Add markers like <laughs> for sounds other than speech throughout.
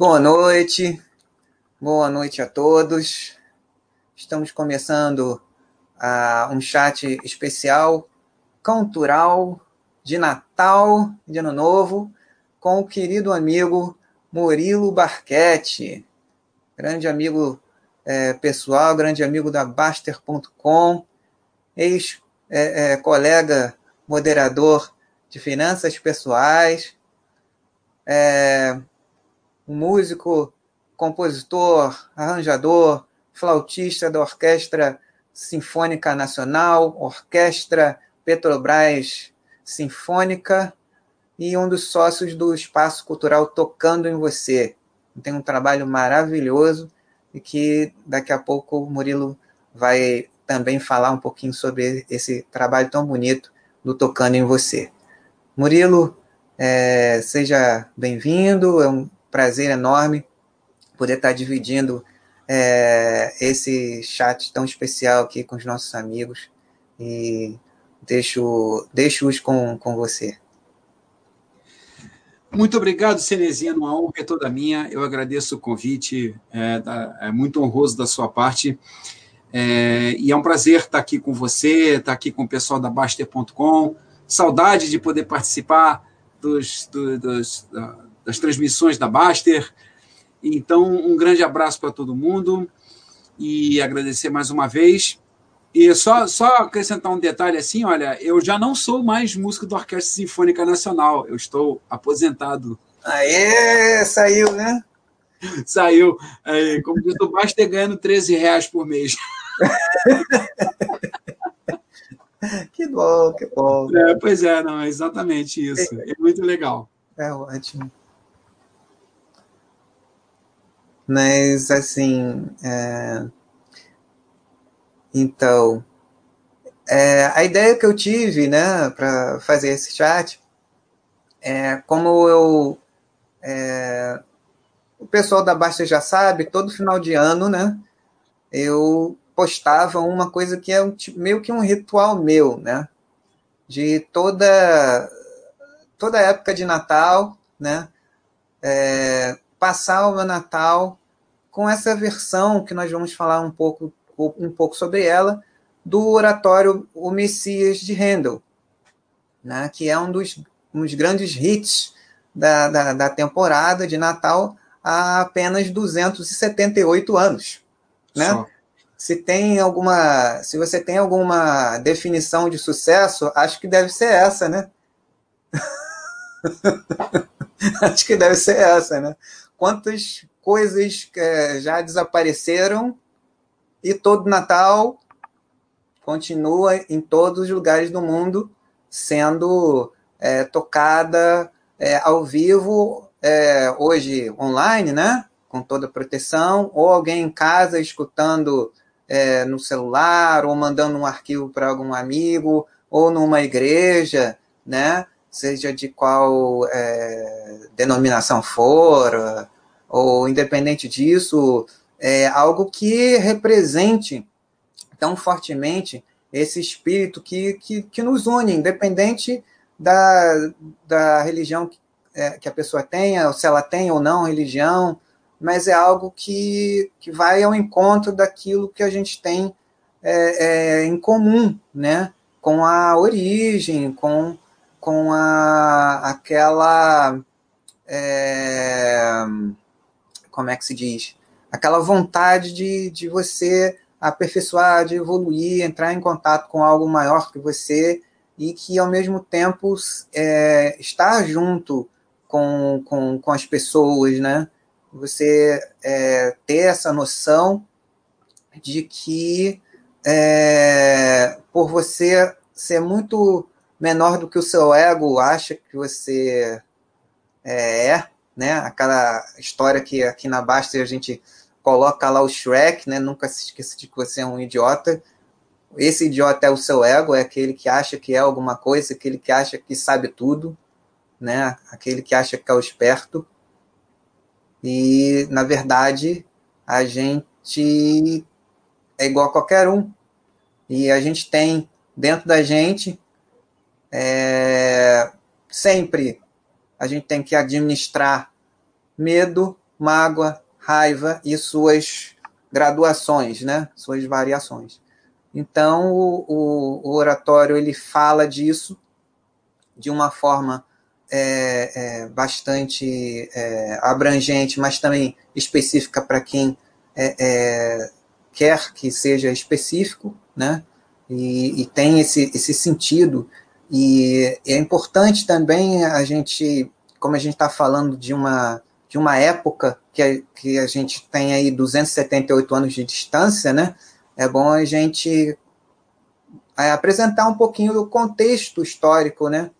Boa noite, boa noite a todos. Estamos começando uh, um chat especial, cultural, de Natal, de Ano Novo, com o querido amigo Murilo Barquete, grande amigo é, pessoal, grande amigo da Baster.com, ex-colega é, é, moderador de finanças pessoais, músico, compositor, arranjador, flautista da Orquestra Sinfônica Nacional, Orquestra Petrobras Sinfônica e um dos sócios do Espaço Cultural Tocando em Você. Tem um trabalho maravilhoso e que daqui a pouco o Murilo vai também falar um pouquinho sobre esse trabalho tão bonito do Tocando em Você. Murilo, é, seja bem-vindo, é um prazer enorme poder estar dividindo é, esse chat tão especial aqui com os nossos amigos e deixo, deixo-os com, com você. Muito obrigado, Cenezino. A honra é toda minha. Eu agradeço o convite, é, é muito honroso da sua parte. É, e é um prazer estar aqui com você, estar aqui com o pessoal da Baster.com. Saudade de poder participar dos, do, dos, das transmissões da Baster. Então, um grande abraço para todo mundo e agradecer mais uma vez. E só, só acrescentar um detalhe assim, olha, eu já não sou mais músico da Orquestra Sinfônica Nacional, eu estou aposentado. Aê, saiu, né? <laughs> Saiu. É, como diz o Baster, ganhando 13 reais por mês. <laughs> que bom, que bom. É, pois é, não, é exatamente isso. É muito legal. É ótimo. Mas, assim, é... Então, é, a ideia que eu tive, né, para fazer esse chat, é como eu, é, o pessoal da Baixa já sabe, todo final de ano, né, eu postava uma coisa que é um, meio que um ritual meu, né, de toda toda época de Natal, né, é, passar o meu Natal com essa versão que nós vamos falar um pouco um pouco sobre ela, do oratório O Messias de Handel, né, que é um dos, um dos grandes hits da, da, da, temporada de Natal há apenas 278 anos. Né? Se tem alguma. Se você tem alguma definição de sucesso, acho que deve ser essa, né? <laughs> acho que deve ser essa, né? Quantas coisas é, já desapareceram e todo Natal continua em todos os lugares do mundo sendo é, tocada é, ao vivo, é, hoje online, né? Com toda a proteção, ou alguém em casa escutando no celular, ou mandando um arquivo para algum amigo, ou numa igreja, né? Seja de qual denominação for, ou independente disso, é, algo que represente tão fortemente esse espírito que, que, que nos une, independente da, da religião que, é, que a pessoa tenha, ou se ela tem ou não religião, mas é algo que, que vai ao encontro daquilo que a gente tem é, é, em comum, né? com a origem, com, com a, aquela. É, como é que se diz? aquela vontade de, de você aperfeiçoar, de evoluir, entrar em contato com algo maior que você e que, ao mesmo tempo, é, estar junto com, com, com as pessoas, né? Você é, ter essa noção de que, é, por você ser muito menor do que o seu ego acha que você é, né? Aquela história que aqui na Basta a gente coloca lá o Shrek, né? Nunca se esqueça de que você é um idiota. Esse idiota é o seu ego, é aquele que acha que é alguma coisa, aquele que acha que sabe tudo, né? Aquele que acha que é o esperto. E, na verdade, a gente é igual a qualquer um. E a gente tem dentro da gente é, sempre a gente tem que administrar medo, mágoa, raiva e suas graduações, né? suas variações. Então, o, o, o oratório ele fala disso de uma forma é, é, bastante é, abrangente, mas também específica para quem é, é, quer que seja específico, né? E, e, tem esse, esse sentido. E é importante também a gente, como a gente está falando de uma, de uma época que a, que a gente tem aí 278 anos de distância, né? É bom a gente é, apresentar um pouquinho do contexto histórico, né?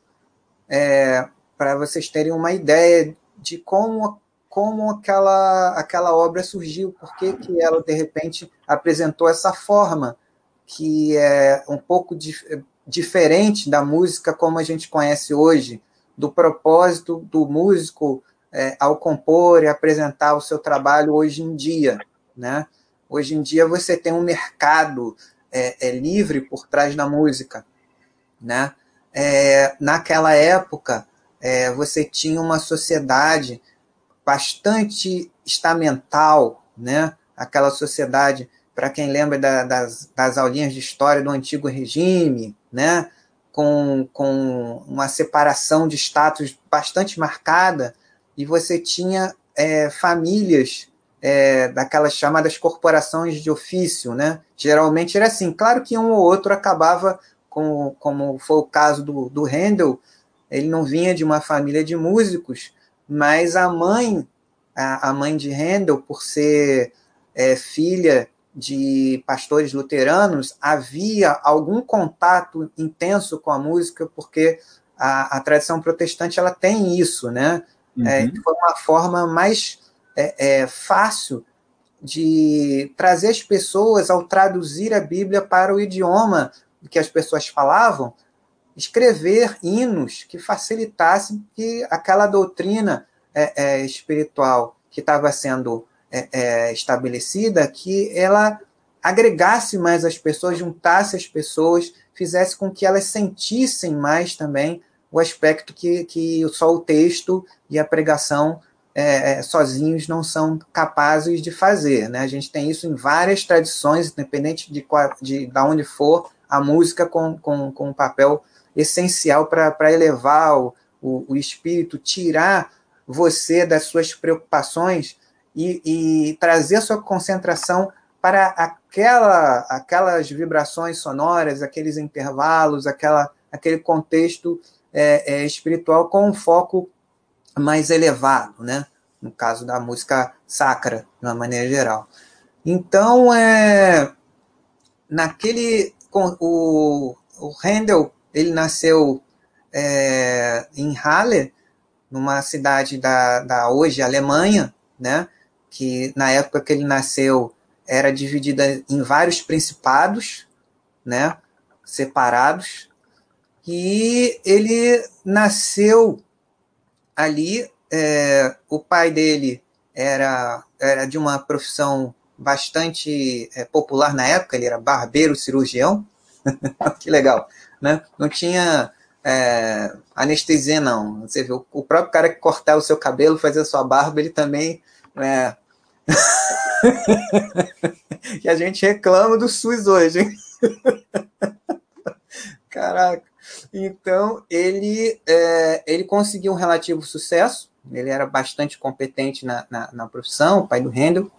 É, para vocês terem uma ideia de como como aquela, aquela obra surgiu, por que, que ela, de repente, apresentou essa forma, que é um pouco dif diferente da música como a gente conhece hoje, do propósito do músico é, ao compor e apresentar o seu trabalho hoje em dia. Né? Hoje em dia você tem um mercado é, é livre por trás da música. Né? É, naquela época, é, você tinha uma sociedade bastante estamental, né? aquela sociedade, para quem lembra da, das, das aulinhas de história do antigo regime, né? com, com uma separação de status bastante marcada, e você tinha é, famílias é, daquelas chamadas corporações de ofício, né? Geralmente era assim. Claro que um ou outro acabava, com, como foi o caso do, do Handel, ele não vinha de uma família de músicos, mas a mãe, a, a mãe de Handel, por ser é, filha de pastores luteranos, havia algum contato intenso com a música, porque a, a tradição protestante ela tem isso, né? Uhum. É, foi uma forma mais é, é, fácil de trazer as pessoas ao traduzir a Bíblia para o idioma que as pessoas falavam, escrever hinos que facilitassem que aquela doutrina é, é, espiritual que estava sendo é, é, estabelecida, que ela agregasse mais as pessoas, juntasse as pessoas, fizesse com que elas sentissem mais também o aspecto que, que só o texto e a pregação é, é, sozinhos não são capazes de fazer. Né? A gente tem isso em várias tradições, independente de, de, de onde for, a música com, com, com um papel essencial para elevar o, o, o, espírito, tirar você das suas preocupações e, e trazer sua concentração para aquela, aquelas vibrações sonoras, aqueles intervalos, aquela, aquele contexto é, é, espiritual com um foco mais elevado, né? No caso da música sacra, de uma maneira geral. Então, é, naquele o, o Handel ele nasceu é, em Halle, numa cidade da, da hoje Alemanha, né? Que na época que ele nasceu era dividida em vários principados, né? Separados. E ele nasceu ali, é, o pai dele era, era de uma profissão bastante é, popular na época, ele era barbeiro cirurgião. <laughs> que legal, né? Não tinha é, anestesia, não. Você viu, o próprio cara que cortava o seu cabelo, fazia sua barba, ele também. É... <laughs> e a gente reclama do SUS hoje, hein? <laughs> Caraca. Então, ele, é, ele conseguiu um relativo sucesso, ele era bastante competente na, na, na profissão, o pai do Handel,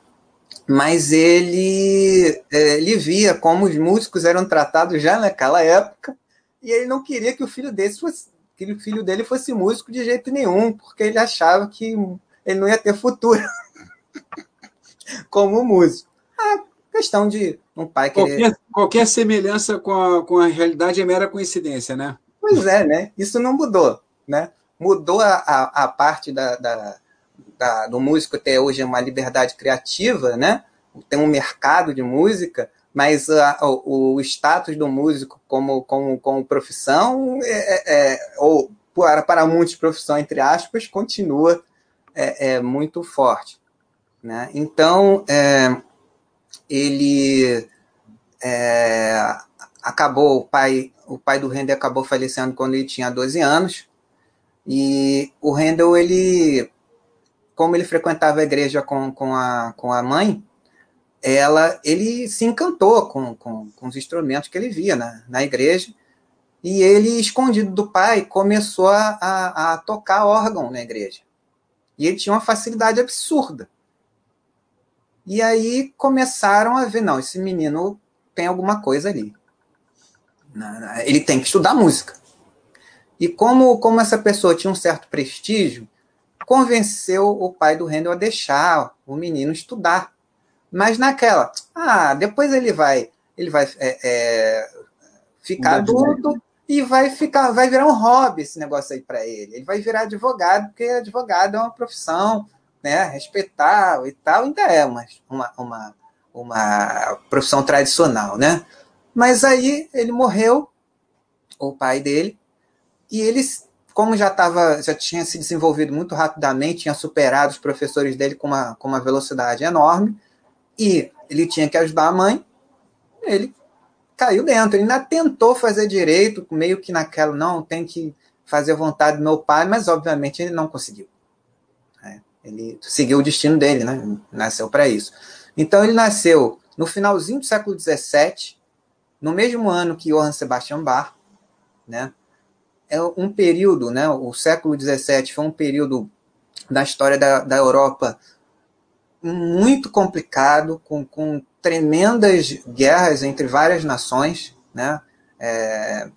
mas ele, é, ele via como os músicos eram tratados já naquela época, e ele não queria que o filho dele fosse, que o filho dele fosse músico de jeito nenhum, porque ele achava que ele não ia ter futuro <laughs> como músico. A questão de um pai querer... Qualquer, qualquer semelhança com a, com a realidade é mera coincidência, né? Pois é, né? Isso não mudou, né? Mudou a, a, a parte da, da, da, do músico ter hoje uma liberdade criativa, né? Tem um mercado de música, mas a, o, o, status do músico como, como, como profissão, é, é, é, ou para, para muitos profissão, entre aspas, continua é, é muito forte. Né? Então, é, ele é, acabou, o pai, o pai do Handel acabou falecendo quando ele tinha 12 anos, e o Handel, ele, como ele frequentava a igreja com, com, a, com a mãe, ela, ele se encantou com, com, com os instrumentos que ele via na, na igreja, e ele, escondido do pai, começou a, a, a tocar órgão na igreja. E ele tinha uma facilidade absurda. E aí começaram a ver, não, esse menino tem alguma coisa ali. Ele tem que estudar música. E como, como essa pessoa tinha um certo prestígio, convenceu o pai do Handel a deixar o menino estudar. Mas naquela, ah, depois ele vai, ele vai é, é, ficar adulto e vai ficar, vai virar um hobby esse negócio aí para ele. Ele vai virar advogado, porque advogado é uma profissão, né, e tal, ainda é uma, uma, uma, uma profissão tradicional, né? Mas aí ele morreu, o pai dele, e ele, como já estava, já tinha se desenvolvido muito rapidamente, tinha superado os professores dele com uma, com uma velocidade enorme, e ele tinha que ajudar a mãe, ele caiu dentro. Ele ainda tentou fazer direito, meio que naquela, não, tem que fazer vontade do meu pai, mas obviamente ele não conseguiu. Ele seguiu o destino dele, né? Nasceu para isso. Então ele nasceu no finalzinho do século XVII, no mesmo ano que Johann Sebastian Bach, né? É um período, né? O século XVII foi um período da história da, da Europa muito complicado, com, com tremendas guerras entre várias nações. Né? É,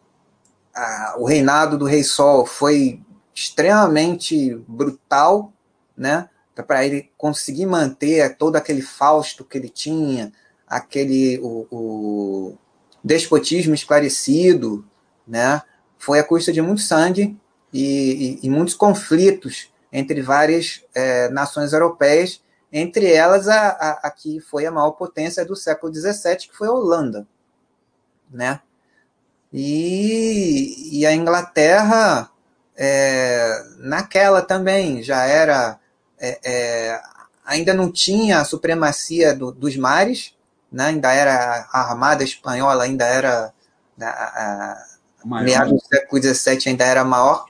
a, o reinado do Rei Sol foi extremamente brutal, né? para ele conseguir manter todo aquele fausto que ele tinha, aquele o, o despotismo esclarecido, né? foi a custa de muito sangue e, e, e muitos conflitos entre várias é, nações europeias entre elas a, a, a, que foi a maior potência do século XVII, que foi a Holanda, né? E, e a Inglaterra, é, naquela também, já era, é, é, ainda não tinha a supremacia do, dos mares, né? ainda era a armada espanhola, ainda era, a, a meados do século XVII, ainda era maior,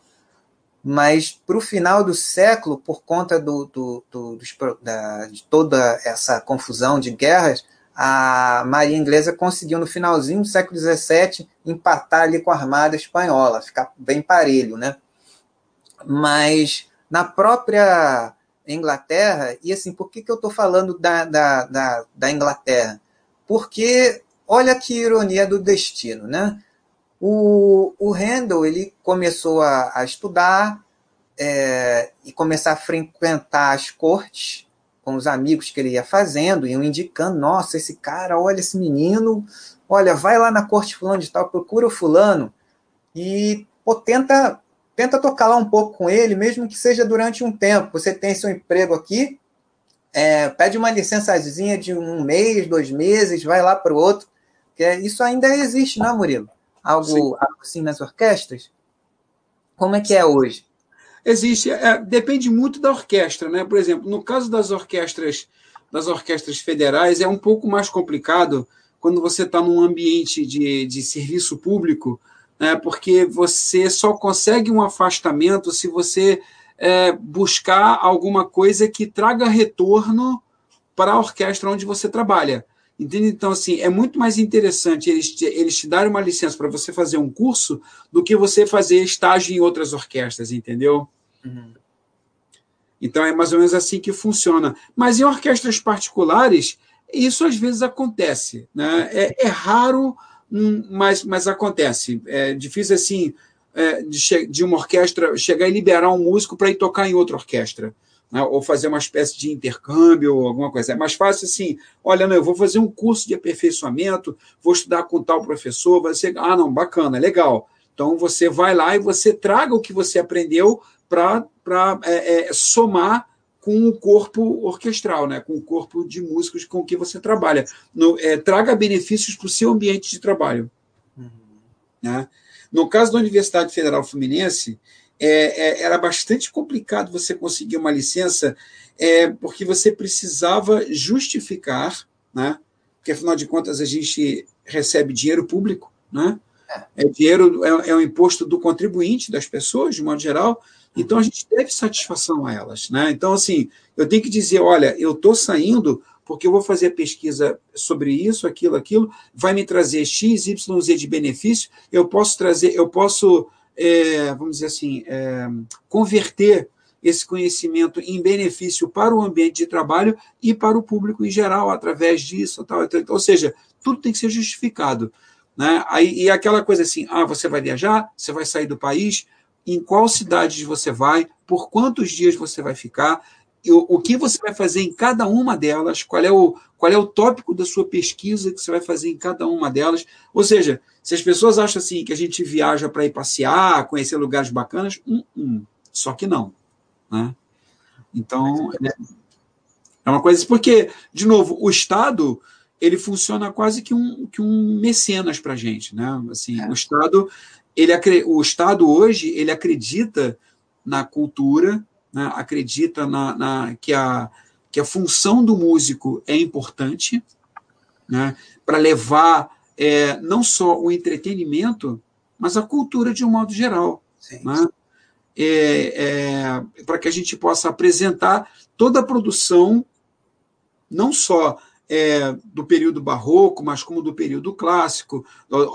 mas para o final do século, por conta do, do, do dos, da, de toda essa confusão de guerras, a Marinha Inglesa conseguiu, no finalzinho do século XVII, empatar ali com a Armada Espanhola, ficar bem parelho, né? Mas na própria Inglaterra, e assim, por que, que eu estou falando da, da, da, da Inglaterra? Porque olha que ironia do destino, né? O, o Handel ele começou a, a estudar é, e começar a frequentar as cortes com os amigos que ele ia fazendo, iam indicando, nossa, esse cara, olha esse menino, olha, vai lá na corte fulano de tal, procura o fulano e pô, tenta, tenta tocar lá um pouco com ele, mesmo que seja durante um tempo. Você tem seu emprego aqui, é, pede uma licençazinha de um mês, dois meses, vai lá para o outro, que é, isso ainda existe, não é, Murilo? algo, algo assim nas orquestras? Como é que é hoje? Existe, é, depende muito da orquestra, né? Por exemplo, no caso das orquestras, das orquestras federais, é um pouco mais complicado quando você está num ambiente de, de serviço público, né? Porque você só consegue um afastamento se você é, buscar alguma coisa que traga retorno para a orquestra onde você trabalha. Entende? Então, assim, é muito mais interessante eles te, eles te darem uma licença para você fazer um curso do que você fazer estágio em outras orquestras, entendeu? Uhum. Então, é mais ou menos assim que funciona. Mas em orquestras particulares, isso às vezes acontece. Né? É, é raro, mas, mas acontece. É difícil, assim, é, de, de uma orquestra chegar e liberar um músico para ir tocar em outra orquestra né, ou fazer uma espécie de intercâmbio ou alguma coisa. É mais fácil assim, olha, não, eu vou fazer um curso de aperfeiçoamento, vou estudar com tal professor, ser, ah, não, bacana, legal. Então você vai lá e você traga o que você aprendeu para é, é, somar com o corpo orquestral, né? com o corpo de músicos com que você trabalha. No, é, traga benefícios para o seu ambiente de trabalho. Uhum. Né? No caso da Universidade Federal Fluminense, é, é, era bastante complicado você conseguir uma licença, é, porque você precisava justificar, né? porque afinal de contas a gente recebe dinheiro público, né? É, dinheiro é, é um imposto do contribuinte, das pessoas, de modo geral, então a gente deve satisfação a elas. Né? Então, assim, eu tenho que dizer: olha, eu estou saindo porque eu vou fazer pesquisa sobre isso, aquilo, aquilo, vai me trazer X, Y, Z de benefício, eu posso trazer, eu posso, é, vamos dizer assim, é, converter esse conhecimento em benefício para o ambiente de trabalho e para o público em geral, através disso. Tal, tal, ou seja, tudo tem que ser justificado. Né? Aí, e aquela coisa assim: ah, você vai viajar, você vai sair do país, em qual cidade você vai, por quantos dias você vai ficar, o, o que você vai fazer em cada uma delas, qual é, o, qual é o tópico da sua pesquisa que você vai fazer em cada uma delas. Ou seja, se as pessoas acham assim que a gente viaja para ir passear, conhecer lugares bacanas, hum, hum, só que não. Né? Então, é, é uma coisa. Porque, de novo, o Estado ele funciona quase que um, que um mecenas para a gente. Né? Assim, é. O Estado ele, o Estado hoje ele acredita na cultura, né, acredita na, na, que, a, que a função do músico é importante né, para levar é, não só o entretenimento, mas a cultura de um modo geral. Né? É, é, para que a gente possa apresentar toda a produção, não só é, do período barroco, mas como do período clássico.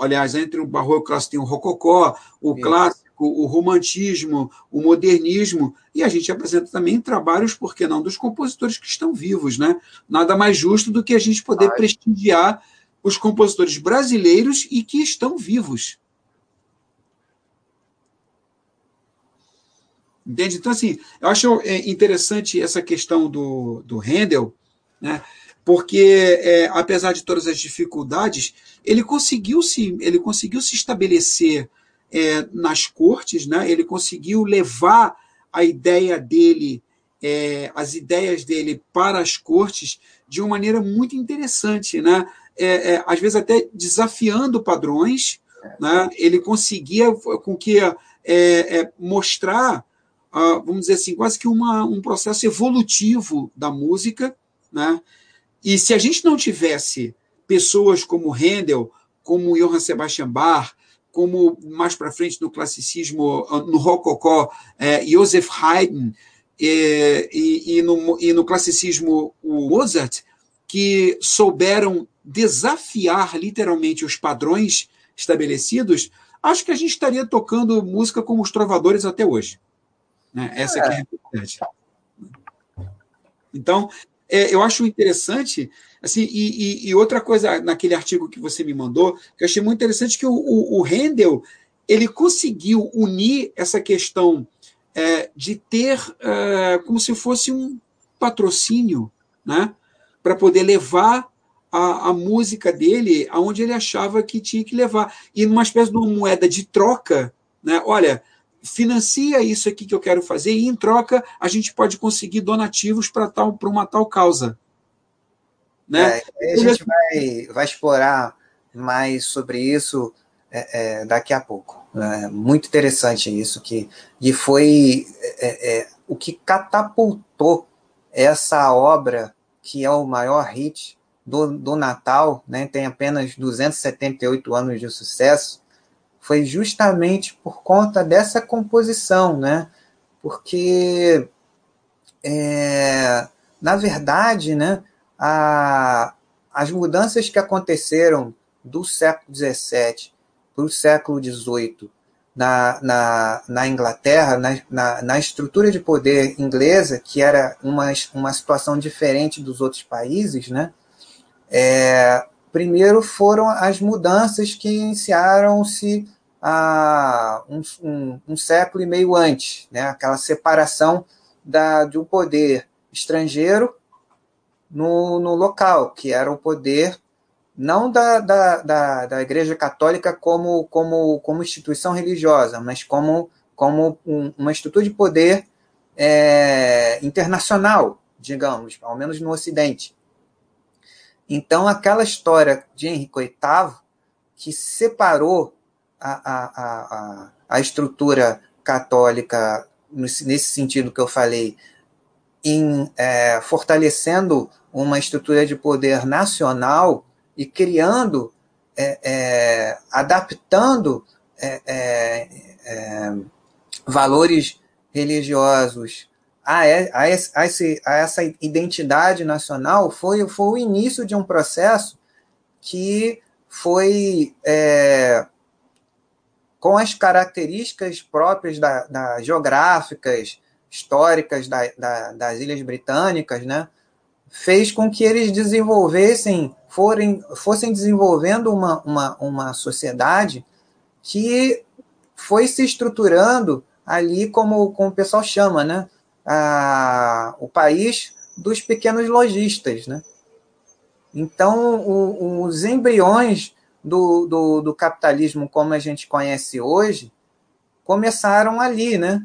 Aliás, entre o barroco e o clássico tem o rococó, o Isso. clássico, o romantismo, o modernismo, e a gente apresenta também trabalhos, por que não, dos compositores que estão vivos. Né? Nada mais justo do que a gente poder Ai. prestigiar os compositores brasileiros e que estão vivos. Entende? Então, assim, eu acho é, interessante essa questão do, do Handel, né? Porque é, apesar de todas as dificuldades, ele conseguiu se, ele conseguiu se estabelecer é, nas cortes, né? ele conseguiu levar a ideia dele, é, as ideias dele para as cortes de uma maneira muito interessante, né? É, é, às vezes até desafiando padrões, né? ele conseguia com que é, mostrar, uh, vamos dizer assim, quase que uma, um processo evolutivo da música, né? E se a gente não tivesse pessoas como Handel, como Johann Sebastian Bach, como mais para frente no classicismo, no rococó, é, Joseph Haydn, é, e, e, no, e no classicismo o Mozart, que souberam desafiar literalmente os padrões estabelecidos, acho que a gente estaria tocando música como os trovadores até hoje. Né? Essa é. é a realidade. Então, é, eu acho interessante, assim, e, e, e, outra coisa naquele artigo que você me mandou, que eu achei muito interessante, que o, o, o Handel ele conseguiu unir essa questão é, de ter é, como se fosse um patrocínio, né, para poder levar a, a, música dele aonde ele achava que tinha que levar. E numa espécie de uma moeda de troca, né? Olha, financia isso aqui que eu quero fazer e, em troca, a gente pode conseguir donativos para uma tal causa. Né? É, a gente vai, vai explorar mais sobre isso é, é, daqui a pouco. É muito interessante isso, que, que foi é, é, o que catapultou essa obra, que é o maior hit do, do Natal, né? tem apenas 278 anos de sucesso, foi justamente por conta dessa composição, né? Porque, é, na verdade, né, a, as mudanças que aconteceram do século XVII para o século XVIII na, na, na Inglaterra, na, na, na, estrutura de poder inglesa, que era uma, uma situação diferente dos outros países, né? É, primeiro foram as mudanças que iniciaram-se a um, um, um, século e meio antes, né? aquela separação da, de um poder estrangeiro no, no local, que era o poder não da, da, da, da Igreja Católica como, como, como instituição religiosa, mas como, como um, uma estrutura de poder é, internacional, digamos, ao menos no Ocidente. Então, aquela história de Henrique VIII, que separou a, a, a, a estrutura católica, nesse sentido que eu falei, em é, fortalecendo uma estrutura de poder nacional e criando é, é, adaptando é, é, é, valores religiosos a, a, a, esse, a, essa identidade nacional foi, foi o início de um processo que foi com as características próprias da, da geográficas, históricas da, da, das Ilhas Britânicas, né, fez com que eles desenvolvessem, forem, fossem desenvolvendo uma, uma, uma sociedade que foi se estruturando ali como, como o pessoal chama, né, a, o país dos pequenos lojistas, né? Então, o, os embriões do, do, do capitalismo como a gente conhece hoje começaram ali, né?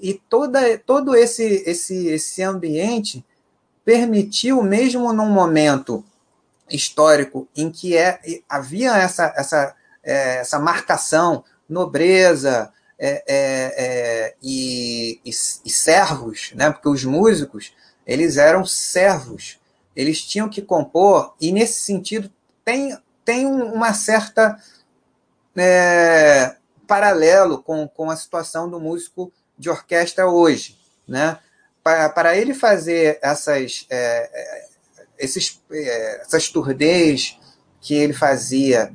E toda, todo esse, esse, esse ambiente permitiu, mesmo num momento histórico em que é, havia essa, essa, é, essa marcação, nobreza é, é, é e, e, e, servos, né? porque os músicos eles eram servos, eles tinham que compor, e nesse sentido tem tem uma certa é, paralelo com, com a situação do músico de orquestra hoje, né? Para, para ele fazer essas, é, é esses, essas turnês que ele fazia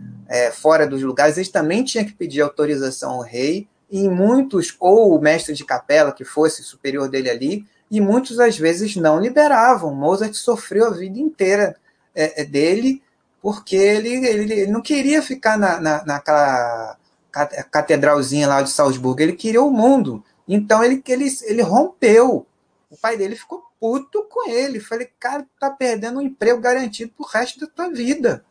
fora dos lugares, ele também tinha que pedir autorização ao rei, e muitos, ou o mestre de capela, que fosse superior dele ali, e muitos às vezes não liberavam. Mozart sofreu a vida inteira é, dele porque ele, ele, ele não queria ficar na, na, naquela catedralzinha lá de Salzburgo, ele queria o mundo. Então ele, ele, ele rompeu. O pai dele ficou puto com ele. Falei, cara, tá perdendo um emprego garantido pro resto da tua vida.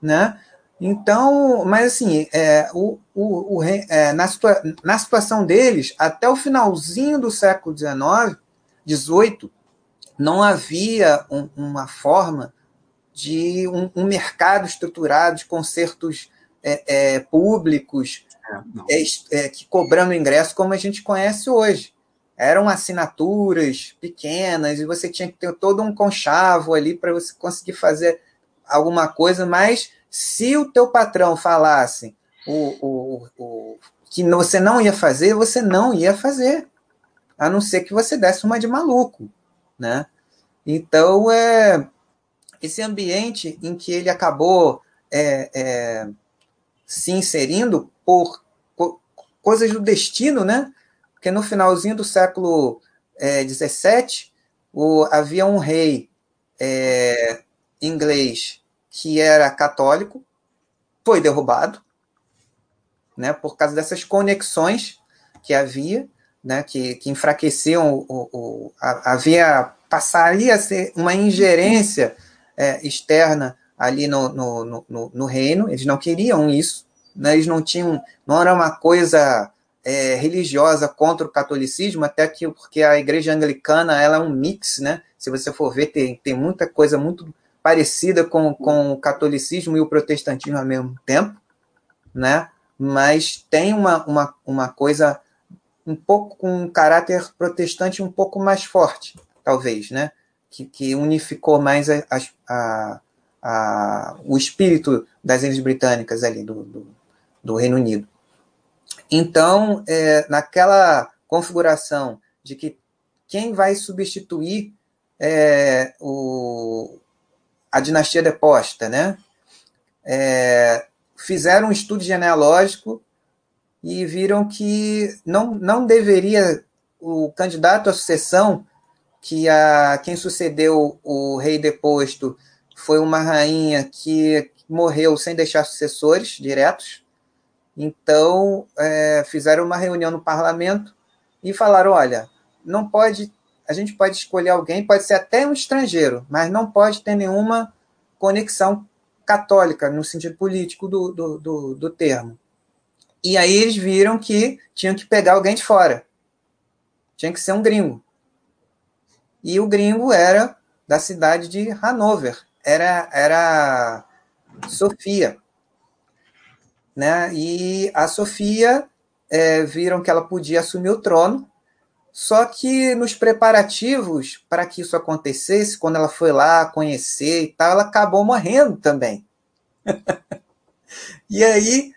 Né? Então, mas assim, é, o, o, o é, na, situa na situação deles, até o finalzinho do século XIX, XVIII, não havia um, uma forma de um, um mercado estruturado de concertos é, é, públicos é, é, que cobrando ingresso como a gente conhece hoje. Eram assinaturas pequenas e você tinha que ter todo um conchavo ali para você conseguir fazer alguma coisa, mas se o teu patrão falasse o, o, o, que você não ia fazer, você não ia fazer, a não ser que você desse uma de maluco, né? Então, é, esse ambiente em que ele acabou é, é, se inserindo por coisas do destino, né? Porque no finalzinho do século XVII é, havia um rei é, inglês que era católico, foi derrubado, né? Por causa dessas conexões que havia, né? Que, que enfraqueciam o, o, o havia passaria a ser uma ingerência é, externa ali no, no, no, no, reino, eles não queriam isso, né? eles não tinham, não era uma coisa é, religiosa contra o catolicismo, até que porque a igreja anglicana ela é um mix, né? Se você for ver, tem, tem muita coisa muito parecida com, com o catolicismo e o protestantismo ao mesmo tempo, né? Mas tem uma, uma, uma coisa um pouco com um caráter protestante um pouco mais forte, talvez, né? que, que unificou mais a, a, a, o espírito das Ilhas Britânicas ali, do, do, do Reino Unido. Então, é, naquela configuração de que quem vai substituir é, o, a dinastia deposta, né? É, fizeram um estudo genealógico e viram que não, não deveria o candidato à sucessão que a, quem sucedeu o rei deposto foi uma rainha que morreu sem deixar sucessores diretos. Então, é, fizeram uma reunião no parlamento e falaram: olha, não pode, a gente pode escolher alguém, pode ser até um estrangeiro, mas não pode ter nenhuma conexão católica, no sentido político do, do, do, do termo. E aí eles viram que tinham que pegar alguém de fora. Tinha que ser um gringo. E o gringo era da cidade de Hanover, era, era Sofia. Né? E a Sofia é, viram que ela podia assumir o trono, só que nos preparativos para que isso acontecesse, quando ela foi lá conhecer e tal, ela acabou morrendo também. <laughs> e aí,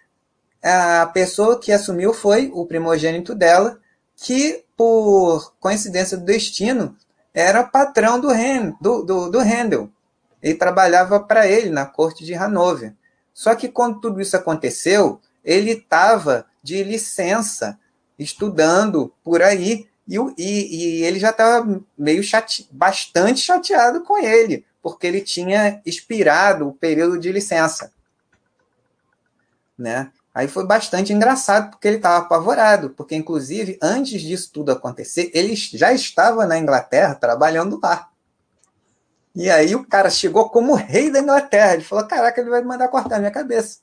a pessoa que assumiu foi o primogênito dela, que, por coincidência do destino, era patrão do, do, do, do Handel. Ele trabalhava para ele na corte de Hanover. Só que quando tudo isso aconteceu, ele estava de licença, estudando por aí, e, e, e ele já estava meio chate, bastante chateado com ele, porque ele tinha expirado o período de licença. Né? Aí foi bastante engraçado, porque ele estava apavorado, porque, inclusive, antes disso tudo acontecer, ele já estava na Inglaterra trabalhando lá. E aí o cara chegou como rei da Inglaterra. Ele falou: Caraca, ele vai me mandar cortar minha cabeça.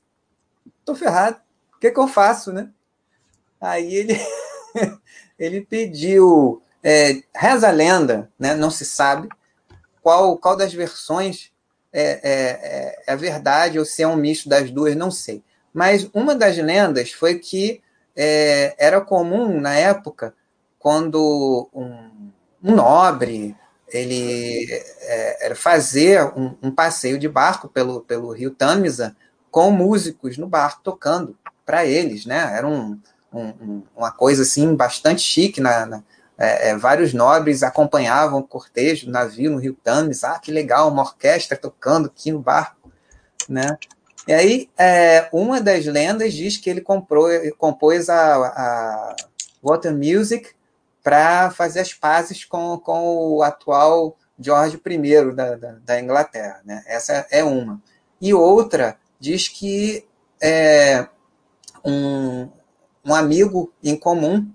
Tô ferrado. O que, que eu faço, né? Aí ele, <laughs> ele pediu. É, reza a lenda, né? não se sabe qual, qual das versões é, é, é, é a verdade ou se é um misto das duas, não sei. Mas uma das lendas foi que é, era comum na época quando um, um nobre ele é, era fazer um, um, passeio de barco pelo, pelo rio Tamisa com músicos no barco tocando para eles, né? Era um, um, uma coisa assim bastante chique. Na, na é, é, vários nobres acompanhavam o cortejo do navio no rio Tamisa. Ah, que legal, uma orquestra tocando aqui no barco, né? E aí, é, uma das lendas diz que ele comprou, compôs a, a Water Music para fazer as pazes com, com o atual George I da, da, da, Inglaterra. Né? Essa é uma. E outra diz que é, um, um amigo em comum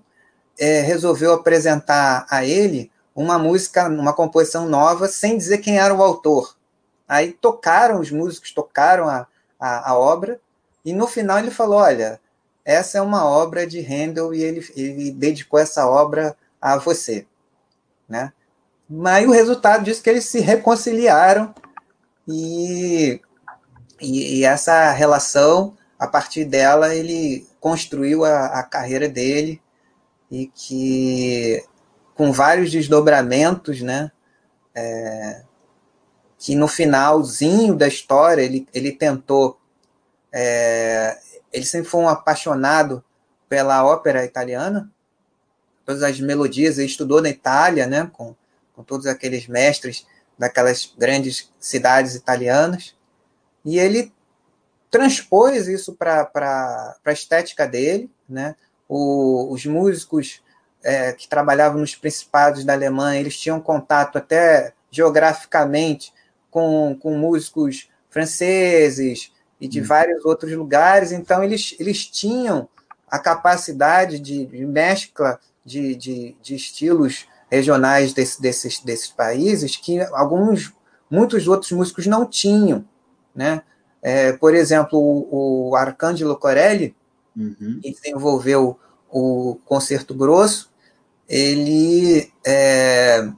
é, resolveu apresentar a ele uma música, uma composição nova, sem dizer quem era o autor. Aí tocaram, os músicos tocaram a, a, a obra, e no final ele falou: Olha, essa é uma obra de Handel e ele, ele dedicou essa obra a você. Né? Mas o resultado disso é que eles se reconciliaram e, e, e, essa relação, a partir dela, ele construiu a, a carreira dele e que com vários desdobramentos, né? É, que no finalzinho da história ele, ele tentou é, ele sempre foi um apaixonado pela ópera italiana, todas as melodias, ele estudou na Itália, né, com, com todos aqueles mestres daquelas grandes cidades italianas, e ele transpôs isso para a estética dele, né, o, os músicos é, que trabalhavam nos principados da Alemanha, eles tinham contato até geograficamente com, com músicos franceses, e de hum. vários outros lugares. Então, eles, eles tinham a capacidade de, de mescla de, de, de, estilos regionais desse, desses, desses países que alguns, muitos outros músicos não tinham. Né? É, por exemplo, o, o Arcangelo Corelli, uhum. que desenvolveu o Concerto Grosso, ele, é,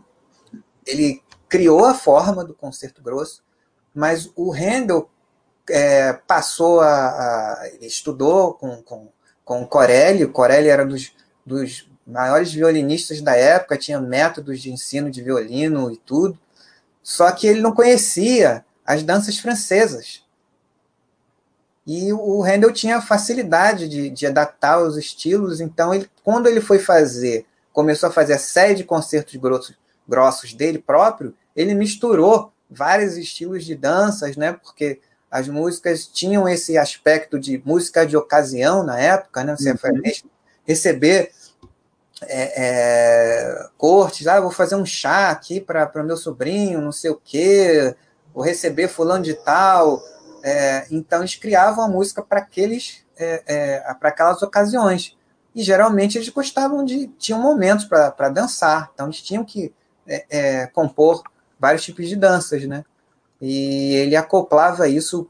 ele criou a forma do Concerto Grosso, mas o Handel é, passou a, a, Ele estudou com, com, com Corelli. O Corelli era dos, dos maiores violinistas da época, tinha métodos de ensino de violino e tudo. Só que ele não conhecia as danças francesas. E o Handel tinha facilidade de, de adaptar os estilos, então ele, quando ele foi fazer, começou a fazer a série de concertos grossos, grossos dele próprio, ele misturou vários estilos de danças, né? Porque as músicas tinham esse aspecto de música de ocasião na época, né? Você uhum. receber é, é, cortes, ah, vou fazer um chá aqui para meu sobrinho, não sei o quê, vou receber fulano de tal. É, então eles criavam a música para aqueles é, é, para aquelas ocasiões. E geralmente eles gostavam de. tinham momentos para dançar, então eles tinham que é, compor vários tipos de danças, né? e ele acoplava isso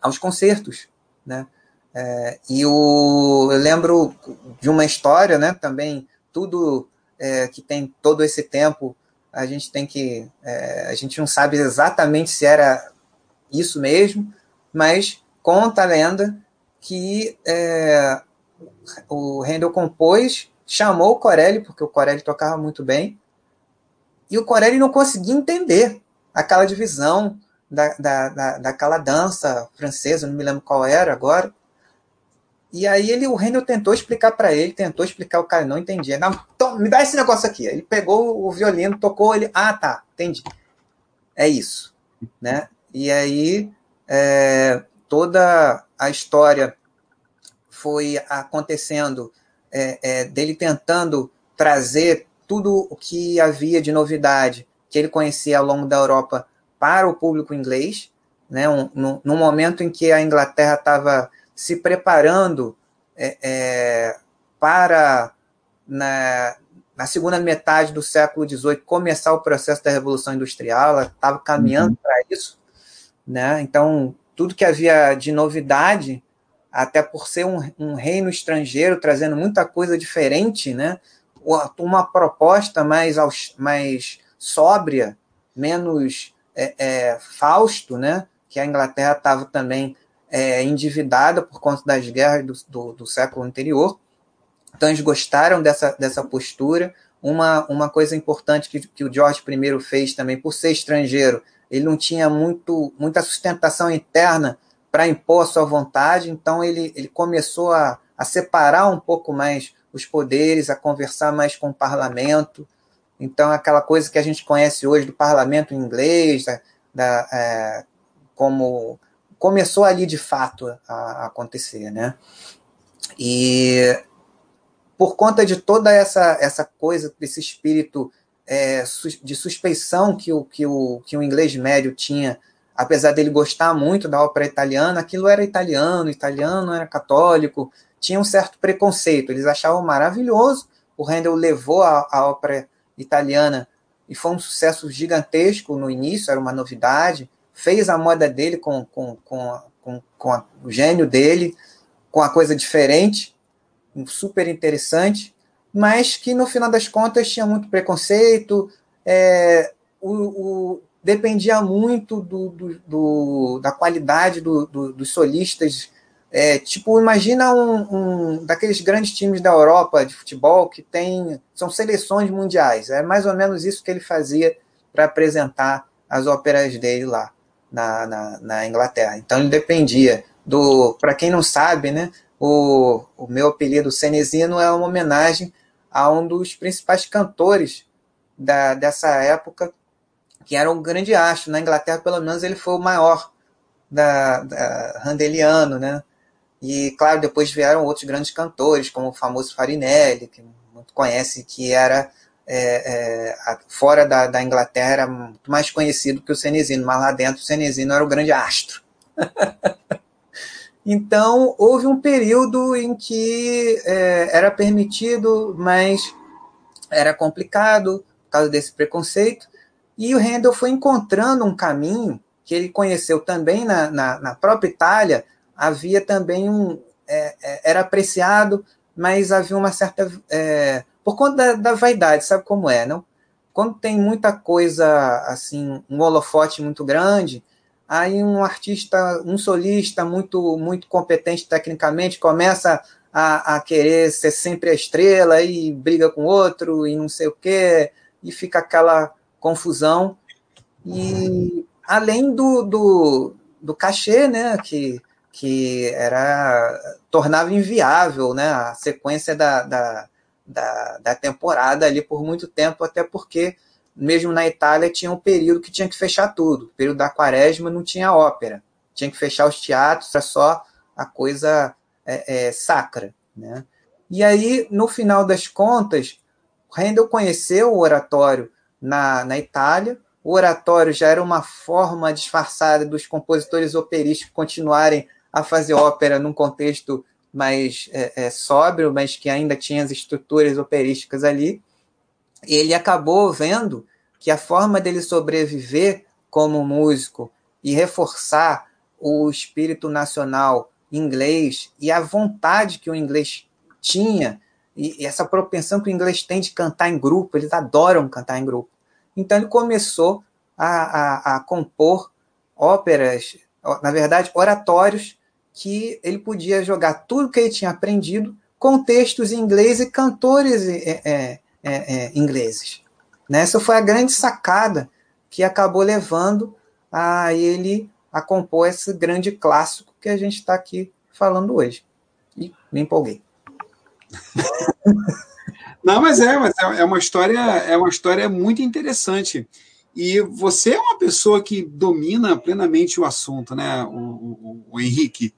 aos concertos, né? É, e o, eu lembro de uma história, né? Também tudo é, que tem todo esse tempo, a gente tem que, é, a gente não sabe exatamente se era isso mesmo, mas conta a lenda que é, o Handel compôs, chamou o Corelli, porque o Corelli tocava muito bem, e o Corelli não conseguia entender aquela divisão da, da, da, daquela dança francesa, não me lembro qual era agora. E aí ele, o Handel tentou explicar para ele, tentou explicar, o cara não entendia. Não, tom, me dá esse negócio aqui. Ele pegou o violino, tocou ele, ah, tá, entendi. É isso, né? E aí é, toda a história foi acontecendo é, é, dele tentando trazer tudo o que havia de novidade que ele conhecia ao longo da Europa para o público inglês, né? Um, no, no momento em que a Inglaterra estava se preparando é, é, para, na, na, segunda metade do século XVIII, começar o processo da Revolução Industrial, ela estava caminhando uhum. para isso. Né? Então, tudo que havia de novidade, até por ser um, um reino estrangeiro, trazendo muita coisa diferente, né? uma proposta mais, mais sóbria, menos é, é, Fausto, né? que a Inglaterra estava também é, endividada por conta das guerras do, do, do, século anterior. Então, eles gostaram dessa, dessa postura. Uma, uma coisa importante que, que o George I fez também, por ser estrangeiro, ele não tinha muito, muita sustentação interna para impor a sua vontade, então ele, ele começou a, a separar um pouco mais os poderes, a conversar mais com o parlamento. Então, aquela coisa que a gente conhece hoje do parlamento inglês, da, da é, como começou ali de fato a, acontecer, né? E por conta de toda essa, essa coisa, desse espírito é, de suspeição que o, que, o, que o inglês médio tinha, apesar dele gostar muito da ópera italiana, aquilo era italiano, italiano era católico, tinha um certo preconceito, eles achavam maravilhoso, o Handel levou a, a ópera italiana e foi um sucesso gigantesco no início, era uma novidade, fez a moda dele com, com, com, com, com a, o gênio dele, com a coisa diferente, super interessante, mas que no final das contas tinha muito preconceito, é, o, o, dependia muito do, do, do da qualidade do, dos solistas. É, tipo, imagina um, um, daqueles grandes times da Europa de futebol que tem são seleções mundiais. É mais ou menos isso que ele fazia para apresentar as óperas dele lá na, na, na Inglaterra. Então ele dependia do. Para quem não sabe, né, o, o meu apelido Cenezino é uma homenagem a um dos principais cantores da, dessa época, que era um grande astro. Na Inglaterra, pelo menos, ele foi o maior da, da Handeliano, né? E, claro, depois vieram outros grandes cantores, como o famoso Farinelli, que muito conhece, que era é, é, fora da, da, Inglaterra era muito mais conhecido que o Cenezino, mas lá dentro o Cenezino era o grande astro. <laughs> então, houve um período em que é, era permitido, mas era complicado por causa desse preconceito, e o Handel foi encontrando um caminho que ele conheceu também na, na, na própria Itália, havia também um. É, é, era apreciado, mas havia uma certa é, por conta da, da, vaidade, sabe como é, não? Quando tem muita coisa, assim, um holofote muito grande, aí um artista, um solista muito, muito competente tecnicamente começa a, a querer ser sempre a estrela e briga com outro e não sei o quê, e fica aquela confusão. E além do, do, do cachê, né, que, que era tornava inviável né, a sequência da, da da, da temporada ali por muito tempo, até porque mesmo na Itália tinha um período que tinha que fechar tudo. O período da quaresma não tinha ópera. Tinha que fechar os teatros, era só a coisa é, é, sacra. Né? E aí, no final das contas, Handel conheceu o oratório na, na Itália. O oratório já era uma forma disfarçada dos compositores operísticos continuarem a fazer ópera num contexto mais é, é, sóbrio, mas que ainda tinha as estruturas operísticas ali. Ele acabou vendo que a forma dele sobreviver como músico e reforçar o espírito nacional inglês e a vontade que o inglês tinha e, essa propensão que o inglês tem de cantar em grupo, eles adoram cantar em grupo. Então ele começou a, a, a compor óperas, na verdade, oratórios que ele podia jogar tudo que ele tinha aprendido com textos em inglês e cantores é, é, é, é ingleses. Né? Essa foi a grande sacada que acabou levando a ele a compor esse grande clássico que a gente está aqui falando hoje. E me empolguei. <laughs> Não, mas é, mas é, é uma história, é uma história muito interessante. E você é uma pessoa que domina plenamente o assunto, né, o, o, o Henrique.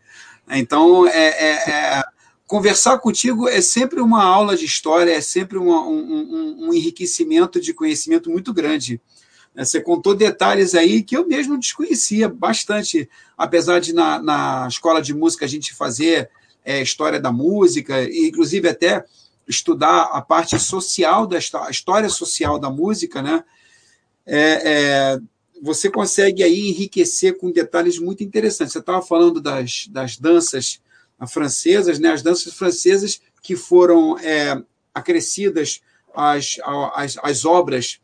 Então, é, é, é, conversar contigo é sempre uma aula de história, é sempre uma, um, um, um, enriquecimento de conhecimento muito grande. Você contou detalhes aí que eu mesmo desconhecia bastante, apesar de na, na escola de música a gente fazer é, história da música, e inclusive até estudar a parte social da a história social da música, né? É, é, você consegue aí enriquecer com detalhes muito interessantes. Você estava falando das, das danças francesas, né? As danças francesas que foram é, acrescidas às, às, às obras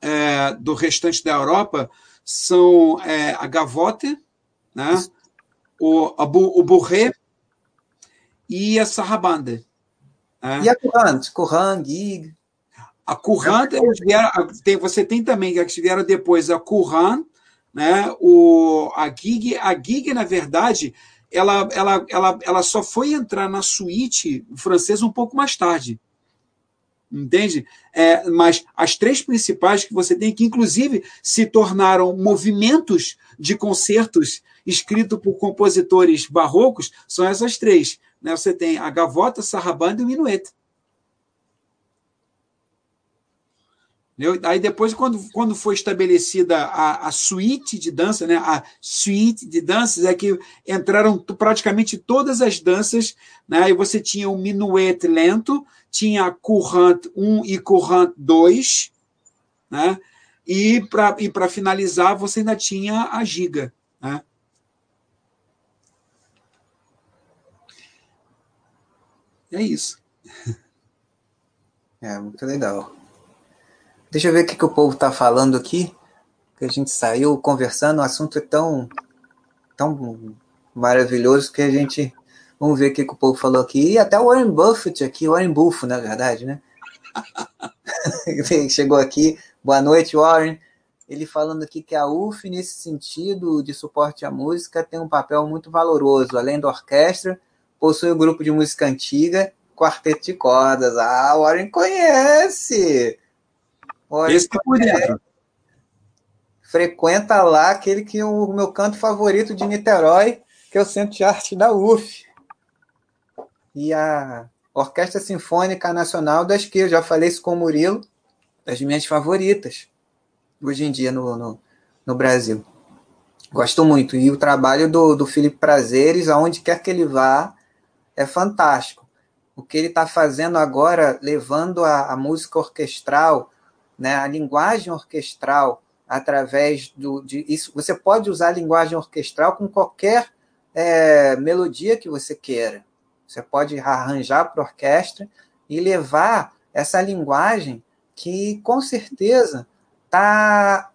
é, do restante da Europa são é, a gavotte, né? o, a, o bourré e a sarrabande. É. E a Courant? Courant, Gig. A Courant, tem, você tem também, que vieram depois, a Courant, né? o, a Gig. A Gig, na verdade, ela, ela, ela, ela só foi entrar na suíte francesa um pouco mais tarde. Entende? É, mas as três principais que você tem, que inclusive se tornaram movimentos de concertos escritos por compositores barrocos, são essas três. Né? Você tem a gavota, sarrabanda e o minueto. Aí depois, quando, quando foi estabelecida a, a suíte de dança, né, a suíte de danças, é que entraram praticamente todas as danças, né, aí você tinha o minuet lento, tinha a courant 1 e courant 2, né, e para e finalizar você ainda tinha a giga. Né. É isso. É, muito legal. Deixa eu ver o que, que o povo está falando aqui. Que a gente saiu conversando, o assunto é tão, tão maravilhoso que a gente. Vamos ver o que, que o povo falou aqui. E até o Warren Buffett aqui, Warren Buffo, na verdade, né? <laughs> Chegou aqui. Boa noite, Warren. Ele falando aqui que a UF, nesse sentido de suporte à música, tem um papel muito valoroso. Além da orquestra, possui um grupo de música antiga, quarteto de cordas. Ah, Warren conhece! Warren Esse tá por dentro. Frequenta lá aquele que é o meu canto favorito de Niterói, que é o Centro de Arte da UF. E a Orquestra Sinfônica Nacional das que eu já falei isso com o Murilo, das minhas favoritas hoje em dia no, no, no Brasil. Gosto muito. E o trabalho do, do Felipe Prazeres, aonde quer que ele vá, é fantástico. O que ele está fazendo agora, levando a, a, música orquestral, né, a linguagem orquestral, através do, de isso. Você pode usar a linguagem orquestral com qualquer é, melodia que você queira. Você pode arranjar para a orquestra e levar essa linguagem que, com certeza, está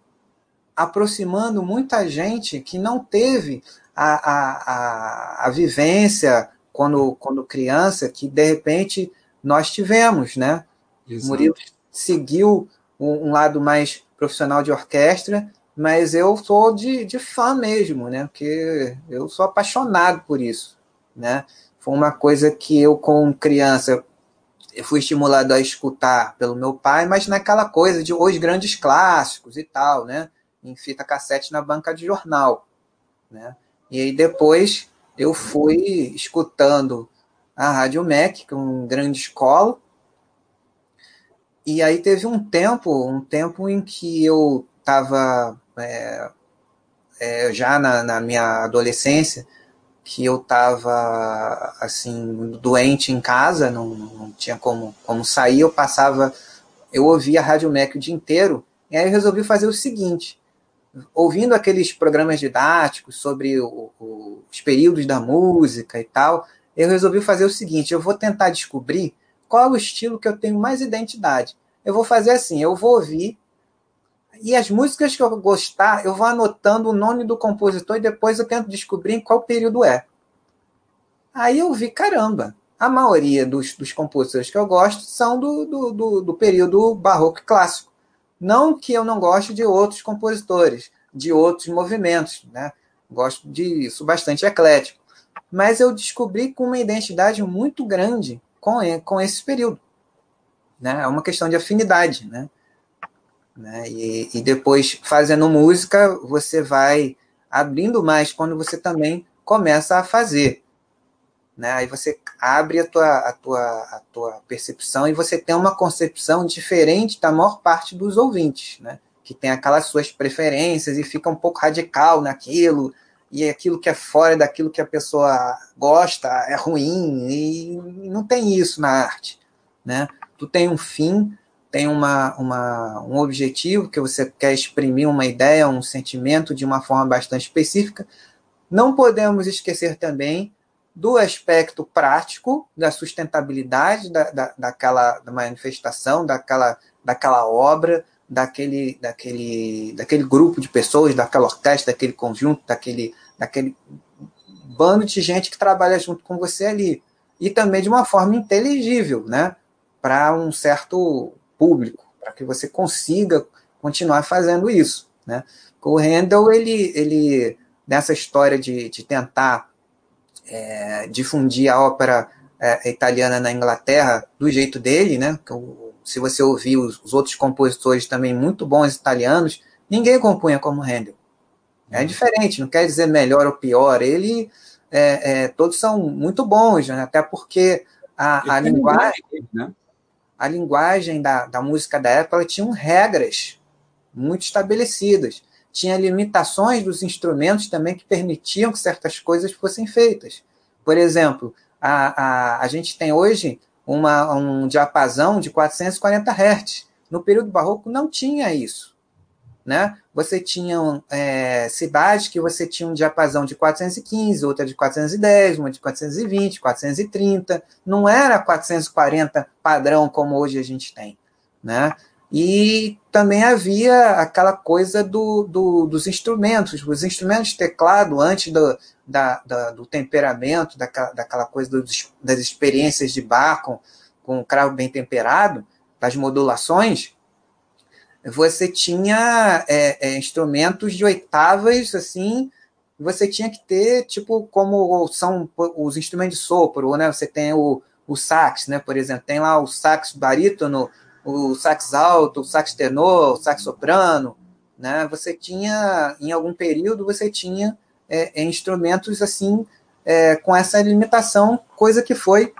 aproximando muita gente que não teve a, a, a, a vivência quando, quando criança, que de repente nós tivemos, né? Exato. Murilo seguiu um, lado mais profissional de orquestra, mas eu sou de, de fã mesmo, né? Porque eu sou apaixonado por isso, né? Foi uma coisa que eu, com criança, eu fui estimulado a escutar pelo meu pai, mas naquela coisa de os grandes clássicos e tal, né? Em fita cassete na banca de jornal, né? E aí depois eu fui escutando a Rádio Mac, que é uma grande escola. E aí teve um tempo, um tempo em que eu estava é, é, já na, na, minha adolescência, que eu estava assim doente em casa, não, não tinha como, como sair, eu passava, eu ouvia a Rádio Mac o dia inteiro, e aí eu resolvi fazer o seguinte, ouvindo aqueles programas didáticos sobre o, o, os períodos da música e tal, eu resolvi fazer o seguinte: eu vou tentar descobrir qual o estilo que eu tenho mais identidade. Eu vou fazer assim: eu vou ouvir e as músicas que eu gostar, eu vou anotando o nome do compositor e depois eu tento descobrir em qual período é. Aí eu vi, caramba, a maioria dos, dos compositores que eu gosto são do, do, do, do período barroco clássico. Não que eu não goste de outros compositores. de outros movimentos, né? Gosto disso bastante eclético. Mas eu descobri com uma identidade muito grande com, com esse período. Né? É uma questão de afinidade, né? né? E, e depois, fazendo música, você vai abrindo mais quando você também começa a fazer. Né? Aí você abre a tua, a, tua, a tua percepção e você tem uma concepção diferente da maior parte dos ouvintes, né? que tem aquelas suas preferências e fica um pouco radical naquilo, e aquilo que é fora daquilo que a pessoa gosta é ruim, e não tem isso na arte. Né? Tu tem um fim, tem uma, uma, um objetivo que você quer exprimir uma ideia, um sentimento de uma forma bastante específica. Não podemos esquecer também do aspecto prático da sustentabilidade da, da, daquela da manifestação, daquela, daquela obra, daquele, daquele, daquele grupo de pessoas, daquela orquestra, daquele conjunto, daquele, daquele bando de gente que trabalha junto com você ali. E também de uma forma inteligível, né? Para um certo público, para que você consiga continuar fazendo isso, né? O Handel, ele, ele nessa história de, de tentar é, difundir a ópera é, italiana na Inglaterra do jeito dele, né? Se você ouvir os, os, outros compositores também muito bons italianos, ninguém compunha como Handel. É diferente, não quer dizer melhor ou pior. Ele, é, é todos são muito bons, né? até porque a, a linguagem, né? a linguagem da, da música da época tinha regras muito estabelecidas tinha limitações dos instrumentos também que permitiam que certas coisas fossem feitas. Por exemplo, a, a, a gente tem hoje uma, um diapasão de 440 Hz. No período barroco não tinha isso. Né? Você tinha é, cidades que você tinha um diapasão de 415, outra de 410, uma de 420, 430. Não era 440 padrão como hoje a gente tem. Né? E também havia aquela coisa do, do, dos instrumentos, os instrumentos de teclado, antes do, da, da, do temperamento, daquela, daquela coisa das experiências de bar com, com o cravo bem temperado, das modulações, você tinha é, é, instrumentos de oitavas, assim, você tinha que ter, tipo, como são os instrumentos de sopro, né? Você tem o, o sax, né? Por exemplo, tem lá o sax barítono, o sax alto, o sax tenor, o sax soprano, né? Você tinha, em algum período, você tinha é, é, instrumentos assim é, com essa limitação, coisa que foi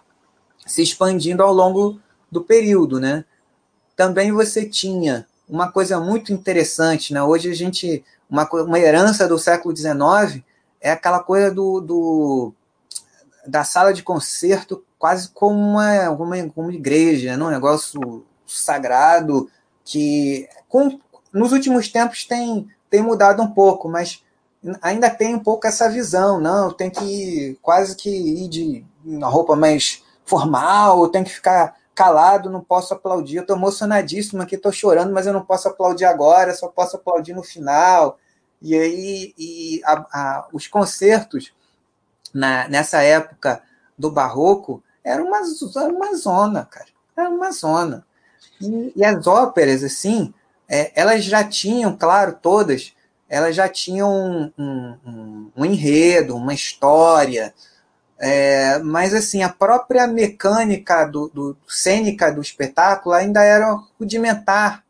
se expandindo ao longo do período, né? Também você tinha uma coisa muito interessante, né? Hoje a gente uma, uma herança do século XIX é aquela coisa do, do da sala de concerto quase como uma, uma, uma igreja, não? um negócio sagrado que com, nos últimos tempos tem, tem mudado um pouco, mas ainda tem um pouco essa visão, não, tem que quase que ir de uma roupa mais formal, tem que ficar calado, não posso aplaudir, eu estou emocionadíssimo aqui, estou chorando, mas eu não posso aplaudir agora, só posso aplaudir no final. E aí e a, a, os concertos na, nessa época do barroco eram uma, uma zona, cara. Era uma zona. E, e as óperas, assim, é, elas já tinham, claro, todas, elas já tinham um, um, um enredo, uma história, é, mas assim, a própria mecânica do, do cênica do espetáculo ainda era rudimentar.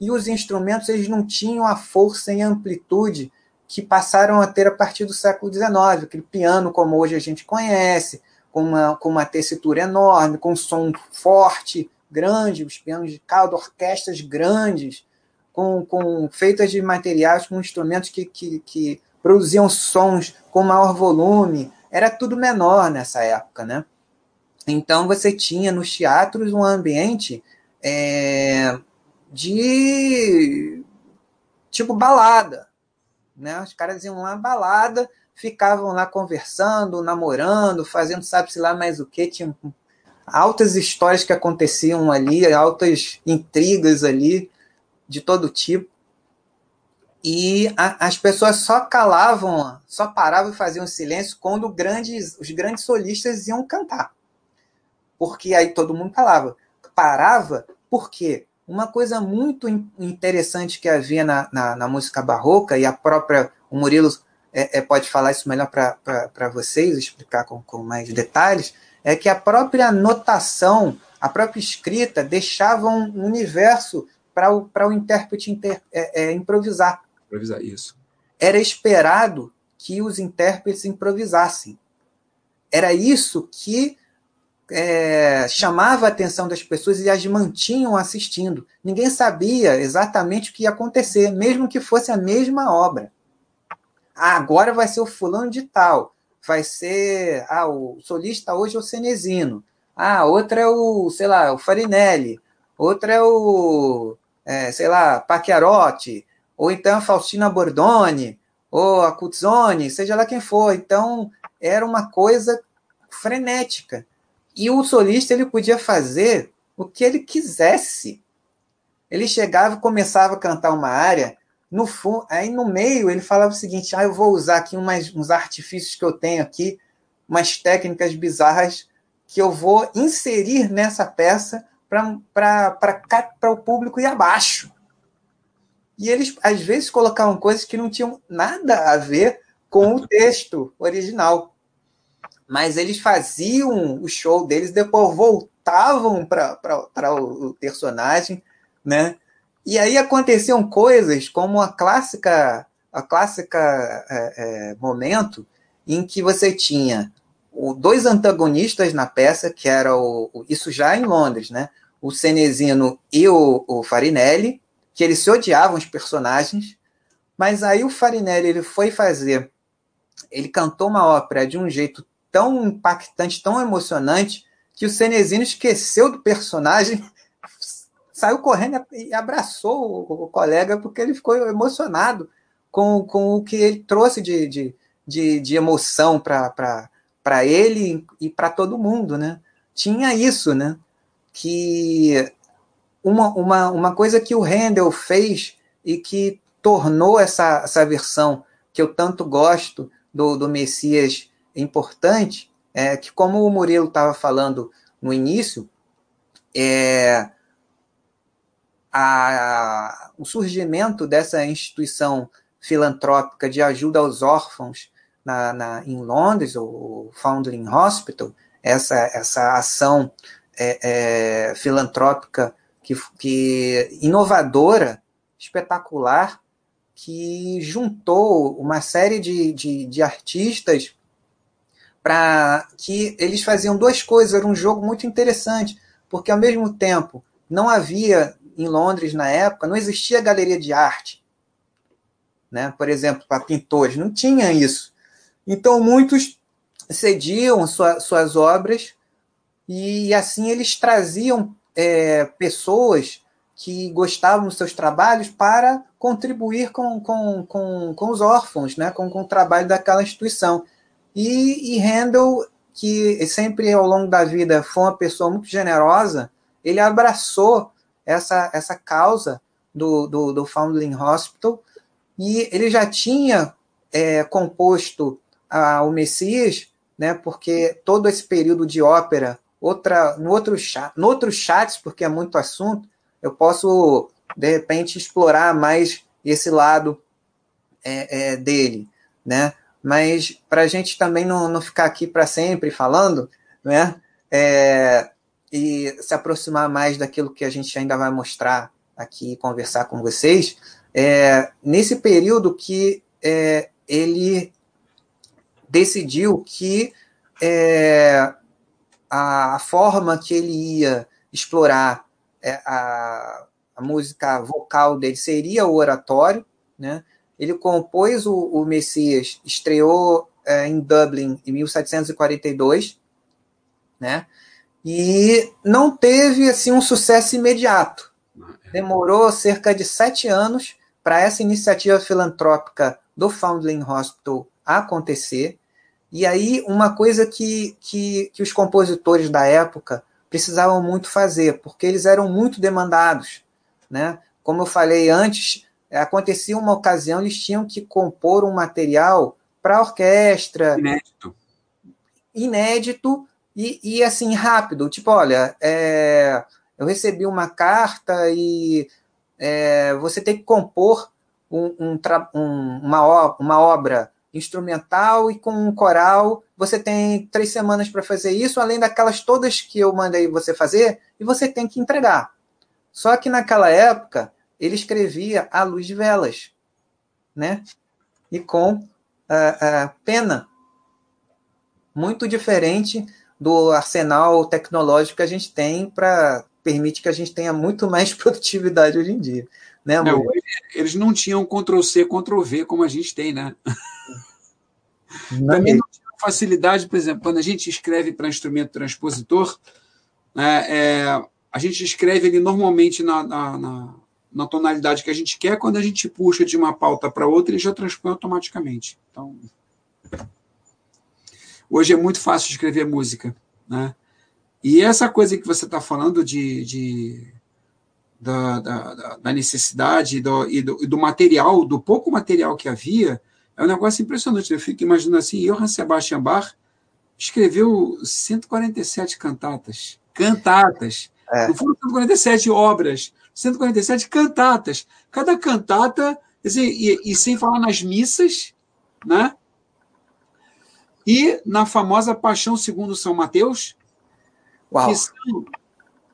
E os instrumentos eles não tinham a força e amplitude que passaram a ter a partir do século XIX, aquele piano como hoje a gente conhece, com uma, com uma tessitura enorme, com um som forte, grande, os pianos de cauda, orquestras grandes, com, com feitas de materiais, com instrumentos que, que, que produziam sons com maior volume. Era tudo menor nessa época, né? Então você tinha nos teatros um ambiente é, de tipo balada, né? Os caras iam lá balada, ficavam lá conversando, namorando, fazendo sabe-se lá mais o que, tinha altas histórias que aconteciam ali, altas intrigas ali, de todo tipo. E a, as pessoas só calavam, só paravam e faziam silêncio quando grandes, os grandes solistas iam cantar. Porque aí todo mundo calava. Parava porque uma coisa muito interessante que havia na, na, na música barroca, e a própria, o Murilo é, é, pode falar isso melhor para vocês, explicar com, com mais detalhes, é que a própria notação, a própria escrita deixava um universo para o, o intérprete inter, é, é, improvisar. Improvisar, isso. Era esperado que os intérpretes improvisassem. Era isso que é, chamava a atenção das pessoas e as mantinham assistindo. Ninguém sabia exatamente o que ia acontecer, mesmo que fosse a mesma obra. Ah, agora vai ser o fulano de tal, vai ser ah, o solista hoje é o Cenezino, ah, outra é o, sei lá, o Farinelli, outra é o, é, sei lá, Pacchiarotti, ou então a Faustina Bordoni, ou a Cuzzoni, seja lá quem for. Então, era uma coisa frenética. E o solista ele podia fazer o que ele quisesse. Ele chegava e começava a cantar uma área, no fundo, aí no meio ele falava o seguinte: ah, eu vou usar aqui umas, uns artifícios que eu tenho aqui, umas técnicas bizarras que eu vou inserir nessa peça para o público ir abaixo. E eles, às vezes, colocavam coisas que não tinham nada a ver com o texto original mas eles faziam o show deles, depois voltavam para o personagem, né? E aí aconteciam coisas como a clássica, a clássica é, é, momento em que você tinha dois antagonistas na peça, que era o, isso já em Londres, né? O Cenezino e o, o Farinelli, que eles se odiavam os personagens, mas aí o Farinelli ele foi fazer, ele cantou uma ópera de um jeito tão impactante, tão emocionante, que o Cenezino esqueceu do personagem, <laughs> saiu correndo e abraçou o, colega, porque ele ficou emocionado com, com o que ele trouxe de, de, de, de emoção para ele e para todo mundo. Né? Tinha isso, né? que uma, uma, uma coisa que o Handel fez e que tornou essa, essa versão que eu tanto gosto do, do Messias importante é que, como o Murilo estava falando no início, é, a, o surgimento dessa instituição filantrópica de ajuda aos órfãos na, na, em Londres, o Foundling Hospital, essa, essa ação é, é, filantrópica que, que inovadora, espetacular, que juntou uma série de, de, de artistas para que eles faziam duas coisas, era um jogo muito interessante, porque ao mesmo tempo não havia em Londres na época, não existia galeria de arte, né? Por exemplo, para pintores, não tinha isso. Então muitos cediam sua, suas obras e assim eles traziam é, pessoas que gostavam dos seus trabalhos para contribuir com, com, com, com os órfãos, né? com, com o trabalho daquela instituição. E, e Handel, que sempre ao longo da vida foi uma pessoa muito generosa, ele abraçou essa, essa causa do, do, do Foundling Hospital e ele já tinha é, composto a, o Messias, né, porque todo esse período de ópera, outra, no, outro chat, no outro chats, porque é muito assunto, eu posso, de repente, explorar mais esse lado é, é, dele. Né? mas para a gente também não, não ficar aqui para sempre falando, né? É, e se aproximar mais daquilo que a gente ainda vai mostrar aqui, conversar com vocês, é, nesse período que é, ele decidiu que é, a, forma que ele ia explorar é, a, a música vocal dele seria o oratório, né? Ele compôs o, o Messias, estreou é, em Dublin em 1742, né? E não teve assim um sucesso imediato. Demorou cerca de sete anos para essa iniciativa filantrópica do Foundling Hospital acontecer. E aí, uma coisa que, que, que os compositores da época precisavam muito fazer, porque eles eram muito demandados. Né? Como eu falei antes, é, acontecia uma ocasião, eles tinham que compor um material para orquestra. Inédito. Inédito e, e assim, rápido. Tipo, olha, é, eu recebi uma carta e é, você tem que compor um, um, um, uma, uma obra instrumental e com um coral. Você tem três semanas para fazer isso, além daquelas todas que eu mandei você fazer, e você tem que entregar. Só que naquela época ele escrevia à luz de velas, né? E com uh, uh, pena. Muito diferente do arsenal tecnológico que a gente tem para permite que a gente tenha muito mais <laughs> produtividade hoje em dia. Né, não, eles não tinham Ctrl-C, Ctrl-V como a gente tem, né? <laughs> Não Também não tinha facilidade, por exemplo, quando a gente escreve para instrumento transpositor, né, é, a gente escreve ele normalmente na, na, na, na, tonalidade que a gente quer, quando a gente puxa de uma pauta para outra, ele já transpõe automaticamente. Então, hoje é muito fácil escrever música. Né? E essa coisa que você está falando de, de da, da, da, necessidade do, e, do, e do material, do pouco material que havia, é um negócio impressionante. Eu fico imaginando assim, Johann Sebastian Bach escreveu 147 cantatas. Cantatas. É. Não foram 147 obras, 147 cantatas. Cada cantata, assim, e, e sem falar nas missas, né? E na famosa Paixão segundo São Mateus, Uau. que são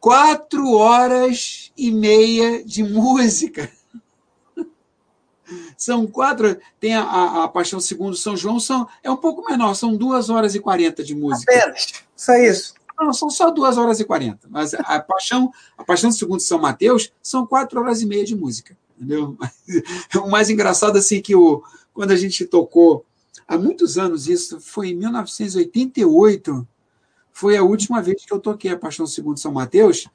quatro horas e meia de <laughs> música. São quatro. Tem a, a, Paixão Segundo São João, são, é um pouco menor, são duas horas e quarenta de música. Apenas. Só isso. Não, são só duas horas e quarenta. Mas a Paixão, a Paixão Segundo São Mateus são quatro horas e meia de música. Entendeu? <laughs> O mais engraçado assim que o, quando a gente tocou há muitos anos isso, foi em 1988, foi a última vez que eu toquei a Paixão Segundo São Mateus,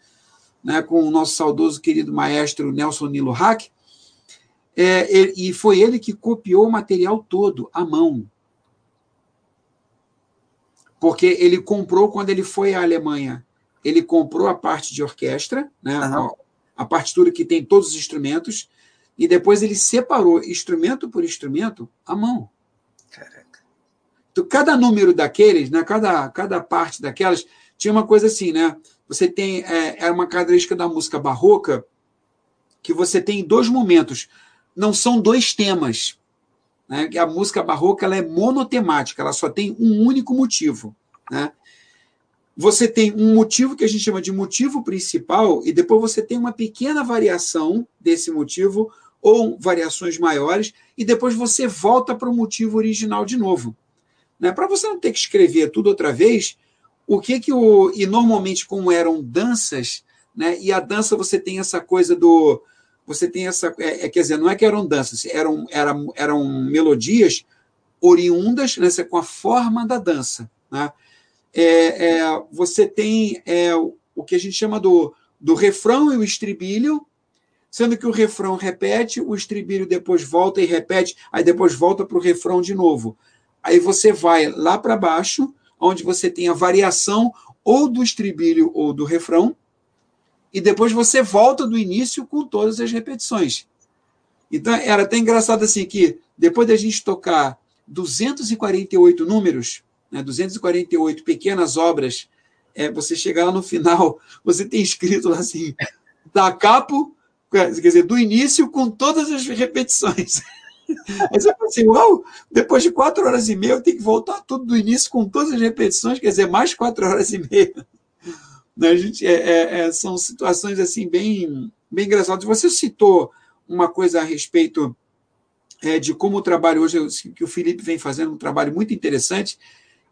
né, com o nosso saudoso querido maestro Nelson Nilo Hack. É, e foi ele que copiou o material todo, à mão. Porque ele comprou, quando ele foi à Alemanha, ele comprou a parte de orquestra, né, uhum. a, a partitura que tem todos os instrumentos, e depois ele separou instrumento por instrumento à mão. Caraca. Então, cada número daqueles, né, cada, cada parte daquelas, tinha uma coisa assim, né? Você tem. É, é uma característica da música barroca que você tem dois momentos não são dois temas. Né? A música barroca ela é monotemática, ela só tem um único motivo. Né? Você tem um motivo que a gente chama de motivo principal, e depois você tem uma pequena variação desse motivo, ou variações maiores, e depois você volta para o motivo original de novo. Né? Para você não ter que escrever tudo outra vez, o que que o. E normalmente, como eram danças, né? e a dança você tem essa coisa do você tem essa. É, é, quer dizer, não é que eram danças, eram, eram, eram melodias oriundas né, com a forma da dança. Né? É, é, você tem é, o que a gente chama do, do refrão e o estribilho, sendo que o refrão repete, o estribilho depois volta e repete, aí depois volta para o refrão de novo. Aí você vai lá para baixo, onde você tem a variação ou do estribilho ou do refrão, e depois você volta do início com todas as repetições. Então, era até engraçado assim que depois da gente tocar 248 números, né, 248 pequenas obras, é, você chegar lá no final, <laughs> você tem escrito lá assim, da capo, quer dizer, do início com todas as repetições. <laughs> Aí você fala assim, uau, depois de quatro horas e meia eu tenho que voltar tudo do início com todas as repetições, quer dizer, mais quatro horas e meia. Né? Gente, é, é, é, são situações assim bem, bem engraçadas. Você citou uma coisa a respeito é, de como o trabalho hoje, que o Felipe vem fazendo um trabalho muito interessante,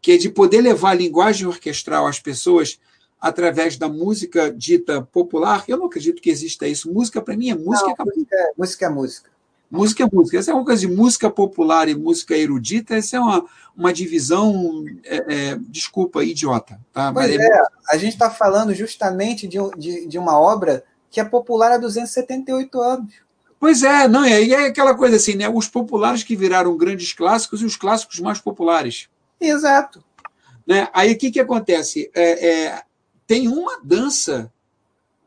que é de poder levar a linguagem orquestral às pessoas através da música dita popular. Eu não acredito que exista isso. Música, para mim, é música. Não, música, é, música é música. Música é música. Essa é uma coisa de música popular e música erudita, essa é uma, uma divisão, é, é, desculpa, idiota. Tá? Pois é, é a gente está falando justamente de, de, de, uma obra que é popular há 278 anos. Pois é, não, e é aquela coisa assim, né? Os populares que viraram grandes clássicos e os clássicos mais populares. Exato. Né? Aí o que, que acontece? É, é, tem uma dança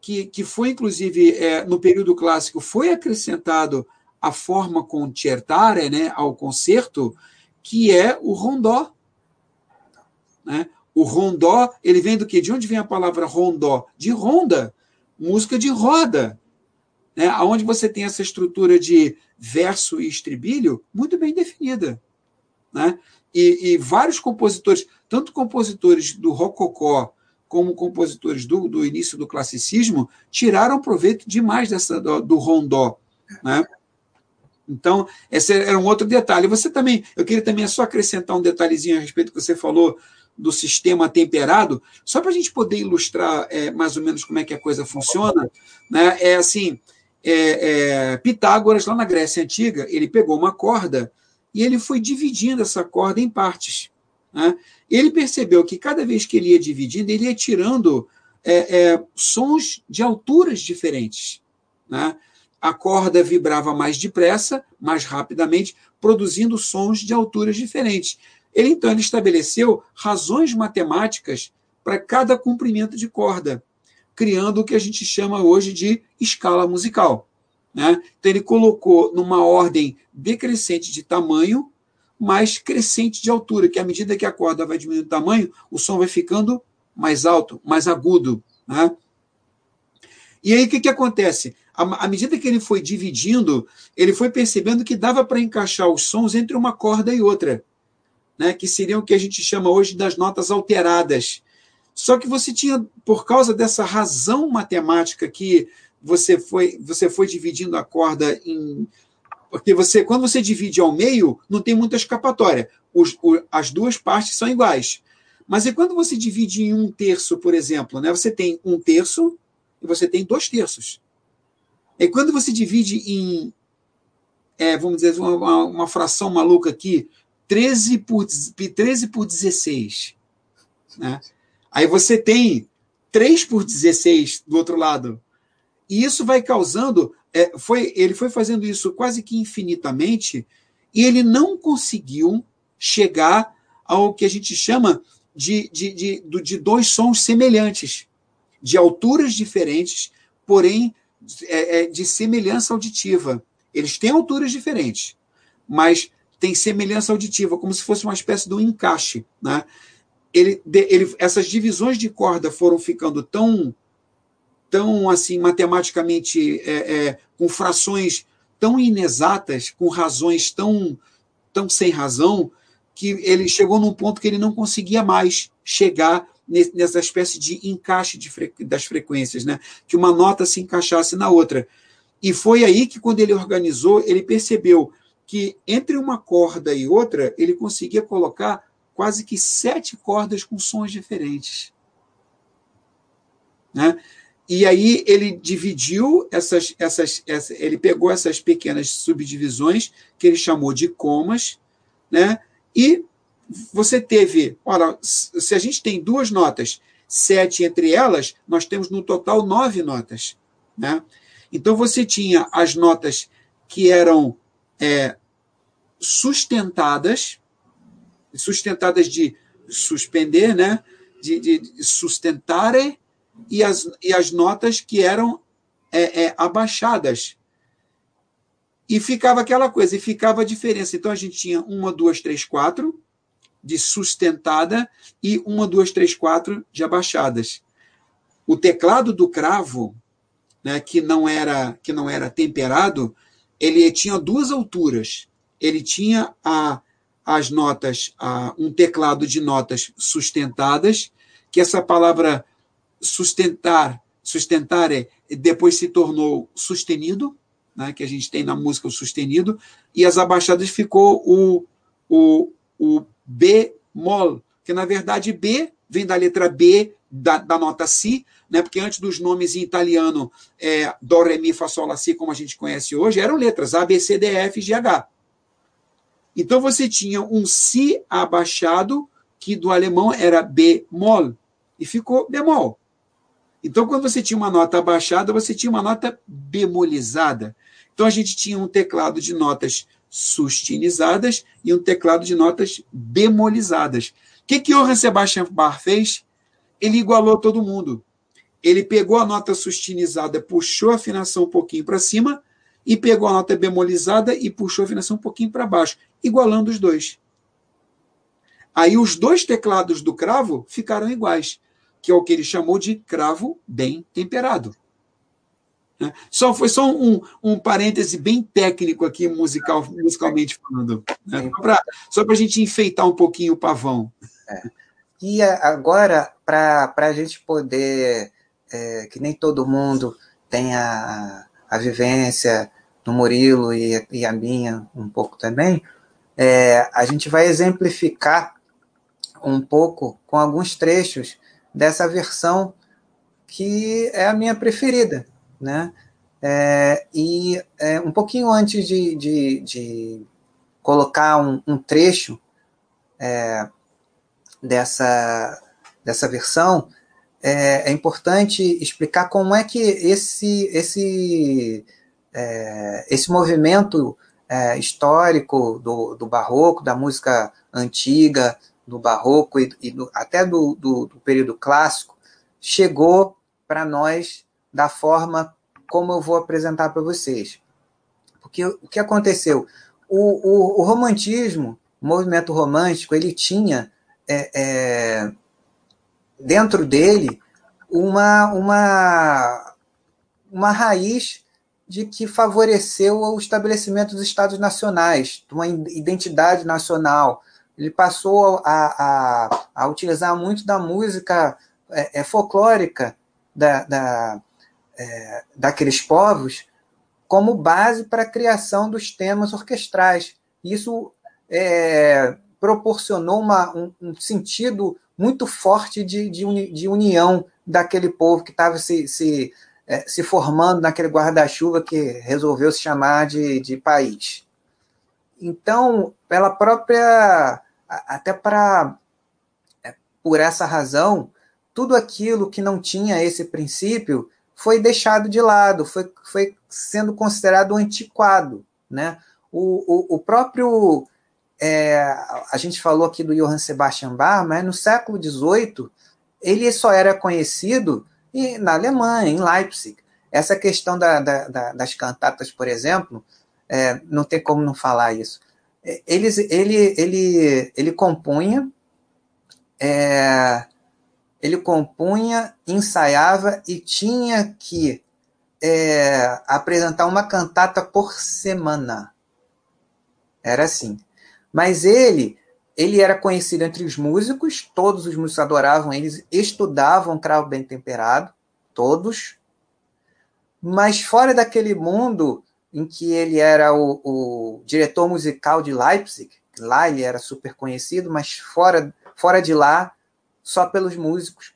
que, que foi, inclusive, é, no período clássico, foi acrescentado a forma concertare, né, ao concerto, que é o rondó. Né? O rondó, ele vem do quê? De onde vem a palavra rondó? De ronda. música de roda, né? onde você tem essa estrutura de verso e estribilho muito bem definida. Né? E, e vários compositores, tanto compositores do rococó como compositores do, do início do classicismo, tiraram proveito demais dessa, do, do rondó. Né? Então, esse era um outro detalhe. Você também, eu queria também só acrescentar um detalhezinho a respeito do que você falou do sistema temperado, só para a gente poder ilustrar é, mais ou menos como é que a coisa funciona. Né? É assim, é, é, Pitágoras, lá na Grécia Antiga, ele pegou uma corda e ele foi dividindo essa corda em partes. Né? Ele percebeu que cada vez que ele ia dividindo, ele ia tirando é, é, sons de alturas diferentes. Né? A corda vibrava mais depressa, mais rapidamente, produzindo sons de alturas diferentes. Ele então ele estabeleceu razões matemáticas para cada comprimento de corda, criando o que a gente chama hoje de escala musical. Né? Então, ele colocou numa ordem decrescente de tamanho, mas crescente de altura, que à medida que a corda vai diminuindo de tamanho, o som vai ficando mais alto, mais agudo. Né? E aí o que, que acontece? À, medida que ele foi dividindo, ele foi percebendo que dava para encaixar os sons entre uma corda e outra, né? que seriam o que a gente chama hoje das notas alteradas. Só que você tinha, por causa dessa razão matemática que você foi, você foi dividindo a corda em. Porque você, quando você divide ao meio, não tem muita escapatória. Os, o, as duas partes são iguais. Mas e quando você divide em um terço, por exemplo, né, você tem um terço e você tem dois terços. E quando você divide em, é, vamos dizer, uma, uma, fração maluca aqui, 13 por, 13 por 16. Né? Aí você tem 3 por 16 do outro lado. E isso vai causando. É, foi, ele foi fazendo isso quase que infinitamente, e ele não conseguiu chegar ao que a gente chama de, de, de, de dois sons semelhantes, de alturas diferentes, porém é, é, de semelhança auditiva. Eles têm alturas diferentes, mas tem semelhança auditiva, como se fosse uma espécie de um encaixe. Né? Ele, ele, essas divisões de corda foram ficando tão tão assim matematicamente é, é, com frações tão inexatas, com razões tão tão sem razão, que ele chegou num ponto que ele não conseguia mais chegar nessa espécie de encaixe de fre das frequências, né? Que uma nota se encaixasse na outra. E foi aí que quando ele organizou, ele percebeu que entre uma corda e outra, ele conseguia colocar quase que sete cordas com sons diferentes. Né? E aí ele dividiu essas, essas, essa, ele pegou essas pequenas subdivisões que ele chamou de comas, né? E você teve, olha, se a gente tem duas notas, sete entre elas, nós temos no total nove notas, né? Então você tinha as notas que eram é, sustentadas, sustentadas de suspender, né? De, de sustentare e as, e as notas que eram é, é, abaixadas. E ficava aquela coisa, e ficava a diferença. Então a gente tinha uma, duas, três, quatro de sustentada e uma, duas, três, quatro de abaixadas. O teclado do cravo, né, que não era que não era temperado, ele tinha duas alturas. Ele tinha a, as notas, a, um teclado de notas sustentadas, que essa palavra sustentar, sustentar é, depois se tornou sustenido, né, que a gente tem na música o sustenido, e as abaixadas ficou o, o, o bemol, que na verdade B vem da letra B da, da nota Si, né, porque antes dos nomes em italiano, é, Do, Re, Mi, Fá, Sol, La, Si, como a gente conhece hoje, eram letras A, B, C, D, F, G, H. Então você tinha um Si abaixado, que do alemão era bemol, e ficou bemol. Então, quando você tinha uma nota abaixada, você tinha uma nota bemolizada. Então, a gente tinha um teclado de notas sustinizadas e um teclado de notas bemolizadas. O que, que Johann Sebastian Bach fez? Ele igualou todo mundo. Ele pegou a nota sustinizada, puxou a afinação um pouquinho para cima, e pegou a nota bemolizada e puxou a afinação um pouquinho para baixo, igualando os dois. Aí os dois teclados do cravo ficaram iguais que é o que ele chamou de cravo bem temperado. Né? Só foi só um, um parêntese bem técnico aqui, musical, musicalmente falando. Né? Só para a gente enfeitar um pouquinho o pavão. É. E agora, para a gente poder, é, que nem todo mundo tem a, a vivência no Murilo e, e a minha um pouco também, é, a gente vai exemplificar um pouco com alguns trechos dessa versão que é a minha preferida, né? É, e é, um pouquinho antes de, de, de colocar um, um trecho é, dessa, dessa versão, é, é, importante explicar como é que esse, esse, é, esse movimento é, histórico do, do barroco, da música antiga, do barroco e, e do, até do, do, do período clássico, chegou para nós da forma como eu vou apresentar para vocês. Porque o que aconteceu? O, o, o, romantismo, o movimento romântico, ele tinha é, é, dentro dele uma, uma, uma raiz de que favoreceu o estabelecimento dos estados nacionais, de uma identidade nacional. Ele passou a, a, a utilizar muito da música é, é folclórica da, da, é, daqueles povos como base para a criação dos temas orquestrais. Isso é, proporcionou uma, um, um, sentido muito forte de, de, uni, de, união daquele povo que estava se, se, é, se formando naquele guarda-chuva que resolveu se chamar de, de país. Então, pela própria. Até para. É, por essa razão, tudo aquilo que não tinha esse princípio foi deixado de lado, foi, foi sendo considerado antiquado. Né? O, o, o próprio. É, a gente falou aqui do Johann Sebastian Bach, mas no século XVIII ele só era conhecido na Alemanha, em Leipzig. Essa questão da, da, da, das cantatas, por exemplo, é, não tem como não falar isso. É, eles, ele, ele, ele compunha é, ele compunha, ensaiava e tinha que é, apresentar uma cantata por semana. Era assim. Mas ele, ele era conhecido entre os músicos, todos os músicos adoravam eles, estudavam cravo bem temperado, todos. Mas fora daquele mundo em que ele era o, o diretor musical de Leipzig, lá ele era super conhecido, mas fora, fora de lá só pelos músicos.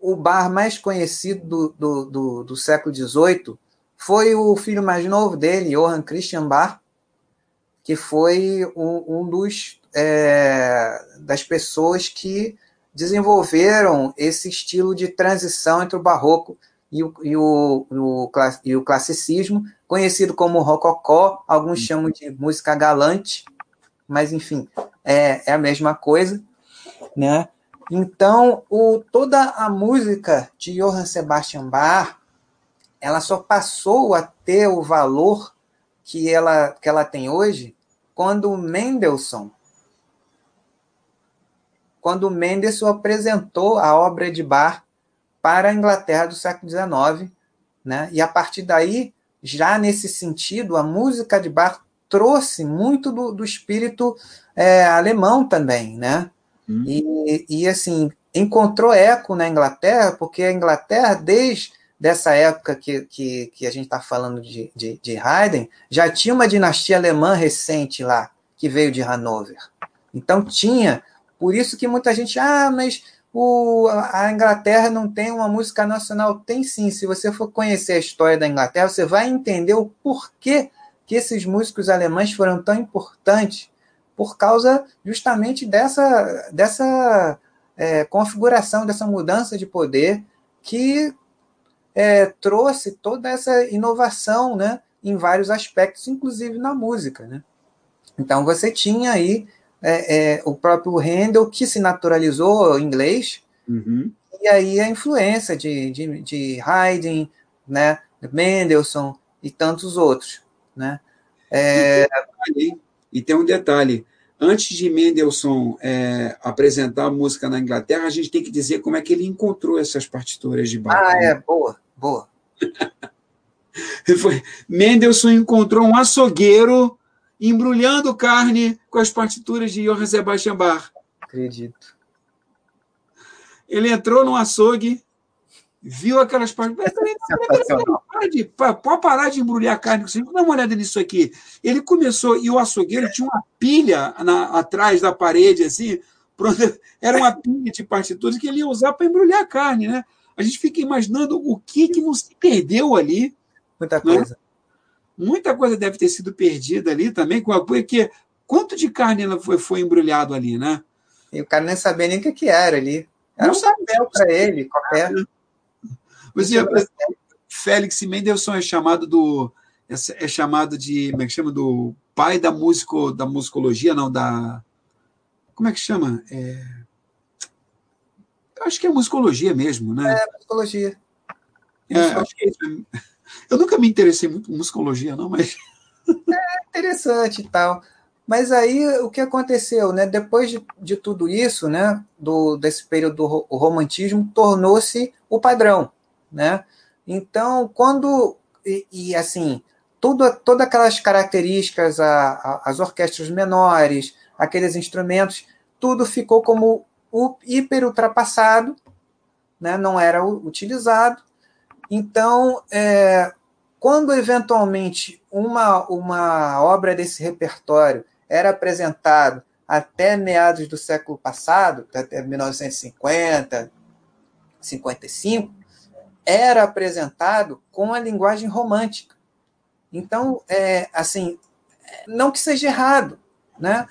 O bar mais conhecido do, do, do, do século XVIII foi o filho mais novo dele, Johann Christian Bar, que foi um, um dos é, das pessoas que desenvolveram esse estilo de transição entre o barroco e o, e o, o, e o classicismo, conhecido como rococó, alguns chamam de música galante, mas enfim, é, é a mesma coisa, né? Então, o, toda a música de Johann Sebastian Bach, ela só passou a ter o valor que ela, que ela tem hoje quando Mendelssohn quando Mendelssohn apresentou a obra de Bach para a Inglaterra do século XIX, né? E a partir daí, já nesse sentido, a música de Bach trouxe muito do, do espírito é, alemão também, né? Hum. E, e, assim, encontrou eco na Inglaterra, porque a Inglaterra, desde dessa época que, que, que a gente está falando de, de, de Haydn, já tinha uma dinastia alemã recente lá, que veio de Hanover. Então tinha, por isso que muita gente, ah, mas o, a Inglaterra não tem uma música nacional. Tem sim, se você for conhecer a história da Inglaterra, você vai entender o porquê que esses músicos alemães foram tão importantes por causa justamente dessa, dessa é, configuração, dessa mudança de poder que é, trouxe toda essa inovação né, em vários aspectos, inclusive na música. Né? Então você tinha aí é, é o próprio Handel, que se naturalizou inglês, uhum. e aí a influência de, de, de Haydn, né, Mendelssohn e tantos outros. Né? É... E tem um detalhe: antes de Mendelssohn é, apresentar a música na Inglaterra, a gente tem que dizer como é que ele encontrou essas partituras de Bach. Ah, é, boa, boa. <laughs> Foi, Mendelssohn encontrou um açougueiro embrulhando carne com as partituras de Johann Sebastian Bach. Acredito. Ele entrou no açougue, viu aquelas partituras. Pode, pode parar de embrulhar carne. Dá uma olhada nisso aqui. Ele começou, e o açougueiro tinha uma pilha na, atrás da parede, assim. <laughs> Era uma pilha de partituras que ele ia usar para embrulhar a carne, né? A gente fica imaginando o que, que não se perdeu ali. Muita né? coisa. Né? Muita coisa deve ter sido perdida ali também, porque quanto de carne foi, foi embrulhado ali, né? E o cara nem sabia nem o que, que era ali. Era não um papel para ele, qualquer. Você, Félix Mendelssohn é chamado do é, chamado de como é que chama do pai da músico da musicologia não da como é que chama é, acho que é musicologia mesmo né é musicologia é, acho que é isso. eu nunca me interessei muito por musicologia não mas <laughs> é interessante e tal mas aí o que aconteceu, né? Depois de, de tudo isso, né? Do, desse período do romantismo, tornou-se o padrão, né? Então, quando e, e assim, tudo, todas aquelas características, a, a, as orquestras menores, aqueles instrumentos, tudo ficou como o hiper ultrapassado, né? Não era utilizado. Então, é, quando eventualmente uma, uma obra desse repertório era apresentado até meados do século passado, até 1950, 55, era apresentado com a linguagem romântica. Então, é, assim, não que seja errado, né?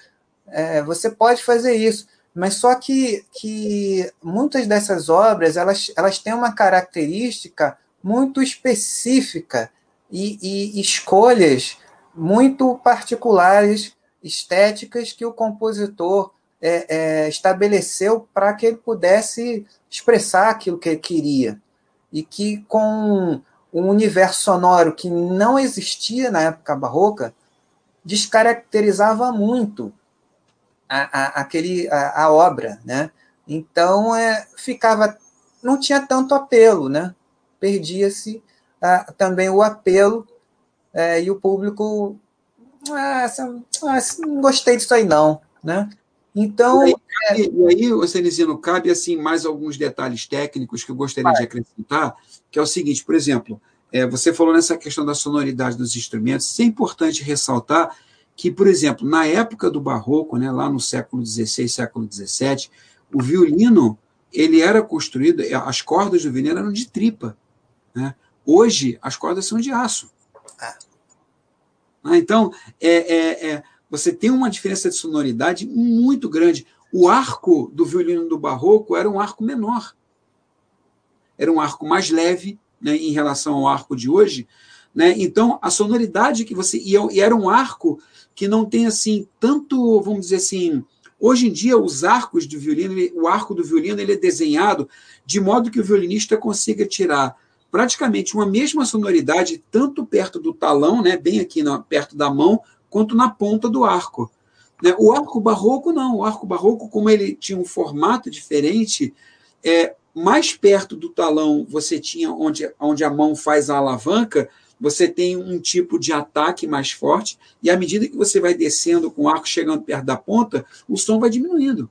É, você pode fazer isso, mas só que, que muitas dessas obras elas, elas têm uma característica muito específica e, e escolhas muito particulares estéticas que o compositor é, é, estabeleceu para que ele pudesse expressar aquilo que ele queria. E que com um universo sonoro que não existia na época barroca, descaracterizava muito a, a, aquele, a, a obra. Né? Então, é, ficava não tinha tanto apelo, né? perdia-se ah, também o apelo é, e o público ah, essa, ah, não gostei disso aí não, né? Então. E aí, é... e aí Cenizino, cabe assim mais alguns detalhes técnicos que eu gostaria Vai. de acrescentar, que é o seguinte, por exemplo, é, você falou nessa questão da sonoridade dos instrumentos, é importante ressaltar que, por exemplo, na época do Barroco, né, lá no século XVI, século XVII, o violino ele era construído, as cordas do violino eram de tripa. Né? Hoje, as cordas são de aço. Ah. Então, é, é, é, você tem uma diferença de sonoridade muito grande. O arco do violino do barroco era um arco menor. Era um arco mais leve né, em relação ao arco de hoje. Né? Então, a sonoridade que você. E era um arco que não tem assim tanto, vamos dizer assim. Hoje em dia, os arcos do violino, o arco do violino, ele é desenhado de modo que o violinista consiga tirar praticamente uma mesma sonoridade, tanto perto do talão, né, bem aqui na, perto da mão, quanto na ponta do arco. Né? O arco barroco não, o arco barroco, como ele tinha um formato diferente, é, mais perto do talão você tinha onde, onde a mão faz a alavanca, você tem um tipo de ataque mais forte, e à medida que você vai descendo com o arco chegando perto da ponta, o som vai diminuindo.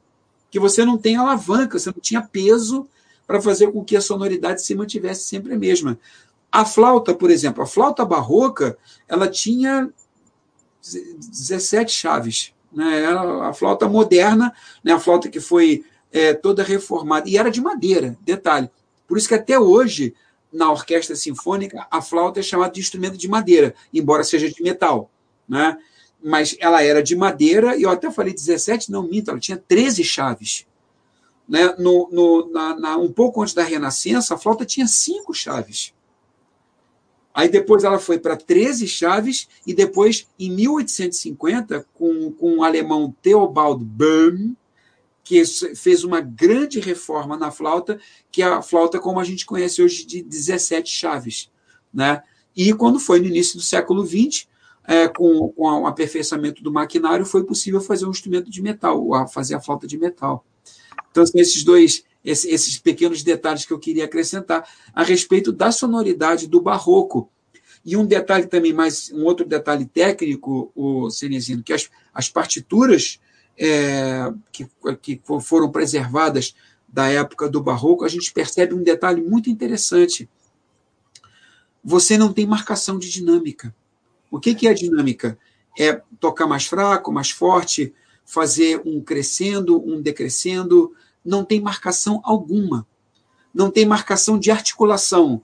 Que você não tem alavanca, você não tinha peso para fazer com que a sonoridade se mantivesse sempre a mesma. A flauta, por exemplo, a flauta barroca, ela tinha 17 chaves. Né? A flauta moderna, né? a flauta que foi é, toda reformada, e era de madeira, detalhe. Por isso que até hoje, na orquestra sinfônica, a flauta é chamada de instrumento de madeira, embora seja de metal. Né? Mas ela era de madeira, e eu até falei 17, não minto, ela tinha 13 chaves. Né? No, no, na, na, um pouco antes da Renascença, a flauta tinha cinco chaves. Aí depois ela foi para 13 chaves, e depois, em 1850, com, com o alemão Theobald Böhm, que fez uma grande reforma na flauta, que é a flauta como a gente conhece hoje de 17 chaves. Né? E quando foi no início do século XX, é, com, com o aperfeiçoamento do maquinário, foi possível fazer um instrumento de metal, fazer a flauta de metal. Então, são esses dois, esses pequenos detalhes que eu queria acrescentar a respeito da sonoridade do barroco, E um detalhe também, mais um outro detalhe técnico, o Cenezino, que as, as partituras é, que, que foram preservadas da época do Barroco, a gente percebe um detalhe muito interessante. Você não tem marcação de dinâmica. O que, que é dinâmica? É tocar mais fraco, mais forte, fazer um crescendo, um decrescendo. Não tem marcação alguma. Não tem marcação de articulação.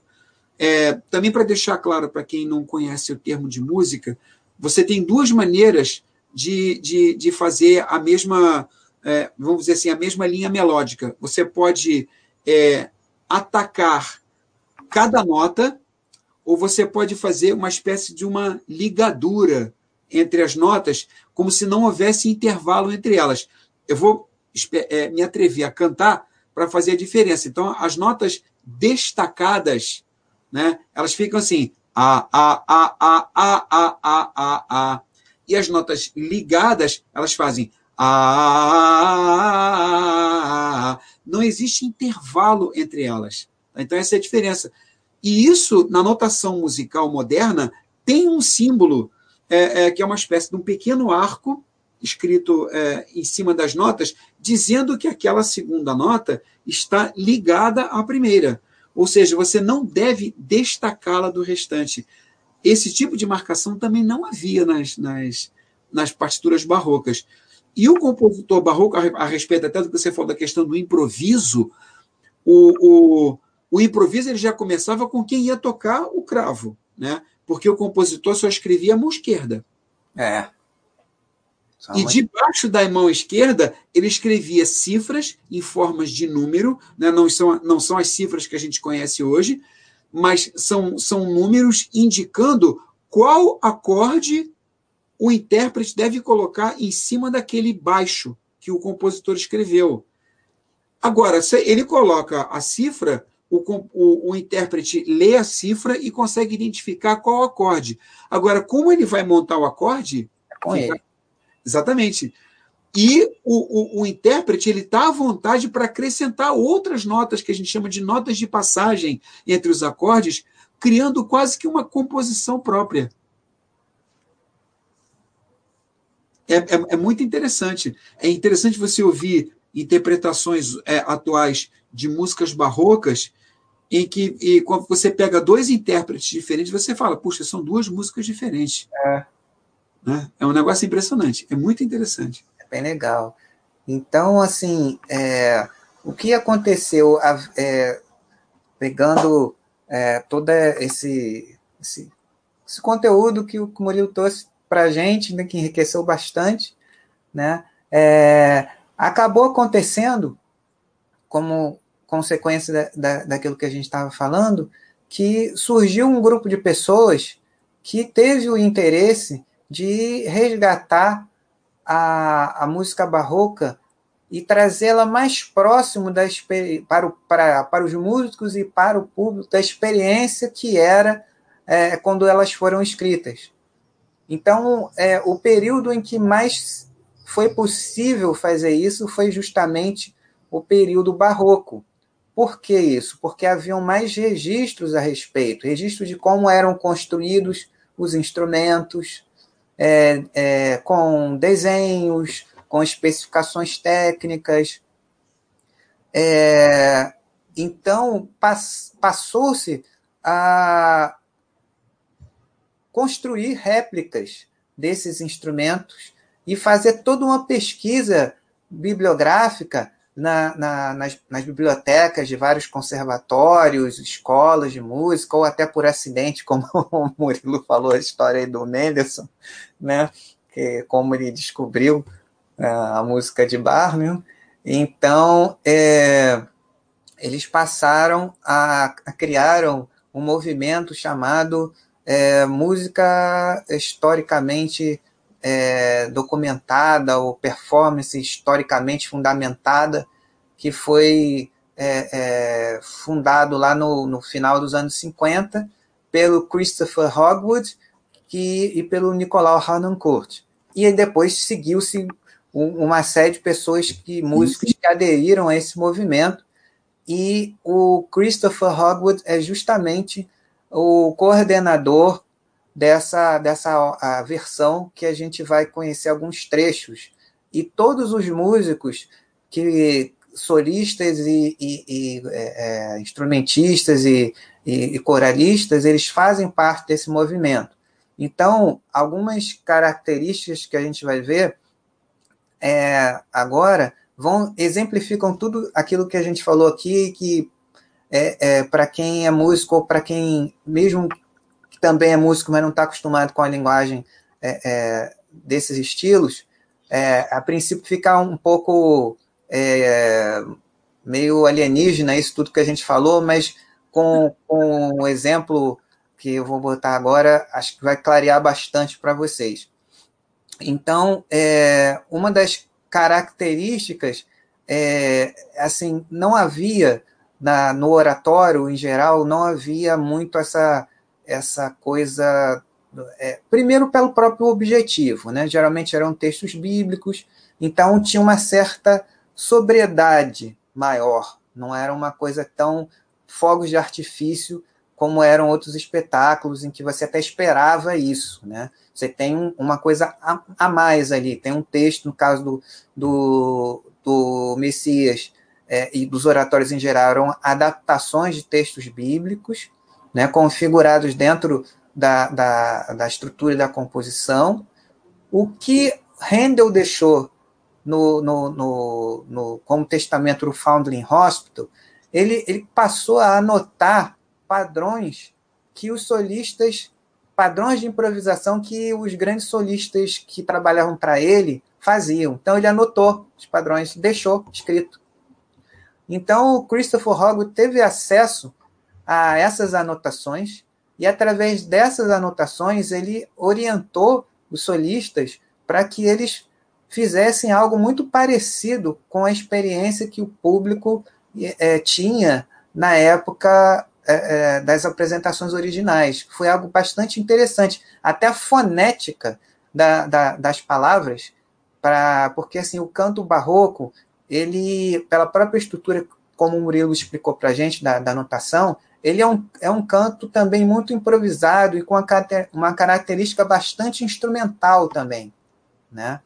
É, também para deixar claro para quem não conhece o termo de música, você tem duas maneiras de, de, de fazer a mesma, é, vamos dizer assim, a mesma linha melódica. Você pode é, atacar cada nota, ou você pode fazer uma espécie de uma ligadura entre as notas, como se não houvesse intervalo entre elas. Eu vou é, me atrever a cantar para fazer a diferença. Então, as notas destacadas né? Elas ficam assim, a, a, a, a, a, a, a, a, a. E as notas ligadas, elas fazem a. Não existe intervalo entre elas. Então, essa é a diferença. E isso, na notação musical moderna, tem um símbolo é, é, que é uma espécie de um pequeno arco escrito é, em cima das notas, dizendo que aquela segunda nota está ligada à primeira. Ou seja, você não deve destacá-la do restante. Esse tipo de marcação também não havia nas, nas, nas partituras barrocas. E o compositor barroco, a, respeito até do que você falou da questão do improviso, o, o, o improviso ele já começava com quem ia tocar o cravo, né? porque o compositor só escrevia a mão esquerda. É. E debaixo da mão esquerda, ele escrevia cifras em formas de número, né? não, são, não são as cifras que a gente conhece hoje, mas são, são números indicando qual acorde o intérprete deve colocar em cima daquele baixo que o compositor escreveu. Agora, se ele coloca a cifra, o, o, o, intérprete lê a cifra e consegue identificar qual acorde. Agora, como ele vai montar o acorde, é com ele. Exatamente. E o, o, o intérprete ele está à vontade para acrescentar outras notas, que a gente chama de notas de passagem entre os acordes, criando quase que uma composição própria. É, é, é muito interessante. É interessante você ouvir interpretações é, atuais de músicas barrocas em que e quando você pega dois intérpretes diferentes, você fala, puxa, são duas músicas diferentes. É. Né? É um negócio impressionante, é muito interessante. É bem legal. Então, assim, é, o que aconteceu é, pegando é, todo esse, esse, esse, conteúdo que o Murilo trouxe para a gente, né, que enriqueceu bastante, né, é, acabou acontecendo, como consequência da, da, daquilo que a gente estava falando, que surgiu um grupo de pessoas que teve o interesse de resgatar a, a música barroca e trazê-la mais próximo da, para, o, para, para os músicos e para o público da experiência que era é, quando elas foram escritas. Então, é, o período em que mais foi possível fazer isso foi justamente o período barroco. Por que isso? Porque haviam mais registros a respeito registros de como eram construídos os instrumentos, é, é, com desenhos, com especificações técnicas. É, então, pass, passou-se a construir réplicas desses instrumentos e fazer toda uma pesquisa bibliográfica na, na, nas, nas, bibliotecas de vários conservatórios, escolas de música, ou até por acidente, como <laughs> o Murilo falou a história aí do Mendelssohn, né? que, como ele descobriu uh, a música de Barnum. Então, é, eles passaram a, a criaram um movimento chamado é, música historicamente é, documentada ou performance historicamente fundamentada, que foi é, é, fundado lá no, no, final dos anos 50 pelo Christopher Hogwood que, e pelo Nicolau Harnoncourt. E depois seguiu-se uma série de pessoas, que músicos que aderiram a esse movimento, e o Christopher Hogwood é justamente o coordenador dessa, dessa a versão que a gente vai conhecer alguns trechos. E todos os músicos que solistas e, e, e é, é instrumentistas e, e, coralistas, eles fazem parte desse movimento. Então, algumas características que a gente vai ver é, agora vão exemplificam tudo aquilo que a gente falou aqui, que é, é para quem é músico ou para quem mesmo que também é músico, mas não está acostumado com a linguagem é, é desses estilos, é, a princípio fica um pouco é, meio alienígena isso tudo que a gente falou, mas com, com um exemplo que eu vou botar agora, acho que vai clarear bastante para vocês. Então, é, uma das características, é, assim, não havia na, no oratório em geral, não havia muito essa, essa coisa. É, primeiro, pelo próprio objetivo, né? Geralmente eram textos bíblicos, então tinha uma certa sobriedade maior, não era uma coisa tão fogos de artifício como eram outros espetáculos em que você até esperava isso, né? Você tem um, uma coisa a, a, mais ali, tem um texto, no caso do, do, do Messias é, e dos oratórios em geral, eram adaptações de textos bíblicos, né, configurados dentro da, da, da estrutura e da composição. O que Handel deixou no, no, no, no, como testamento do Foundling Hospital, ele, ele passou a anotar padrões que os solistas, padrões de improvisação que os grandes solistas que trabalhavam para ele faziam. Então ele anotou os padrões, deixou escrito. Então o Christopher Hogwood teve acesso a essas anotações e através dessas anotações ele orientou os solistas para que eles fizessem algo muito parecido com a experiência que o público é, tinha na época é, é, das apresentações originais. Foi algo bastante interessante. Até a fonética da, da, das palavras, pra, porque assim o canto barroco, ele, pela própria estrutura, como o Murilo explicou para a gente, da, da notação, ele é um, é um canto também muito improvisado e com uma característica bastante instrumental também. Né?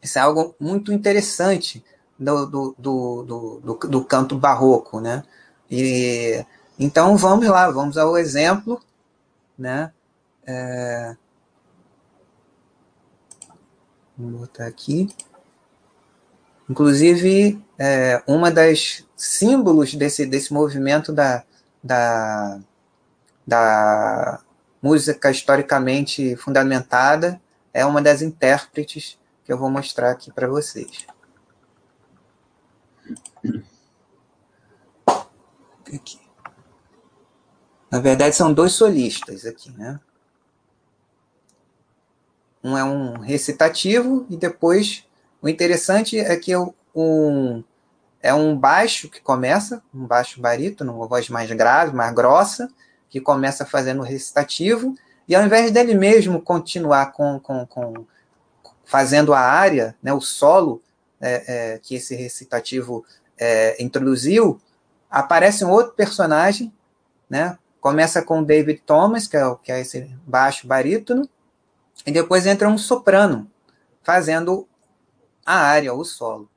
Isso é algo muito interessante do, do, do, do, do canto barroco, né? E, então vamos lá, vamos ao exemplo, né? É, vou botar aqui. Inclusive, é, uma das símbolos desse, desse movimento da, da, da música historicamente fundamentada é uma das intérpretes que eu vou mostrar aqui para vocês. Aqui. Na verdade, são dois solistas aqui, né? Um é um recitativo e depois o interessante é que um, é um baixo que começa, um baixo barítono, uma voz mais grave, mais grossa, que começa fazendo o recitativo, e ao invés dele mesmo continuar com, com, com fazendo a área, né, o solo é, é, que esse recitativo é, introduziu, aparece um outro personagem, né? Começa com David Thomas, que é, que é esse baixo barítono, e depois entra um soprano, fazendo a área, o solo.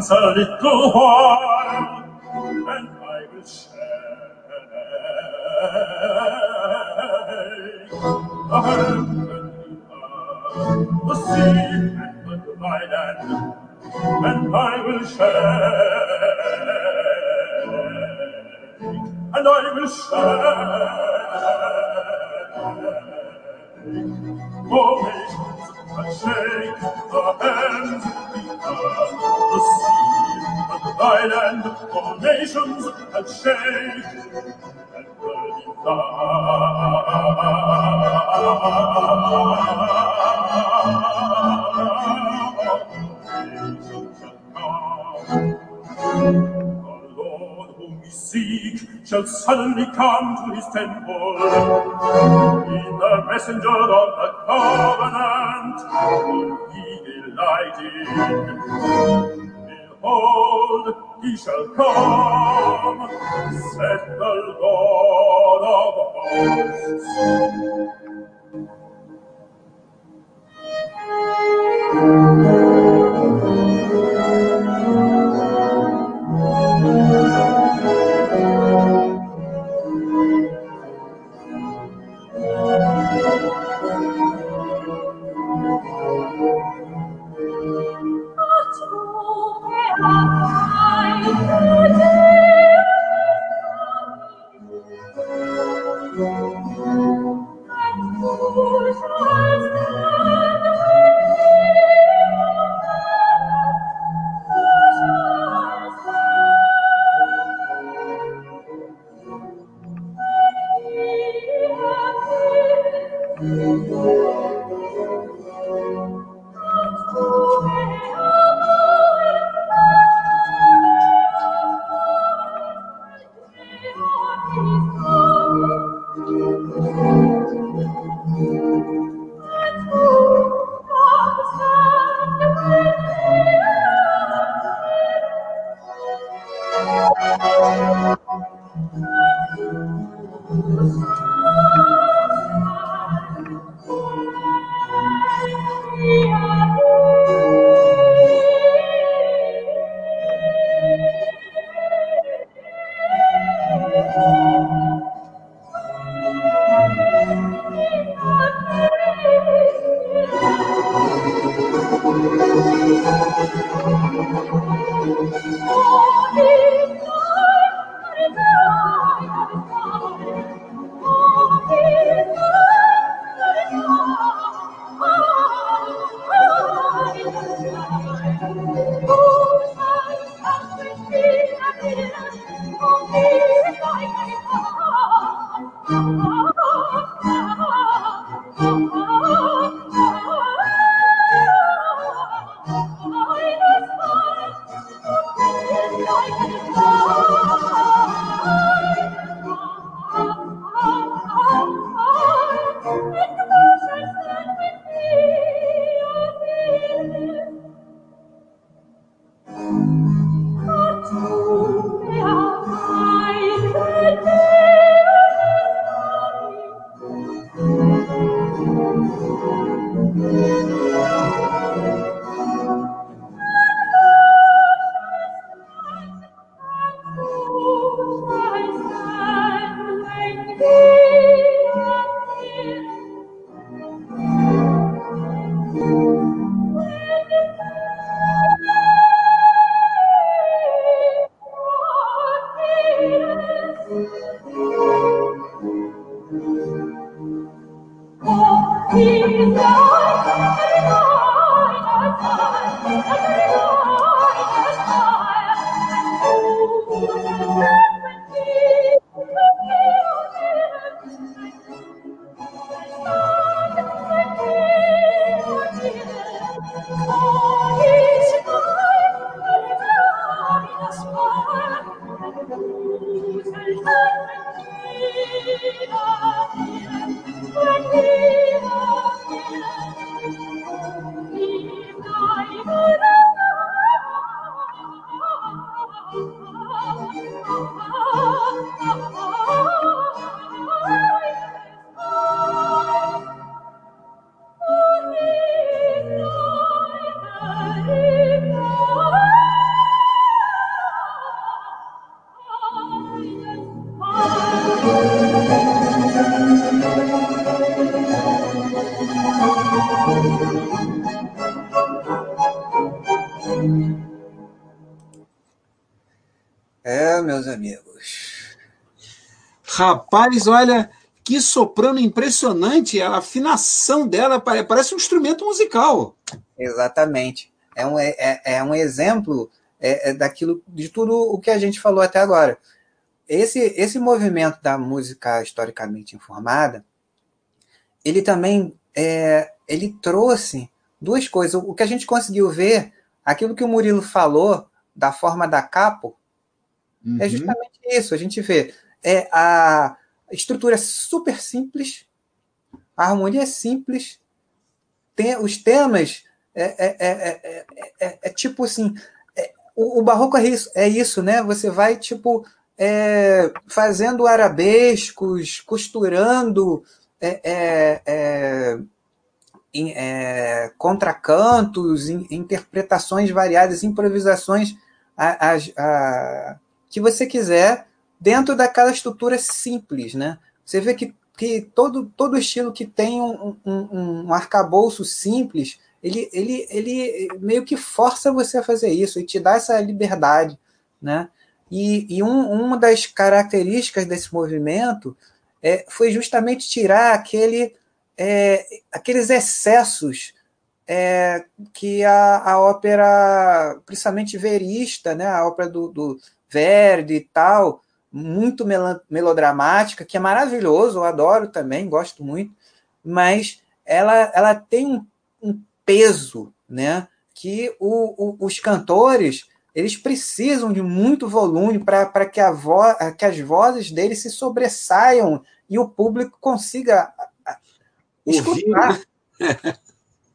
hands a little while, and I will shake the heaven, the sea, and the land, and I will shake, and I will shake, oh, nations, and shake the hands of the earth island formations had shaped and were The Lord whom seek shall suddenly come to his temple in the messenger of the covenant will he delighted. Behold, he shall come, said the Lord of hosts. Rapaz, olha, que soprano impressionante, a afinação dela parece um instrumento musical. Exatamente. É um, é, é, é um exemplo é, é, daquilo, de tudo o que a gente falou até agora. Esse, esse movimento da música historicamente informada, ele também é, ele trouxe duas coisas. O que a gente conseguiu ver, aquilo que o Murilo falou da forma da capo, É uhum. É justamente isso. A gente vê é a estrutura é super simples, a harmonia é simples, tem, os temas é, é, é, é tipo assim, o, o, barroco é isso, é isso, né? Você vai tipo fazendo arabescos, costurando em, contracantos, in, interpretações variadas, improvisações a, a, a, que você quiser dentro daquela estrutura simples, né? Você vê que, que todo, todo estilo que tem um, um, um arcabouço simples, ele, ele, ele meio que força você a fazer isso e te dá essa liberdade, né? E, e um, uma das características desse movimento é, foi justamente tirar aquele, é, aqueles excessos é, que a, a ópera, principalmente verista, né, a ópera do, do Verdi e tal, muito melodramática, que é maravilhoso, eu adoro também, gosto muito, mas ela, ela tem um, um peso, né, que o, o, os cantores eles precisam de muito volume para que, a vo, que as vozes deles se sobressaiam e o público consiga escutar. <laughs>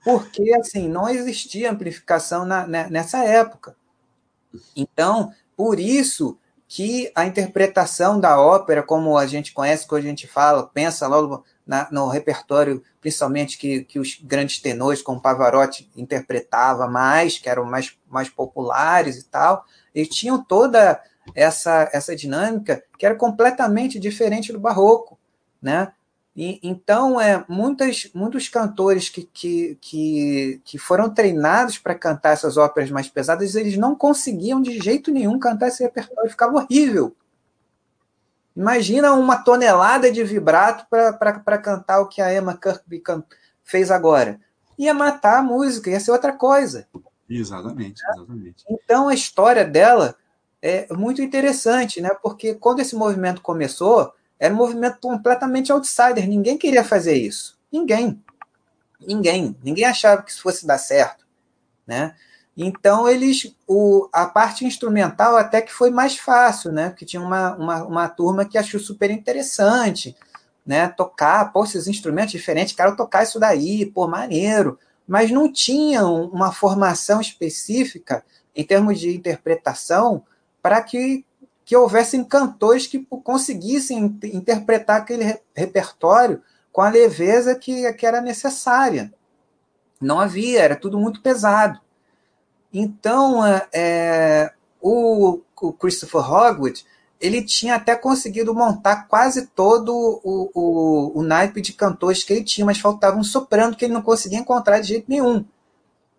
porque assim não existia amplificação na, né, nessa época. Então, por isso que a interpretação da ópera, como a gente conhece, que a gente fala, pensa logo na, no repertório, principalmente que, que os grandes tenores, como Pavarotti, interpretava mais, que eram mais, mais populares e tal, eles tinham toda essa, essa dinâmica que era completamente diferente do barroco, né? E, então, é, muitas, muitos cantores que, que, que, que foram treinados para cantar essas óperas mais pesadas, eles não conseguiam de jeito nenhum cantar esse repertório, ficava horrível. Imagina uma tonelada de vibrato para cantar o que a Emma Kirkby fez agora. Ia matar a música, ia ser outra coisa. Exatamente, exatamente. Então a história dela é muito interessante, né? Porque quando esse movimento começou, era um movimento completamente outsider. Ninguém queria fazer isso. Ninguém. Ninguém. Ninguém achava que isso fosse dar certo. Né? Então, eles. O, a parte instrumental até que foi mais fácil, né? Porque tinha uma, uma, uma turma que achou super interessante. Né, tocar, pô, esses instrumentos diferentes, quero tocar isso daí, pô, maneiro. Mas não tinham uma formação específica em termos de interpretação para que que houvessem cantores que conseguissem interpretar aquele repertório com a leveza que, que era necessária. Não havia, era tudo muito pesado. Então, é, é o, o, Christopher Hogwood ele tinha até conseguido montar quase todo o, o, o naipe de cantores que ele tinha, mas faltava um soprano que ele não conseguia encontrar de jeito nenhum.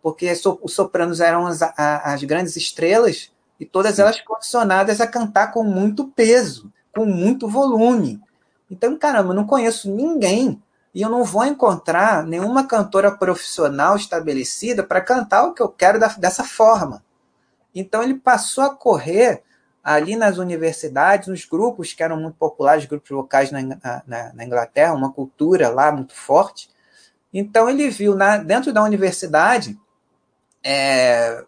Porque os sopranos eram as, as grandes estrelas, e todas Sim. elas condicionadas a cantar com muito peso, com muito volume. Então, caramba, eu não conheço ninguém e eu não vou encontrar nenhuma cantora profissional estabelecida para cantar o que eu quero da, dessa forma. Então, ele passou a correr ali nas universidades, nos grupos que eram muito populares, grupos locais na, na, na Inglaterra, uma cultura lá muito forte. Então, ele viu na, dentro da universidade é,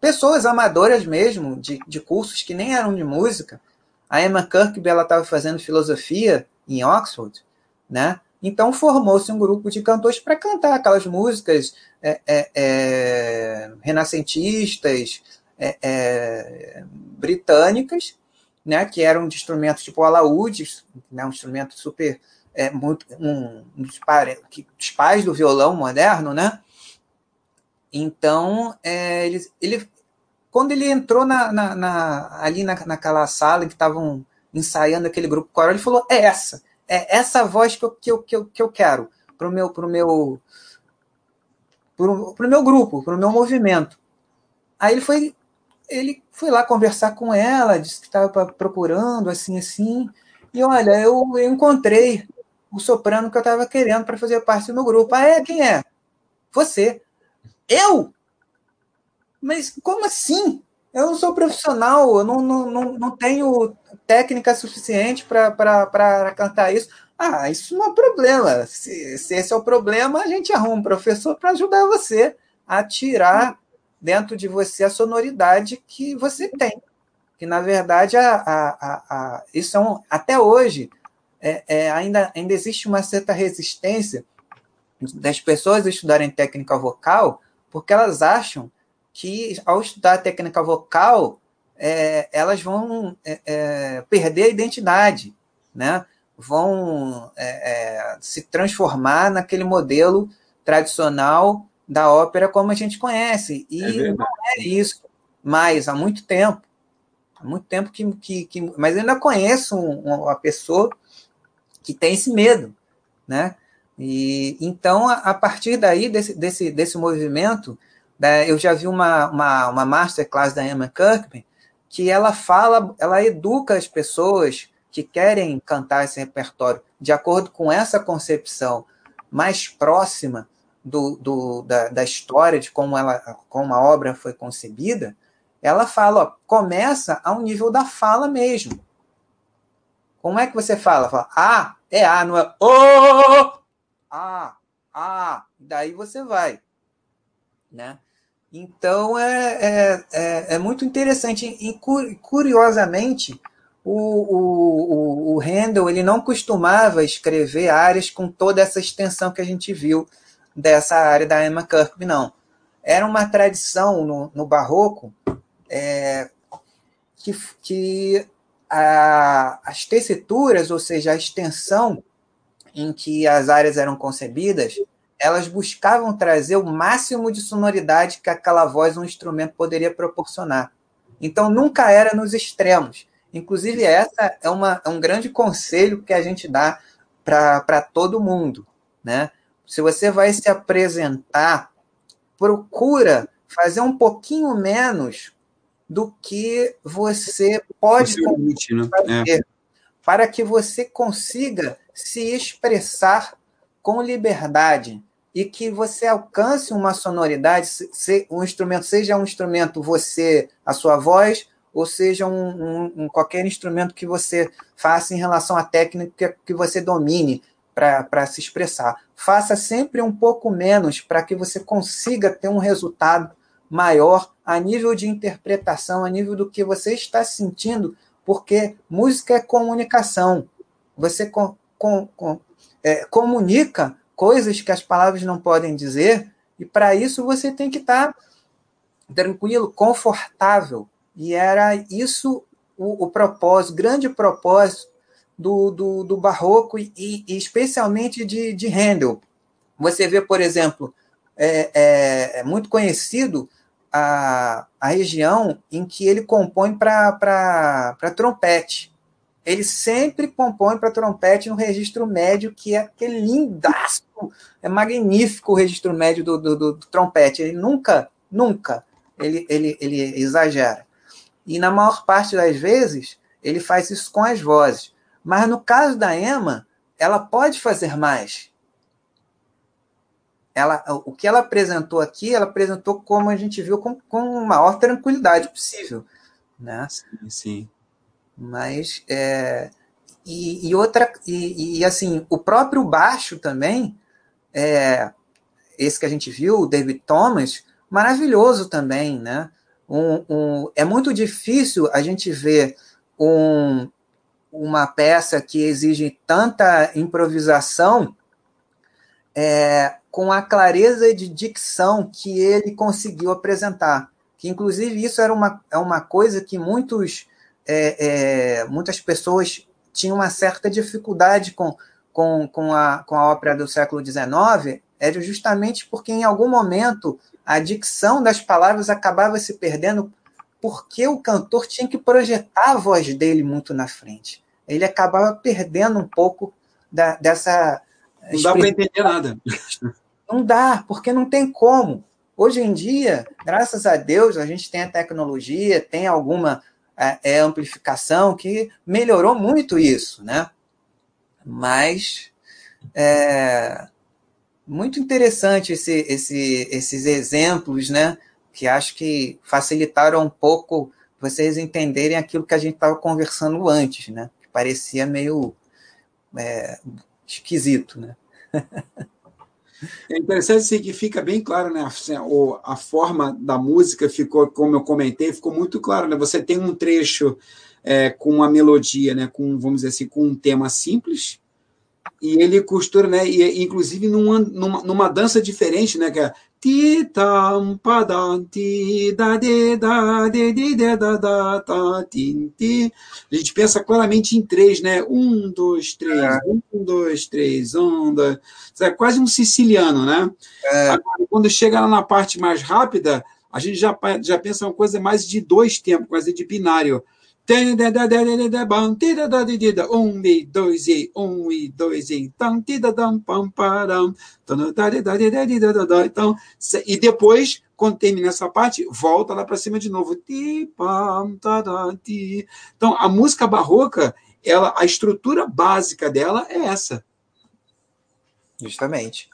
pessoas amadoras mesmo, de, de cursos que nem eram de música. A Emma Kirkby estava fazendo filosofia em Oxford, né? Então formou-se um grupo de cantores para cantar aquelas músicas é, é, é, renascentistas, é, é, britânicas, né? Que eram de instrumentos tipo alaúdes, né? Um instrumento super é, muito um, um dos, dos pais do violão moderno, né? Então, é, ele, ele, quando ele entrou na, na, na ali na, naquela sala que estavam ensaiando aquele grupo coral, ele falou: é essa, é essa voz que eu, que eu, que eu, que eu quero para o meu, pro meu, pro, pro meu grupo, para o meu movimento. Aí ele foi, ele foi lá conversar com ela, disse que estava procurando, assim, assim, e olha, eu, eu encontrei o soprano que eu estava querendo para fazer parte do meu grupo. Ah, é? Quem é? Você. Eu? Mas como assim? Eu não sou profissional, eu não, não, não, não tenho técnica suficiente para cantar isso. Ah, isso não é problema. Se, se esse é o problema, a gente arruma um professor para ajudar você a tirar dentro de você a sonoridade que você tem. que na verdade a, a, a, a isso é um, até hoje é, é, ainda, ainda existe uma certa resistência das pessoas estudarem técnica vocal, porque elas acham que ao estudar técnica vocal é, elas vão é, é, perder a identidade, né? vão é, se transformar naquele modelo tradicional da ópera como a gente conhece. E não é isso mais há muito tempo. Há muito tempo que. que, que mas eu ainda conheço uma pessoa que tem esse medo, né? E então, a, partir daí, desse, desse, desse movimento, né, eu já vi uma, uma, uma masterclass da Emma Kirkman, que ela fala, ela educa as pessoas que querem cantar esse repertório de acordo com essa concepção mais próxima do, do da, da, história, de como, ela, como a obra foi concebida, ela fala, ó, começa ao nível da fala mesmo. Como é que você fala? Fala, ah, é A, não é O, A, A, daí você vai. Né? Então, é, é, é, é muito interessante. E, curiosamente, o, o, o, Handel ele não costumava escrever áreas com toda essa extensão que a gente viu dessa área da Emma Kirkby, não. Era uma tradição no, no barroco é, que, que a, as tessituras, ou seja, a extensão em que as áreas eram concebidas, elas buscavam trazer o máximo de sonoridade que aquela voz um instrumento poderia proporcionar. Então, nunca era nos extremos. Inclusive, essa é, uma, é um grande conselho que a gente dá para todo mundo. Né? Se você vai se apresentar, procura fazer um pouquinho menos do que você pode limite, né? fazer, é. para que você consiga se expressar com liberdade e que você alcance uma sonoridade, se um instrumento seja um instrumento você, a sua voz, ou seja um, um, um qualquer instrumento que você faça em relação à técnica que você domine para se expressar. Faça sempre um pouco menos para que você consiga ter um resultado maior a nível de interpretação, a nível do que você está sentindo, porque música é comunicação. Você com, com, é, comunica coisas que as palavras não podem dizer, e para isso você tem que estar tranquilo, confortável. E era isso o, o propósito, grande propósito do, do, do barroco e, e, especialmente de, de Handel. Você vê, por exemplo, é, é, é muito conhecido a, a região em que ele compõe para trompete. Ele sempre compõe para trompete no registro médio, que é aquele lindaço, é magnífico o registro médio do, do, do, do trompete. Ele nunca, nunca, ele, ele, ele exagera. E na maior parte das vezes, ele faz isso com as vozes. Mas no caso da Emma, ela pode fazer mais. Ela, o que ela apresentou aqui, ela apresentou como a gente viu com, com maior tranquilidade possível. Né? Sim, sim. Mas é, e, e, outra e, e, assim o próprio baixo também é, esse que a gente viu, o David Thomas, maravilhoso também, né? Um, um, é muito difícil a gente ver um, uma peça que exige tanta improvisação é, com a clareza de dicção que ele conseguiu apresentar. Que, inclusive, isso era uma, é uma coisa que muitos, é, é, muitas pessoas tinham uma certa dificuldade com, com, com, a, com a ópera do século XIX, era justamente porque, em algum momento, a dicção das palavras acabava se perdendo porque o cantor tinha que projetar a voz dele muito na frente. Ele acabava perdendo um pouco da, dessa. Não dá para entender nada. Não dá, porque não tem como. Hoje em dia, graças a Deus, a gente tem a tecnologia, tem alguma é, amplificação que melhorou muito isso, né? Mas é muito interessante esse, esse, esses exemplos, né? Que acho que facilitaram um pouco vocês entenderem aquilo que a gente estava conversando antes, né? Que parecia meio é, esquisito, né? <laughs> É interessante assim, que fica bem claro, né? Assim, a forma da música ficou, como eu comentei, ficou muito claro, né? Você tem um trecho é, com uma melodia, né? Com, vamos dizer assim, com um tema simples, e ele costura, né? E inclusive numa, numa, numa dança diferente, né? Que é ti tam padam ti da de da de de de da da ta ti. A gente pensa claramente em três, né? Um, dois, três, é. um, dois, três, um, dois. É quase um siciliano, né? É. Agora, quando chega lá na parte mais rápida, a gente já, já pensa uma coisa mais de dois tempos, quase de binário. Um e dois e um e dois e então então e depois quando termina essa parte volta lá para cima de novo. Então a música barroca ela a estrutura básica dela é essa. Justamente.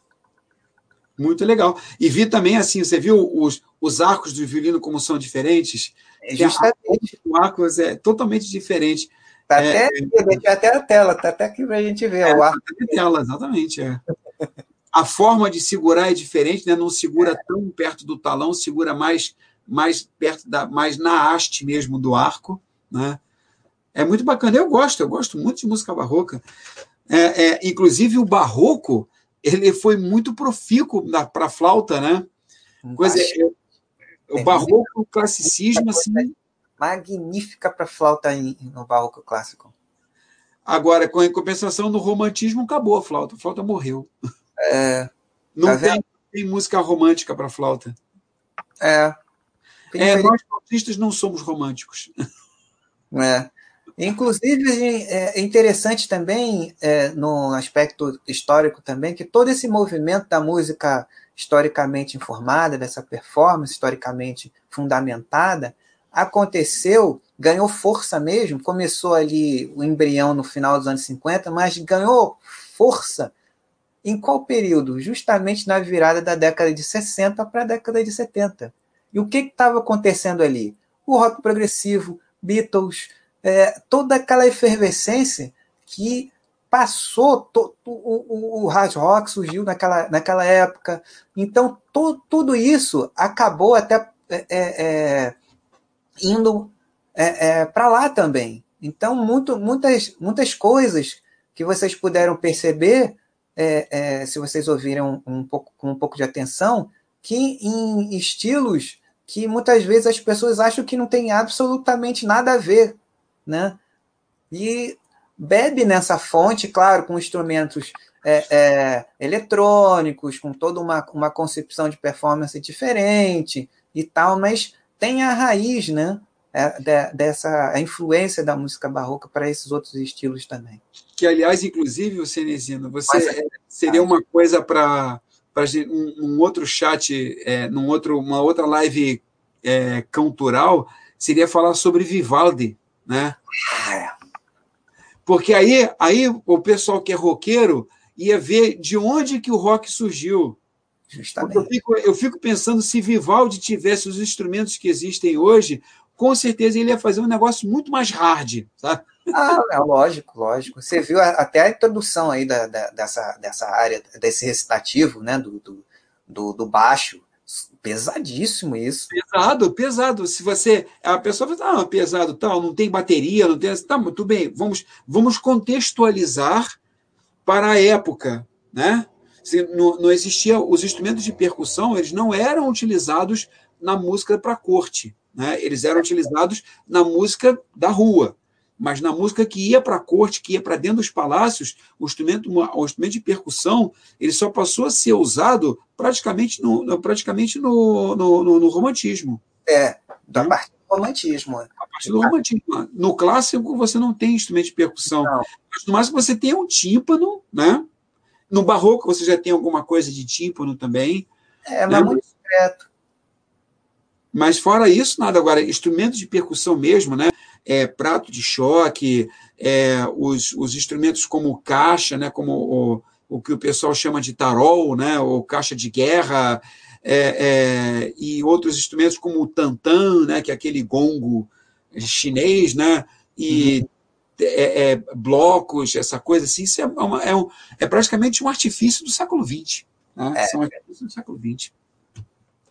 Muito legal. E vi também assim você viu os, os arcos do violino como são diferentes é justamente. O Aquas é totalmente diferente. Tá é, até, é, até a tela, tá até aqui para a gente ver. É, o arco. Tá tela, exatamente. É. a forma de segurar é diferente, né? não segura é. tão perto do talão, segura mais, mais perto da, mais na haste mesmo do arco. Né? É muito bacana. Eu gosto, eu gosto muito de música barroca. É, é, inclusive o barroco ele foi muito profícuo para flauta, né? Coisa, eu, o barroco, o classicismo, assim. Magnífica para flauta no barroco clássico. Agora, com a compensação do romantismo, acabou a flauta. A flauta morreu. É, não tá tem, tem, música romântica para flauta. É. é nós flautistas não somos românticos. É. Inclusive, é interessante também, é, no aspecto histórico também, que todo esse movimento da música historicamente informada, dessa performance historicamente fundamentada, aconteceu, ganhou força mesmo, começou ali o embrião no final dos anos 50, mas ganhou força em qual período? Justamente na virada da década de 60 para a década de 70. E o que estava acontecendo ali? O rock progressivo, Beatles, é, toda aquela efervescência que passou, to, o, o, hard rock surgiu naquela, naquela época. Então, to, tudo isso acabou até é, é, é indo é, é para lá também. Então, muito, muitas, muitas coisas que vocês puderam perceber, é, se vocês ouviram um pouco, com um pouco de atenção, que em estilos que muitas vezes as pessoas acham que não tem absolutamente nada a ver, né? E bebe nessa fonte, claro, com instrumentos é, é, eletrônicos, com toda uma, uma concepção de performance diferente e tal, mas tem a raiz, né? É, de, dessa a influência da música barroca para esses outros estilos também. Que, aliás, inclusive, o Cenezino, você é, seria uma coisa para um, um, outro chat, é, num outro, uma outra live é, cultural, seria falar sobre Vivaldi, né? Ah, é. Porque aí, aí o pessoal que é roqueiro ia ver de onde que o rock surgiu. Justamente. Eu fico, eu fico pensando se Vivaldi tivesse os instrumentos que existem hoje, com certeza ele ia fazer um negócio muito mais hard, sabe? Ah, é lógico, lógico. Você viu até a introdução aí da, da, dessa, dessa área, desse recitativo, né, do, do, do, do baixo, Pesadíssimo isso. Pesado, pesado. Se você. A pessoa fala, ah, pesado, tal, não tem bateria, não tem. Tá, muito bem, vamos, vamos contextualizar para a época. Né? Se não, não existia. Os instrumentos de percussão, eles não eram utilizados na música para corte. Né? Eles eram utilizados na música da rua mas na música que ia para a corte, que ia para dentro dos palácios, o instrumento, o instrumento de percussão, ele só passou a ser usado praticamente no, praticamente no, no, no, no romantismo. É, da parte do romantismo. A partir do romantismo. No clássico, você não tem instrumento de percussão. Não. Mas no máximo você tem um tímpano, né? No barroco você já tem alguma coisa de tímpano também. É, mas né? muito discreto. Mas fora isso, nada. Agora, instrumentos de percussão mesmo, né? É, prato de choque, é, os, os instrumentos como caixa, né, como o, o que o pessoal chama de tarol, né, ou caixa de guerra, é, é, e outros instrumentos como o tantan, né, que é aquele gongo chinês, né, e uhum. é, é blocos, essa coisa assim, isso é, uma, é, um, é praticamente um artifício do século XX. Né? É. São artistas do século XX.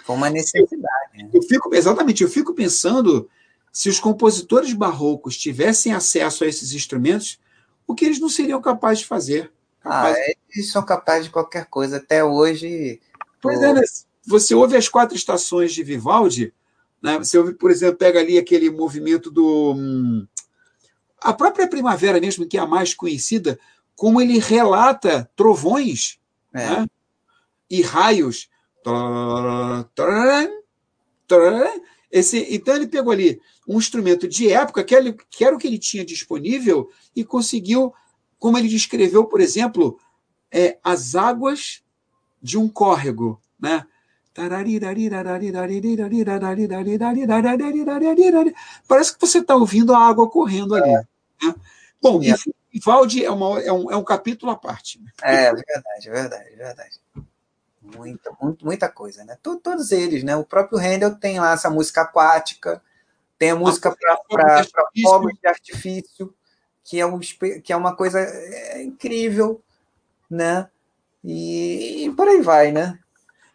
Foi uma necessidade. Né? Eu fico, exatamente, eu fico pensando se os compositores barrocos tivessem acesso a esses instrumentos, o que eles não seriam capazes de fazer. Ah, capazes... Ah, eles são capazes de qualquer coisa. Até hoje. Pois é, né? Você ouve as quatro estações de Vivaldi, né? você ouve, por exemplo, pega ali aquele movimento do. Hum, a própria primavera mesmo, que é a mais conhecida, como ele relata trovões é. né? e raios. Esse, então ele pegou ali um instrumento de época, que, ele, que era o que ele tinha disponível, e conseguiu, como ele descreveu, por exemplo, é, as águas de um córrego. Né? Parece que você está ouvindo a água correndo ali. É. Né? Bom, e Vivaldi é, uma, é, um, é um capítulo à parte. É verdade, é verdade, é verdade. Muita, muito, muita coisa, né? Todos eles, né? O próprio Handel tem lá essa música aquática, tem a música para fogos de artifício, que é, um, que é uma coisa é, incrível, né? E, e, por aí vai, né?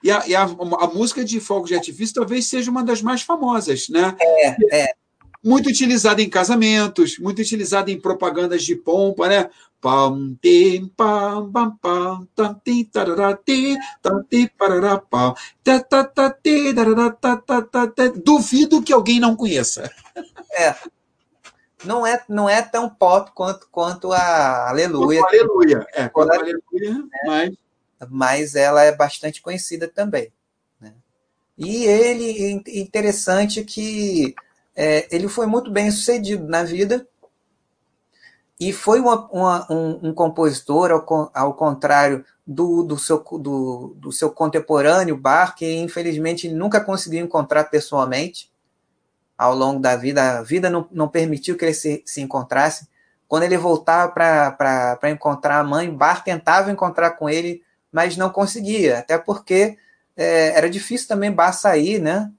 E, a, e a, a, música de fogos de artifício talvez seja uma das mais famosas, né? É, é muito utilizada em casamentos, muito utilizada em propagandas de pompa, né? Pam, tim, pam, pam, pam, tam, tim, tarará, tim, tam, tim, parará, pam, ta, ta, ta, ti, tarará, ta, ta, ta, ta. Duvido que alguém não conheça. É. Não é, não é tão pop quanto, quanto a Aleluia. Quanto Aleluia, é, quanto a Aleluia, né? mas... Mas ela é bastante conhecida também. Né? E ele, interessante que é, ele foi muito bem sucedido na vida e foi uma, uma, um, um, compositor, ao, ao contrário do, do, seu, do, do seu contemporâneo Bach, que infelizmente nunca conseguiu encontrar pessoalmente ao longo da vida. A vida não, não permitiu que ele se, se encontrasse. Quando ele voltava para encontrar a mãe, Bach tentava encontrar com ele, mas não conseguia, até porque é, era difícil também Bach sair, né?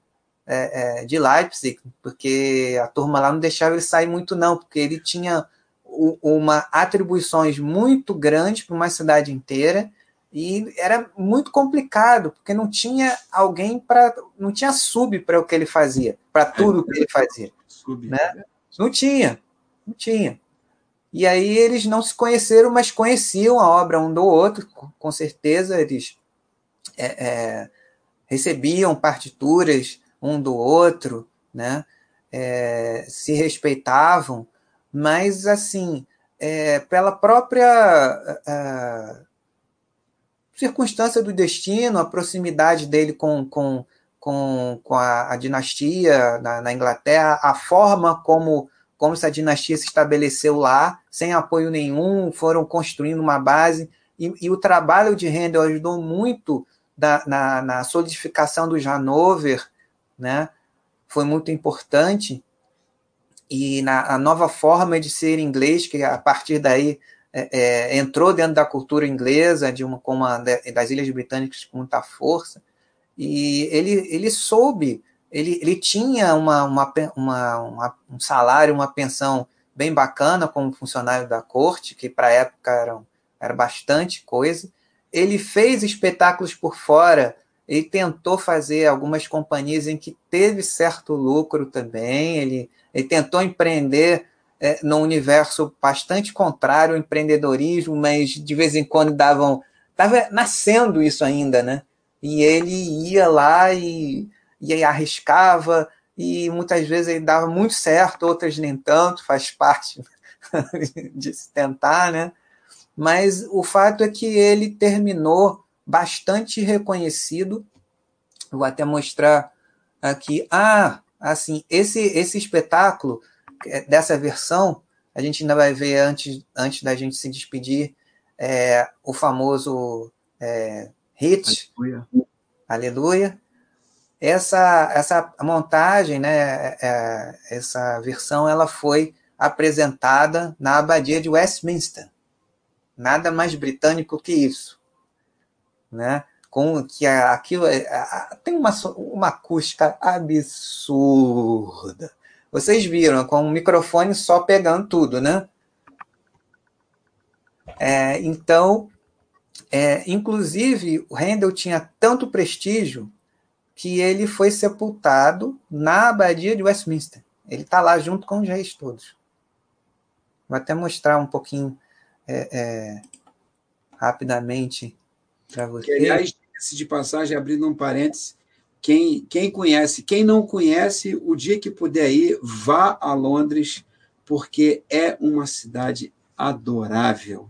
É, é, de Leipzig, porque a turma lá não deixava ele sair muito, não, porque ele tinha o, uma atribuições muito grandes para uma cidade inteira e era muito complicado, porque não tinha alguém para. não tinha sub para o que ele fazia, para tudo o que ele fazia. Sub, né? É. Não tinha, não tinha. E aí eles não se conheceram, mas conheciam a obra um do outro, com certeza eles é, é, recebiam partituras um do outro, né? É, se respeitavam, mas assim, é, pela própria é, circunstância do destino, a proximidade dele com, com, com, com a, a dinastia na, na, Inglaterra, a forma como, como essa dinastia se estabeleceu lá, sem apoio nenhum, foram construindo uma base, e, e o trabalho de Handel ajudou muito da, na, na solidificação do Hanover, né? Foi muito importante. E na nova forma de ser inglês que a partir daí é, é, entrou dentro da cultura inglesa de uma como a, das Ilhas Britânicas com muita força. E ele ele soube ele, ele tinha uma, uma, uma, uma um salário uma pensão bem bacana como funcionário da corte que para a época era, era bastante coisa. Ele fez espetáculos por fora ele tentou fazer algumas companhias em que teve certo lucro também. Ele, ele tentou empreender é, num universo bastante contrário ao empreendedorismo, mas de vez em quando davam. Estava nascendo isso ainda, né? E ele ia lá e, e arriscava, e muitas vezes ele dava muito certo, outras nem tanto, faz parte <laughs> de se tentar, né? Mas o fato é que ele terminou bastante reconhecido. Vou até mostrar aqui. Ah, assim, esse, esse espetáculo é, dessa versão, a gente ainda vai ver antes, antes da gente se despedir, é, o famoso é, hit. Aleluia. Aleluia. Essa, essa montagem, né, é, é, essa versão, ela foi apresentada na abadia de Westminster. Nada mais britânico que isso né? Com que aquilo é, tem uma, uma acústica absurda. Vocês viram, com o microfone só pegando tudo, né? É, então, É, inclusive, o Handel tinha tanto prestígio que ele foi sepultado na abadia de Westminster. Ele está lá junto com os reis todos. Vou até mostrar um pouquinho é, é, rapidamente para você. Que, aliás, de passagem, abrindo um parênteses, quem, quem conhece, quem não conhece, o dia que puder ir, vá a Londres, porque é uma cidade adorável.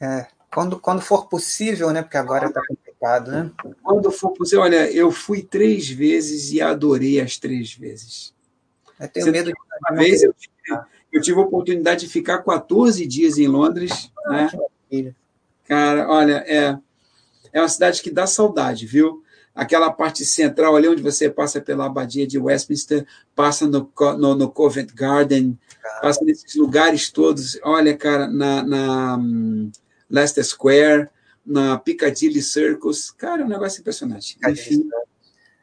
É, quando, quando for possível, né? Porque agora está complicado, né? Quando for possível, olha, eu fui três vezes e adorei as três vezes. Eu tenho Você medo de. Uma vez eu tive, eu tive a oportunidade de ficar 14 dias em Londres. Ah, né? Cara, olha, é, é uma cidade que dá saudade, viu? Aquela parte central ali onde você passa pela abadia de Westminster, passa no, no, no Covent Garden, passa nesses lugares todos. Olha, cara, na, na um, Leicester Square, na Piccadilly Circus. Cara, é um negócio impressionante. Enfim.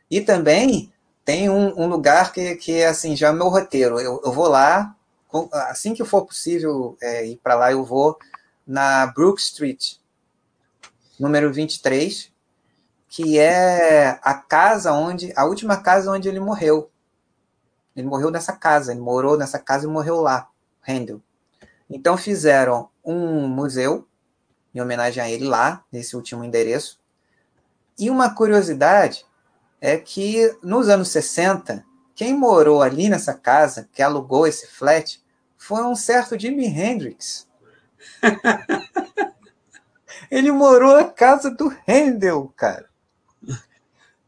E também tem um, um, lugar que, que é assim, já é meu roteiro. Eu, eu vou lá, assim que for possível é, ir para lá, eu vou na Brook Street, número 23, que é a casa onde, a última casa onde ele morreu. Ele morreu nessa casa, ele morou nessa casa e morreu lá, Handel. Então fizeram um museu em homenagem a ele lá, nesse último endereço. E uma curiosidade é que nos anos 60, quem morou ali nessa casa, que alugou esse flat, foi um certo Jimi Hendrix. <laughs> Ele morou na casa do Handel, cara.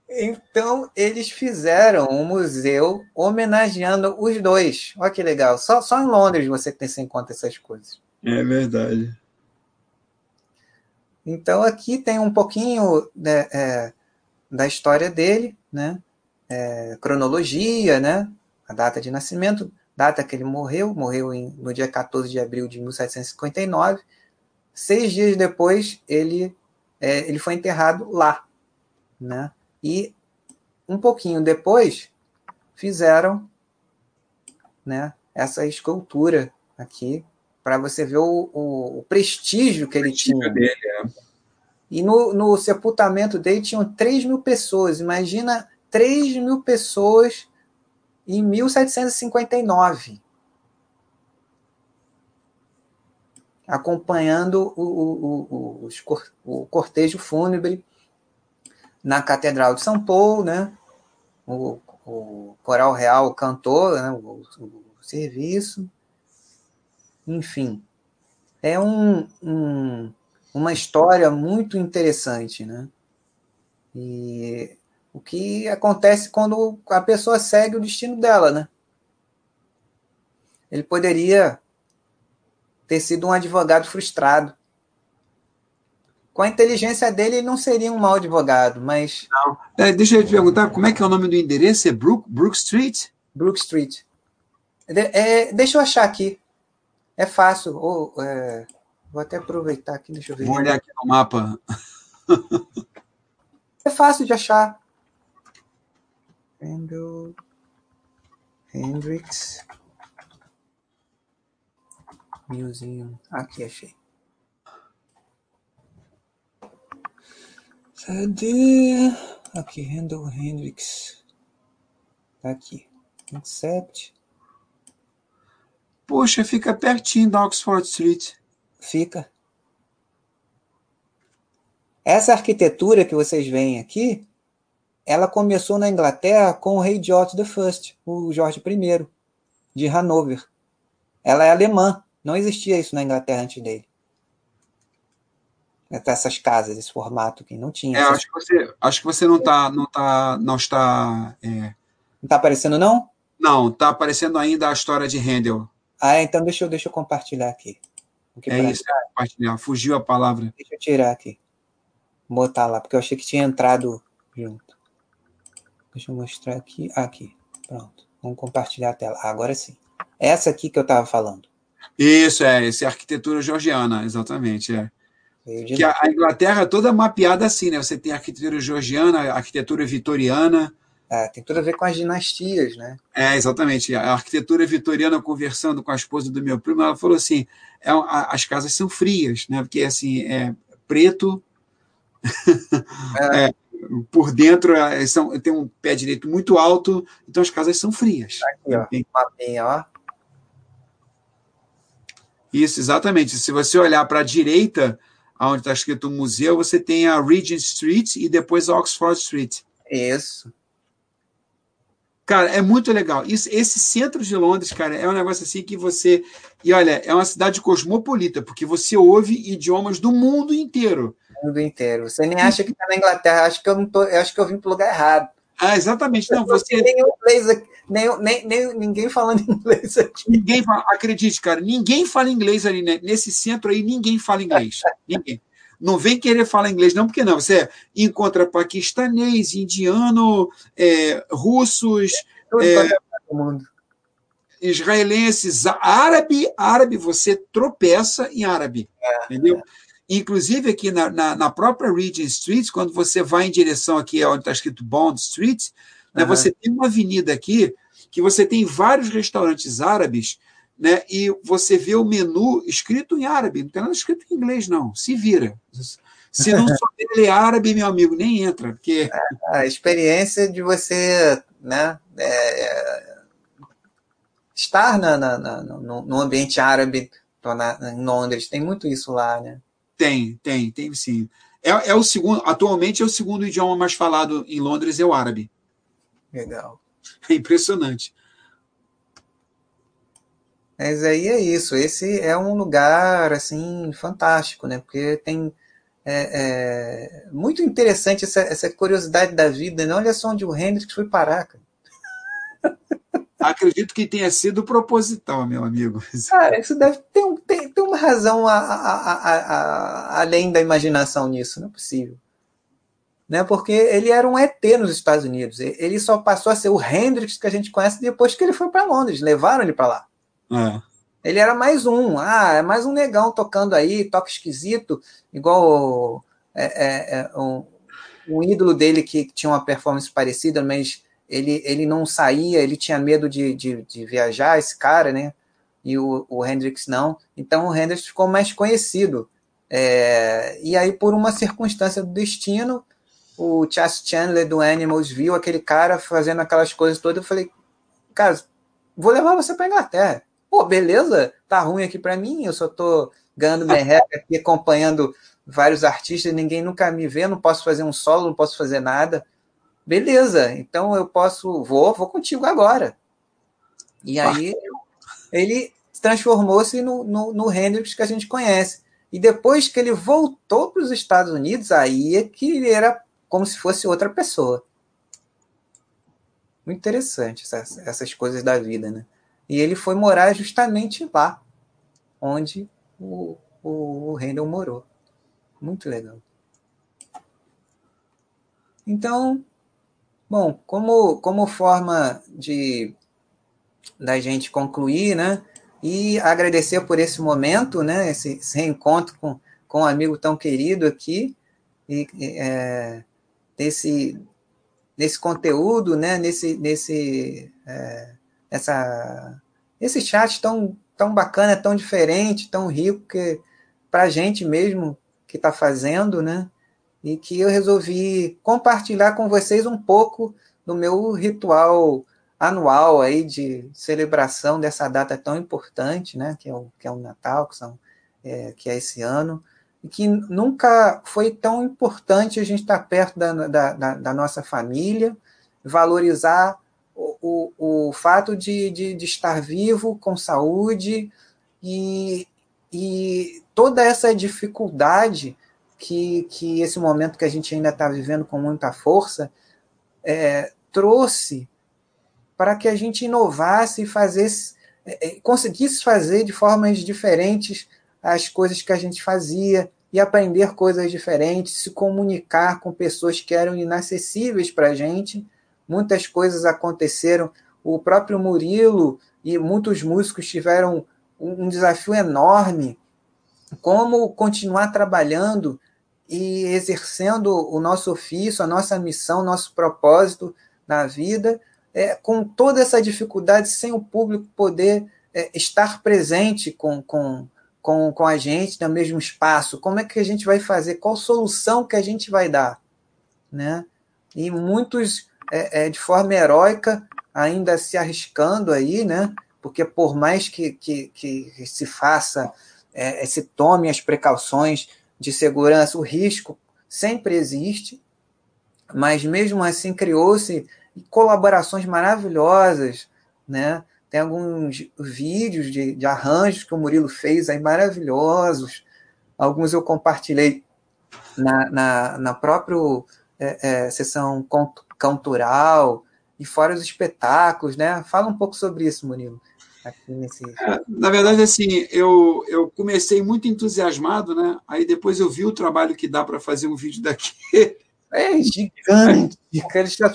Então, eles fizeram um museu homenageando os dois. Olha que legal. Só, só em Londres você tem em conta essas coisas. É verdade. Então, aqui tem um pouquinho né, é, da história dele, né? É, cronologia, né? A data de nascimento, data que ele morreu, morreu em, no dia 14 de abril de 1759. Seis dias depois, ele, é, ele foi enterrado lá. Né? E um pouquinho depois, fizeram né, essa escultura aqui, para você ver o, o, o, prestígio que ele tinha. Dele, é. E no, no sepultamento dele tinham 3 mil pessoas. Imagina 3 mil pessoas em 1759, acompanhando o, o, o, o, cortejo fúnebre na Catedral de São Paulo, né? O, o Coral Real cantou né? o, serviço, enfim, é um, um, uma história muito interessante, né? E o que acontece quando a pessoa segue o destino dela, né? Ele poderia ter sido um advogado frustrado. Com a inteligência dele, ele não seria um mau advogado, mas. Não. É, deixa eu te perguntar, como é que é o nome do endereço? É Brook, Brook Street? Brook Street. É, deixa eu achar aqui. É fácil. Oh, é, vou até aproveitar aqui, deixa eu ver. Vou olhar aqui no mapa. é fácil de achar. Handel Hendrix Museum. Aqui achei. Cadê? Aqui, Handel Hendrix. Tá aqui. Accept. Poxa, fica pertinho da Oxford Street. Fica. Essa arquitetura que vocês veem aqui ela começou na Inglaterra com o rei George I, o Jorge I, de Hanover. Ela é alemã, não existia isso na Inglaterra antes dele. Essas casas, esse formato que não tinha. É, acho, que você, acho que você não está. Não, tá, não está. É... Não está aparecendo, não? Não, está aparecendo ainda a história de Handel. Ah, então deixa eu, deixa eu compartilhar aqui. é isso, é compartilhar. Fugiu a palavra. Deixa eu tirar aqui. Botar lá, porque eu achei que tinha entrado junto. Deixa eu mostrar aqui. Aqui. Pronto. Vamos compartilhar a tela. agora sim. Essa aqui que eu estava falando. Isso, é. Essa é arquitetura georgiana, exatamente. É. Que a, a Inglaterra é toda mapeada assim, né? Você tem arquitetura georgiana, arquitetura vitoriana. É, tem tudo a ver com as dinastias, né? É, exatamente. A arquitetura vitoriana, conversando com a esposa do meu primo, ela falou assim: é, as casas são frias, né? Porque assim, é, preto. É. <laughs> é, por dentro é, são, tem um pé direito muito alto, então as casas são frias. Aqui, ó, mapinha, ó. Isso, exatamente. Se você olhar para a direita, onde está escrito museu, você tem a Regent Street e depois a Oxford Street. Isso. Cara, é muito legal. Isso, esse centro de Londres, cara, é um negócio assim que você. E olha, é uma cidade cosmopolita, porque você ouve idiomas do mundo inteiro. Mundo inteiro. Você nem acha que está na Inglaterra, acho que eu não tô, eu acho que eu vim para o lugar errado. Ah, exatamente. Não, você. Nem inglês aqui, nem, nem, nem, ninguém falando <laughs> inglês aqui. Ninguém fala, acredite, cara, ninguém fala inglês ali, né? Nesse centro aí, ninguém fala inglês. <laughs> ninguém. Não vem querer falar inglês, não, porque não. Você encontra paquistanês, indiano, é, russos, é, israelenses, árabe, árabe, você tropeça em árabe. É, entendeu? Inclusive, aqui na, na, na, própria Regent Street, quando você vai em direção aqui onde está escrito Bond Street, né, uhum. você tem uma avenida aqui que você tem vários restaurantes árabes né? E você vê o menu escrito em árabe, não tem nada escrito em inglês, não. Se vira. Se não <laughs> souber ler árabe, meu amigo, nem entra. Porque... É, a experiência de você né, é, estar na, na, na, no, no, ambiente árabe em Londres, tem muito isso lá, né? Tem, tem, tem sim. É, é o segundo, atualmente é o segundo idioma mais falado em Londres, é o árabe. Legal. <laughs> É impressionante. Mas aí é isso. Esse é um lugar assim fantástico, né? Porque tem é, é muito interessante essa, essa, curiosidade da vida. Né? Olha só onde o Hendrix foi parar. Cara. Acredito que tenha sido proposital, meu amigo. Cara, isso deve ter, um, tem, tem uma razão a, a, a, além da imaginação nisso, não é possível. Né? Porque ele era um ET nos Estados Unidos. Ele só passou a ser o Hendrix que a gente conhece depois que ele foi para Londres. Levaram ele para lá. É. Ele era mais um, ah, é mais um negão tocando aí, toca esquisito, igual é, é, é, um, um, ídolo dele que tinha uma performance parecida, mas ele, ele não saía, ele tinha medo de, de, de viajar, esse cara, né? E o, o Hendrix não. Então o Hendrix ficou mais conhecido. É, e aí, por uma circunstância do destino, o Chas Chandler do Animals viu aquele cara fazendo aquelas coisas todas. Eu falei, cara, vou levar você para Inglaterra pô, beleza, tá ruim aqui para mim, eu só tô ganhando merreca aqui, acompanhando vários artistas, ninguém nunca me vê, não posso fazer um solo, não posso fazer nada. Beleza, então eu posso, vou, vou contigo agora. E aí ele transformou-se no, no, no Hendrix que a gente conhece. E depois que ele voltou para os Estados Unidos, aí é que ele era como se fosse outra pessoa. Muito interessante essas, essas coisas da vida, né? E ele foi morar justamente lá, onde o, o, o Handel morou. Muito legal. Então, bom, como, como forma de da gente concluir, né? E agradecer por esse momento, né? Esse, esse reencontro com, com um amigo tão querido aqui e é, desse, nesse conteúdo, né? Nesse, nesse é, essa, esse chat tão, tão bacana, tão diferente, tão rico, que para a gente mesmo que está fazendo, né? E que eu resolvi compartilhar com vocês um pouco do meu ritual anual aí de celebração dessa data tão importante, né? Que é o, que é o Natal, que, são, é, que é esse ano, e que nunca foi tão importante a gente estar tá perto da, da, da, da nossa família, valorizar o, o, o fato de, de, de, estar vivo, com saúde, e, e toda essa dificuldade que, que esse momento que a gente ainda está vivendo com muita força é, trouxe para que a gente inovasse e fazesse, é, é, conseguisse fazer de formas diferentes as coisas que a gente fazia e aprender coisas diferentes, se comunicar com pessoas que eram inacessíveis para a gente muitas coisas aconteceram. O próprio Murilo e muitos músicos tiveram um desafio enorme. Como continuar trabalhando e exercendo o nosso ofício, a nossa missão, nosso propósito na vida, é, com toda essa dificuldade, sem o público poder é, estar presente com, com, com, com a gente no mesmo espaço, como é que a gente vai fazer? Qual solução que a gente vai dar? Né? E muitos, é, é, de forma heróica, ainda se arriscando aí, né? porque por mais que, que, que se faça, é, se tome as precauções de segurança, o risco sempre existe, mas mesmo assim criou-se colaborações maravilhosas, né? Tem alguns vídeos de, de arranjos que o Murilo fez aí maravilhosos, alguns eu compartilhei na, na, na própria é, é, sessão cultural e fora os espetáculos, né? Fala um pouco sobre isso, Murilo. Nesse... É, na verdade, assim, eu, eu comecei muito entusiasmado, né? Aí depois eu vi o trabalho que dá para fazer um vídeo <laughs> daqui. É gigante.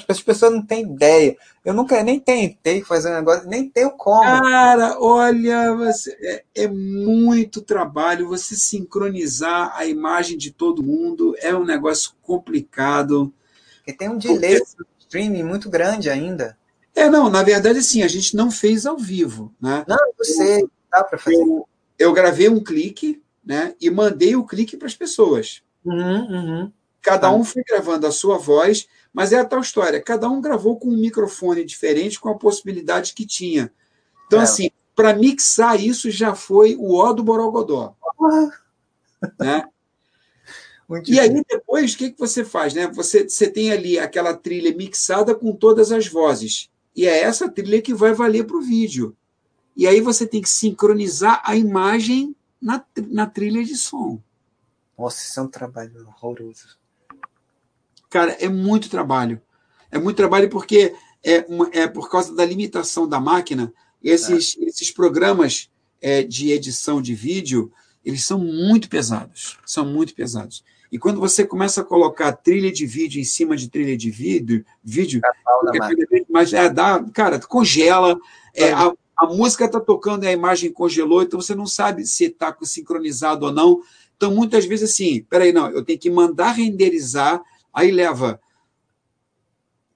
As pessoas não têm ideia. Eu nunca nem tentei fazer um negócio, nem tenho como. Cara, olha, você, é, é, muito trabalho. Você sincronizar a imagem de todo mundo é um negócio complicado. Porque tem um delay Porque... streaming muito grande ainda. É, não, na verdade, sim, a gente não fez ao vivo. Né? Não, eu sei, dá para fazer. Eu, eu, gravei um clique né, e mandei o clique para as pessoas. Uhum, uhum. Cada um foi gravando a sua voz, mas é a tal história. Cada um gravou com um microfone diferente, com a possibilidade que tinha. Então, é. assim, para mixar isso já foi o ó do Borogodó. <laughs> Né? Muito e aí, depois, o que, que você faz? Né? Você, você tem ali aquela trilha mixada com todas as vozes. E é essa trilha que vai valer para o vídeo. E aí você tem que sincronizar a imagem na, na trilha de som. Nossa, isso é um trabalho horroroso. Cara, é muito trabalho. É muito trabalho porque é, uma, é por causa da limitação da máquina. Esses, é. esses programas é, de edição de vídeo, eles são muito pesados. São muito pesados. E quando você começa a colocar trilha de vídeo em cima de trilha de vídeo, vídeo, mas é, dá, cara, congela. É, a, a música está tocando e a imagem congelou, então você não sabe se está sincronizado ou não. Então, muitas vezes, assim, peraí, não, eu tenho que mandar renderizar, aí leva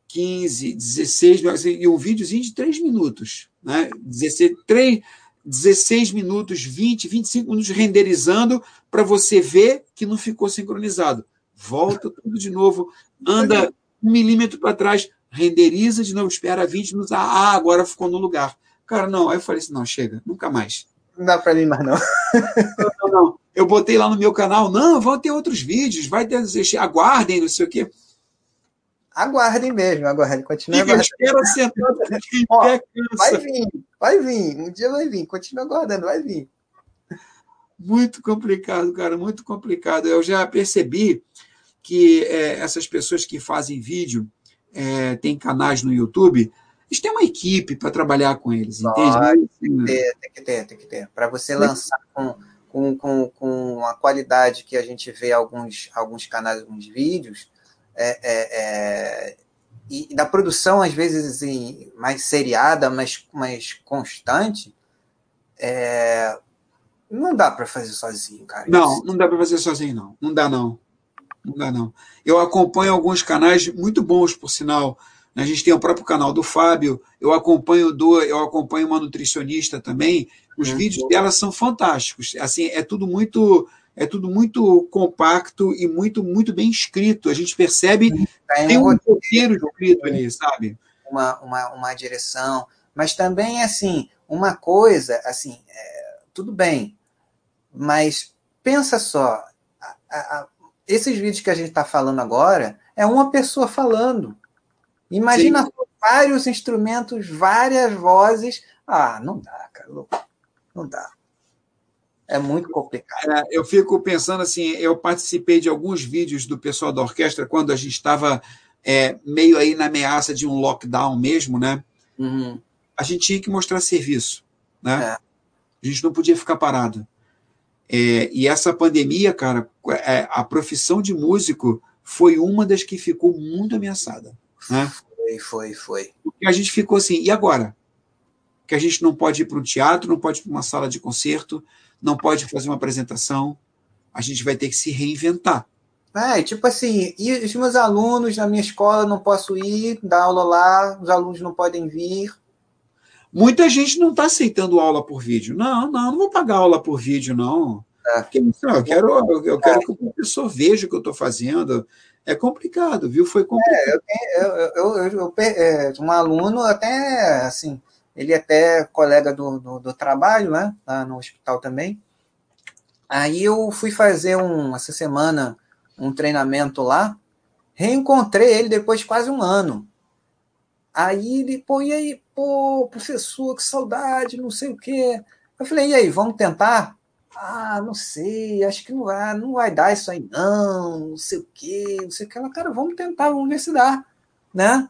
15, 16, e um videozinho de 3 minutos, né? 16, 3, 16 minutos, 20, 25 minutos renderizando para você ver que não ficou sincronizado. Volta tudo de novo, anda um milímetro para trás, renderiza de novo, espera 20 minutos, ah, agora ficou no lugar. Cara, não, aí eu falei assim, não, chega, nunca mais. Não dá para mim mais, não. não, não, não. Eu botei lá no meu canal, não, vão ter outros vídeos, vai ter, aguardem, não sei o quê. Aguardem mesmo, aguardem, continue aguardando. Espera sentado, <laughs> Ó, vai vir, vai vir, um dia vai vir, continua aguardando, vai vir. Muito complicado, cara, muito complicado. Eu já percebi que é, essas pessoas que fazem vídeo, é, têm canais no YouTube, eles têm uma equipe para trabalhar com eles, entende? Tem que ter, tem que ter, tem que ter. Para você lançar com, com, com, com a qualidade que a gente vê alguns, alguns canais, alguns vídeos, é, é, é, e da produção, às vezes, assim, mais seriada, mais, mais constante, é, não dá para fazer sozinho, cara. Não, não dá para fazer sozinho, não. Não dá, não. Não dá, não. Eu acompanho alguns canais muito bons, por sinal. A gente tem o próprio canal do Fábio, eu acompanho do, eu acompanho uma nutricionista também. Os uhum. vídeos dela são fantásticos. Assim, é tudo muito é tudo muito compacto e muito muito bem escrito. A gente percebe tem, tem um roteiro escrito ali, sabe? Uma, uma, uma direção, mas também assim uma coisa assim é, tudo bem, mas pensa só, a, a, esses vídeos que a gente está falando agora é uma pessoa falando. Imagina Sim. vários instrumentos, várias vozes. Ah, não dá, cara. Não dá. É muito complicado. É, eu fico pensando assim, eu participei de alguns vídeos do pessoal da orquestra quando a gente estava é, meio aí na ameaça de um lockdown mesmo, né? Uhum. A gente tinha que mostrar serviço, né? É. A gente não podia ficar parado. É, e essa pandemia, cara, é, a profissão de músico foi uma das que ficou muito ameaçada. Né? Foi, foi, foi. Porque a gente ficou assim, e agora? Que a gente não pode ir para um teatro, não pode ir para uma sala de concerto, não pode fazer uma apresentação, a gente vai ter que se reinventar. É, tipo assim, e os meus alunos na minha escola não posso ir, dar aula lá, os alunos não podem vir. Muita gente não está aceitando aula por vídeo. Não, não, não vou pagar aula por vídeo, não. É. Não, eu quero, eu quero que o professor veja o que eu estou fazendo. É complicado, viu? Foi complicado. É, eu, eu, eu, eu, é, um aluno até, assim, ele é até colega do, do, do, trabalho, né? Lá no hospital também. Aí eu fui fazer um, essa semana um treinamento lá, reencontrei ele depois de quase um ano. Aí ele, pô, e aí, pô, professor, que saudade, não sei o quê. Eu falei, e aí, vamos tentar? Ah, não sei, acho que não vai, não vai dar isso aí, não, não sei o quê, não sei o que. Ela, cara, vamos tentar, vamos ver se dá, né?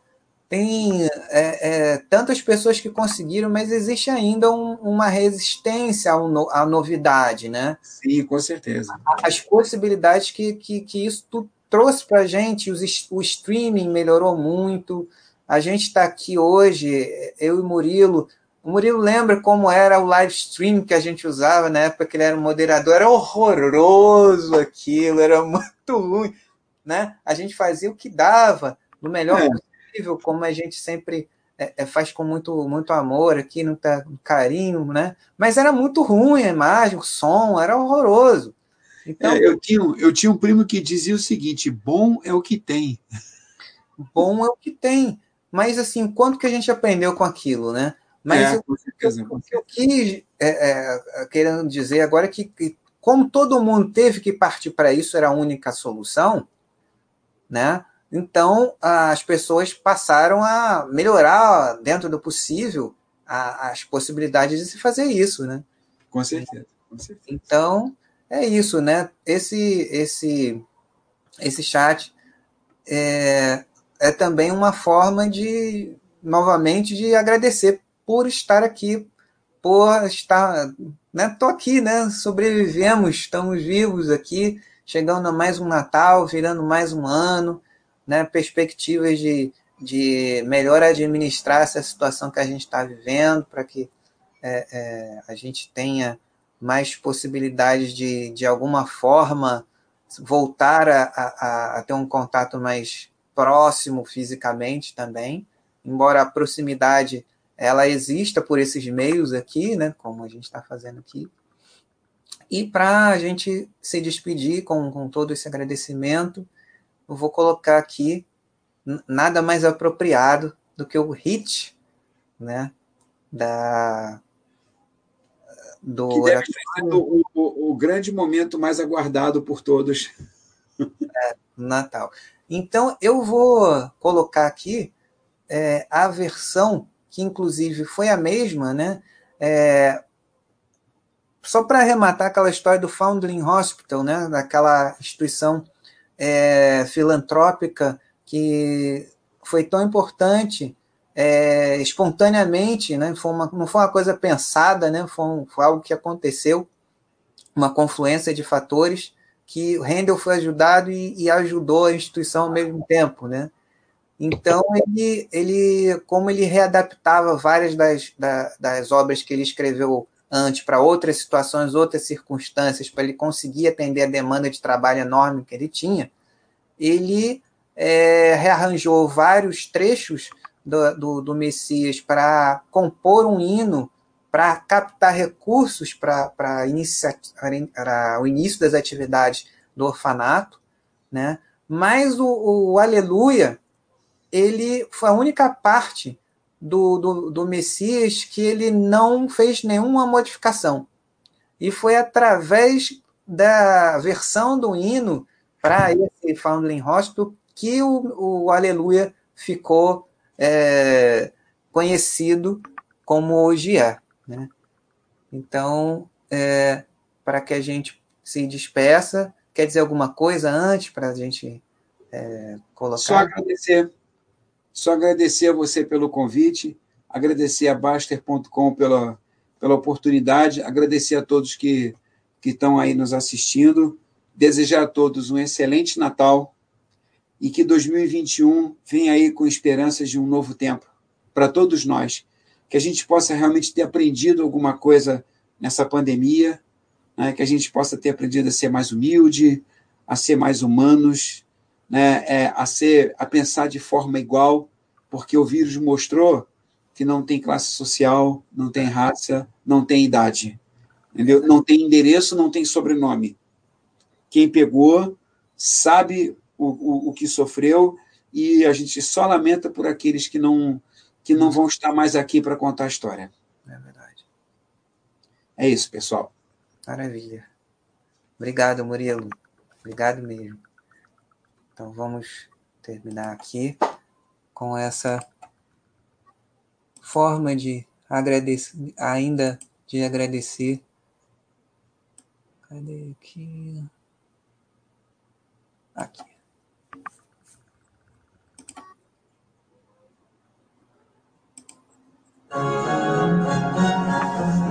Tem é, é, tantas pessoas que conseguiram, mas existe ainda um, uma resistência no, à novidade, né? Sim, com certeza. As possibilidades que, que, que isso tudo trouxe para a gente, os, o streaming melhorou muito, a gente está aqui hoje, eu e Murilo. O Murilo lembra como era o live stream que a gente usava na época que ele era um moderador. Era horroroso aquilo, era <laughs> muito ruim. Né? A gente fazia o que dava, no melhor é. Possível, como a gente sempre é, é, faz com muito, muito amor aqui, no tá, carinho, né? Mas era muito ruim a imagem, o som, era horroroso. Então, é, eu, tinha, eu tinha um primo que dizia o seguinte: bom é o que tem. Bom é o que tem. Mas, assim, quanto que a gente aprendeu com aquilo, né? Mas é, eu, o que eu quis é, é, querendo dizer agora é que, que, como todo mundo teve que partir para isso, era a única solução, né? Então, as pessoas passaram a melhorar, dentro do possível, a, as possibilidades de se fazer isso, né? Com certeza, com certeza. Então, é isso, né? Esse, esse, esse chat é, é também uma forma de, novamente, de agradecer por estar aqui, por estar, né? Tô aqui, né? Sobrevivemos, estamos vivos aqui, chegando a mais um Natal, virando mais um ano, né? Perspectivas de, de melhor administrar essa situação que a gente está vivendo, para que é, é, a gente tenha mais possibilidades de, de alguma forma, voltar a, a, a ter um contato mais próximo fisicamente também, embora a proximidade ela exista por esses meios aqui, né, como a gente está fazendo aqui. E para a gente se despedir com, com todo esse agradecimento, eu vou colocar aqui nada mais apropriado do que o hit, né, da do que deve ser o, o, o, grande momento mais aguardado por todos. <laughs> É, Natal. Então, eu vou colocar aqui é, a versão, que inclusive foi a mesma, né? É, só para arrematar aquela história do Foundling Hospital, né? daquela instituição é, filantrópica que foi tão importante é, espontaneamente, né? Foi uma, não foi uma coisa pensada, né? Foi, um, foi, algo que aconteceu, uma confluência de fatores que o Handel foi ajudado e, e, ajudou a instituição ao mesmo tempo, né? Então ele, ele como ele readaptava várias das, da, das obras que ele escreveu antes para outras situações, outras circunstâncias, para ele conseguir atender a demanda de trabalho enorme que ele tinha, ele é, rearranjou vários trechos do, do, do Messias para compor um hino para captar recursos para o início das atividades do orfanato, né? Mas o, o Aleluia, ele foi a única parte do, do, do Messias que ele não fez nenhuma modificação. E foi através da versão do hino para esse Foundling Hospital que o, o Aleluia ficou é, conhecido como hoje é. Né? Então, é, para que a gente se despeça, quer dizer alguma coisa antes para a gente é, colocar? Só agradecer. Só agradecer a você pelo convite, agradecer a Baster.com pela, pela oportunidade, agradecer a todos que, que estão aí nos assistindo, desejar a todos um excelente Natal e que 2021 venha aí com esperanças de um novo tempo para todos nós que a gente possa realmente ter aprendido alguma coisa nessa pandemia, né? que a gente possa ter aprendido a ser mais humilde, a ser mais humanos, né? É, a ser, a pensar de forma igual, porque o vírus mostrou que não tem classe social, não tem raça, não tem idade. Entendeu? Não tem endereço, não tem sobrenome. Quem pegou sabe o, o, o que sofreu e a gente só lamenta por aqueles que não, que não vão estar mais aqui para contar a história. É verdade. É isso, pessoal. Maravilha. Obrigado, Murilo. Obrigado mesmo. Então vamos terminar aqui com essa forma de agradecer, ainda de agradecer. Cadê aqui? Aqui. É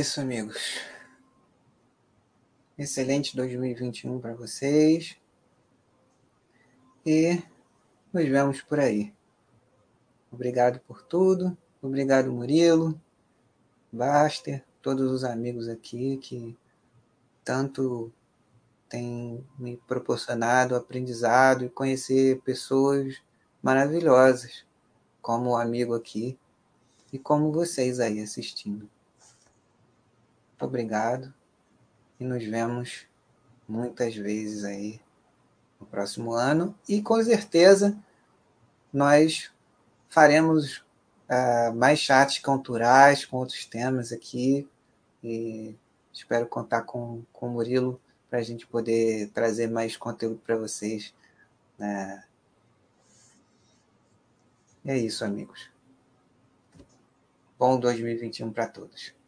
isso, amigos. Excelente 2021 para vocês. E nos vemos por aí. Obrigado por tudo. Obrigado, Murilo, Baster, todos os amigos aqui que tanto têm me proporcionado aprendizado e conhecer pessoas maravilhosas, como o amigo aqui e como vocês aí assistindo. Obrigado e nos vemos muitas vezes aí no próximo ano e com certeza nós faremos uh, mais chats culturais com outros temas aqui e espero contar com, com o Murilo para a gente poder trazer mais conteúdo para vocês. Né? É isso, amigos. Bom 2021 para todos.